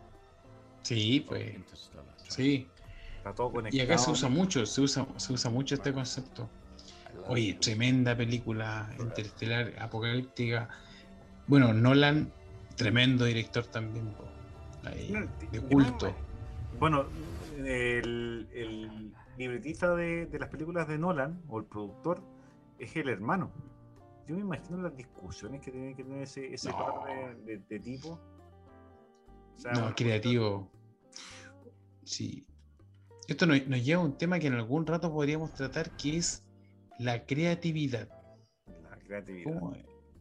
Sí, pues. Sí. Está todo Y acá se conectado. usa mucho, se usa, se usa mucho este concepto. Oye, tremenda película interestelar, apocalíptica. Bueno, Nolan, tremendo director también. Ahí, de culto. Bueno, el, el libretista de, de las películas de Nolan, o el productor, es el hermano. Yo me imagino las discusiones que tiene que tener ese, ese No. par de, de- de tipo. O sea, No, creativo. Sí. Esto nos, nos lleva a un tema que en algún rato podríamos tratar, que es la creatividad. La creatividad. ¿Cómo?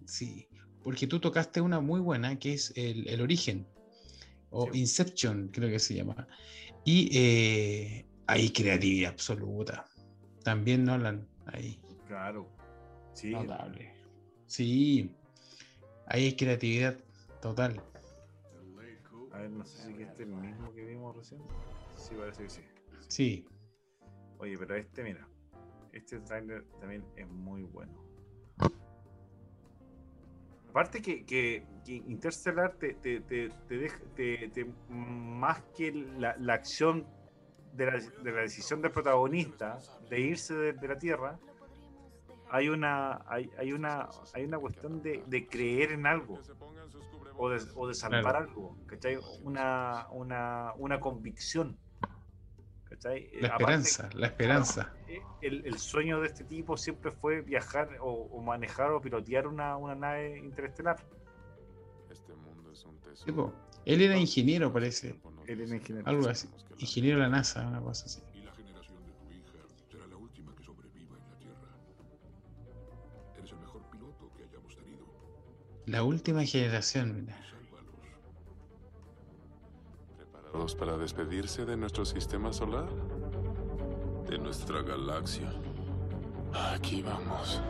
Sí, porque tú tocaste una muy buena, que es el, el origen, o Inception, creo que se llama. Y eh, hay creatividad absoluta. También Nolan, ahí. Claro. Sí. Notable. Sí, ahí hay creatividad total. A ver, no sé si este es el mismo que vimos recién. Sí, parece que sí. Sí, Oye, pero este, mira. Este trailer también es muy bueno. Aparte que, que, que Interstellar te, te, te, te deja, te, te- más que la, la acción de la, de la decisión del protagonista de irse de, de la Tierra, hay una, hay, hay una, hay una cuestión de, de creer en algo o de, o de salvar Claro. algo, ¿cachai? Una, una, una convicción. ¿cachai? la Aparte, esperanza, la esperanza. el, el sueño de este tipo siempre fue viajar o, o manejar o pilotear una, una nave interestelar. Este mundo es un tesoro. Tipo, él era ingeniero, parece. Él era ingeniero. Algo así. Ingeniero de la NASA, una cosa así. La última generación, mira. ¿Preparados para despedirse de nuestro sistema solar? De nuestra galaxia. Aquí vamos.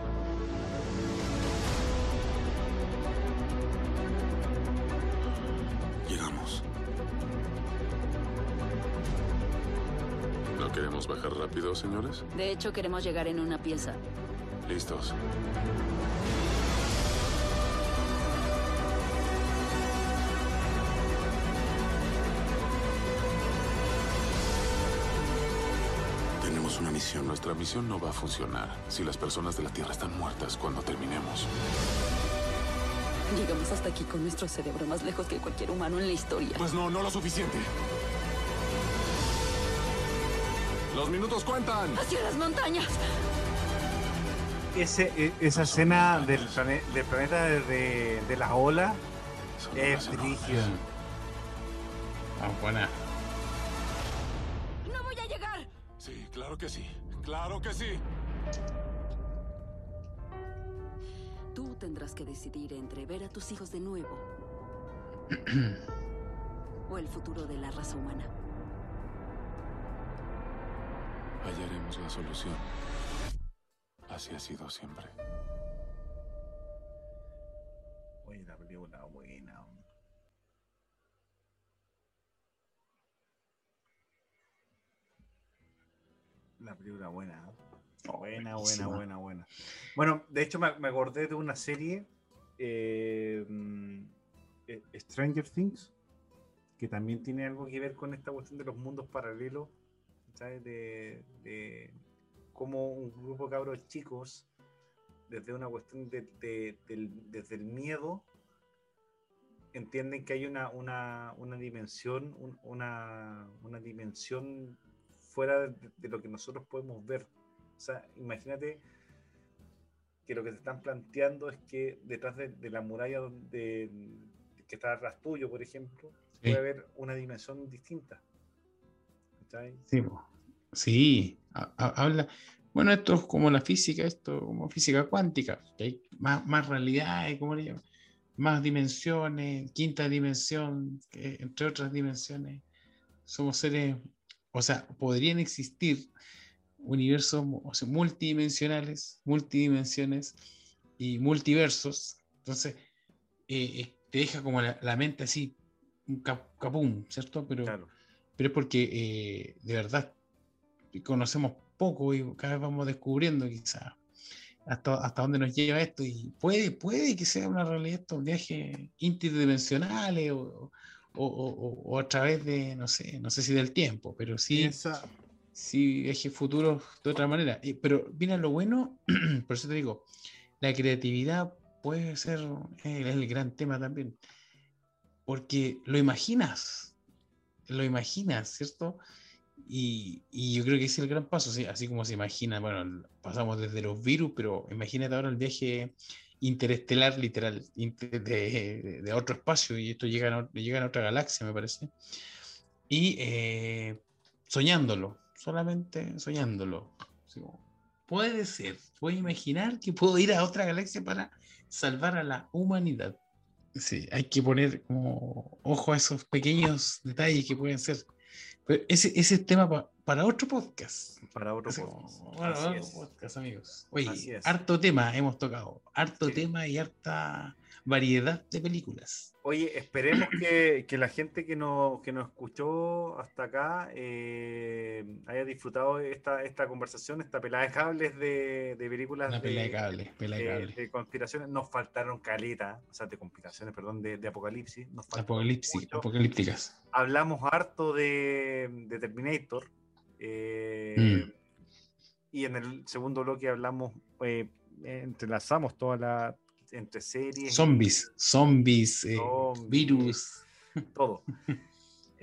Llegamos. ¿No queremos bajar rápido, señores? De hecho, queremos llegar en una pieza. Listos. Misión. Nuestra misión no va a funcionar si las personas de la Tierra están muertas cuando terminemos. Llegamos hasta aquí con nuestro cerebro más lejos que cualquier humano en la historia. Pues no, no lo suficiente. Los minutos cuentan. ¡Hacia las montañas! Ese, e- esa escena del, plane- del planeta de, de, de las olas es brígida. Ah, buena. ¡No voy a llegar! Sí, claro que sí. Claro que sí. Tú tendrás que decidir entre ver a tus hijos de nuevo o el futuro de la raza humana. Hallaremos la solución. Así ha sido siempre. Película buena. ¿eh? Buena, buena, buena, buena. Bueno, de hecho me, me acordé de una serie, eh, mm, eh, Stranger Things, que también tiene algo que ver con esta cuestión de los mundos paralelos, ¿sabes? De, de cómo un grupo de cabros chicos, desde una cuestión de, de- del, desde el miedo, entienden que hay una, una, una dimensión, un- una, una dimensión fuera de, de lo que nosotros podemos ver. O sea, imagínate que lo que te están planteando es que detrás de, de la muralla donde, que está atrás tuyo, por ejemplo, Sí. puede haber una dimensión distinta. ¿Cachai? Sí, sí. ha- ha- habla. Bueno, esto es como la física, esto como física cuántica, que hay más, más realidades, ¿cómo le llaman? Más dimensiones, quinta dimensión, que entre otras dimensiones. Somos seres, o sea, podrían existir universos o sea, multidimensionales, multidimensiones y multiversos. Entonces, eh, eh, te deja como la, la mente así, un cap- capum, ¿cierto? Pero, pero es porque eh, de verdad conocemos poco y cada vez vamos descubriendo quizás hasta, hasta dónde nos lleva esto y puede, puede que sea una realidad estos viajes interdimensionales o, o, o- o a través de, no sé, no sé si del tiempo, pero sí, Esa- sí viajes futuros de otra manera. Eh, Pero mira lo bueno, por eso te digo, la creatividad puede ser el, el gran tema también, porque lo imaginas, lo imaginas, ¿cierto? Y, y yo creo que ese es el gran paso, sí, así como se imagina, bueno, pasamos desde los virus, pero imagínate ahora el viaje interestelar literal de, de otro espacio y esto llega a, a otra galaxia, me parece. Y eh, soñándolo, solamente soñándolo. Así como, puede ser, puedo imaginar que puedo ir a otra galaxia para salvar a la humanidad. Sí, hay que poner como ojo a esos pequeños detalles que pueden ser. Pero ese, ese es tema para otro podcast. Para otro Así podcast. para Así otro podcast, amigos. Oye, harto tema hemos tocado. Harto Sí. tema y harta variedad de películas. Oye, esperemos que, que la gente que nos, que nos escuchó hasta acá eh, haya disfrutado esta, esta conversación, esta pelada de cables de, de películas Una de, pelea de cable, pelea de conspiraciones. Nos faltaron caleta, o sea, de complicaciones, perdón, de, de apocalipsis. Nos Apocalipsis, mucho. apocalípticas. Hablamos harto de, de Terminator. Eh, Mm. Y en el segundo bloque hablamos, eh, entrelazamos toda la entre series. y- Zombies, zombies, eh, Zombies. virus. todo.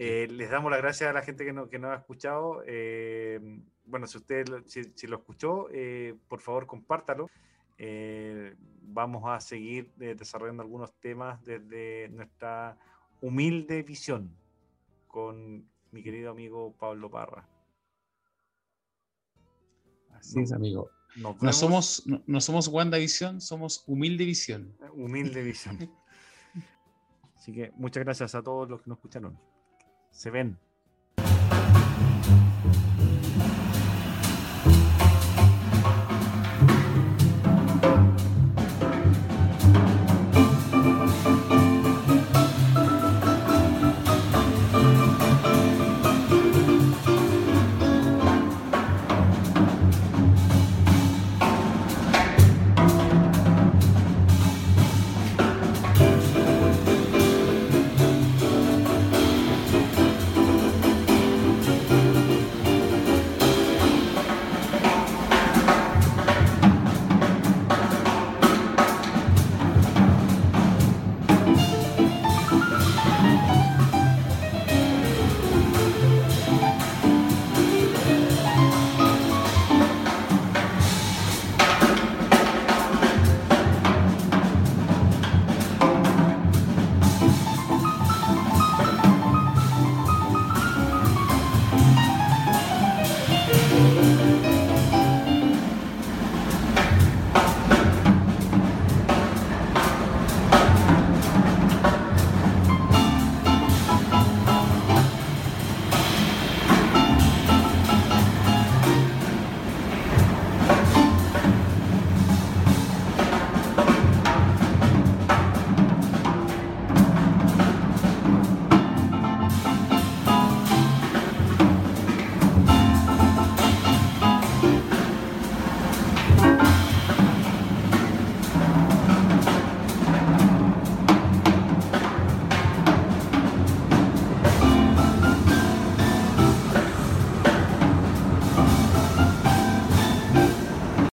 Eh, les damos las gracias a la gente que, no, que nos ha escuchado. Eh, bueno, si usted lo, si, si lo escuchó, eh, por favor compártalo. Eh, vamos a seguir eh, desarrollando algunos temas desde nuestra humilde visión con mi querido amigo Pablo Parra. Así es, amigo. No somos, no, no somos WandaVision, somos Humilde Visión. Humilde visión. Así que muchas gracias a todos los que nos escucharon. Se ven.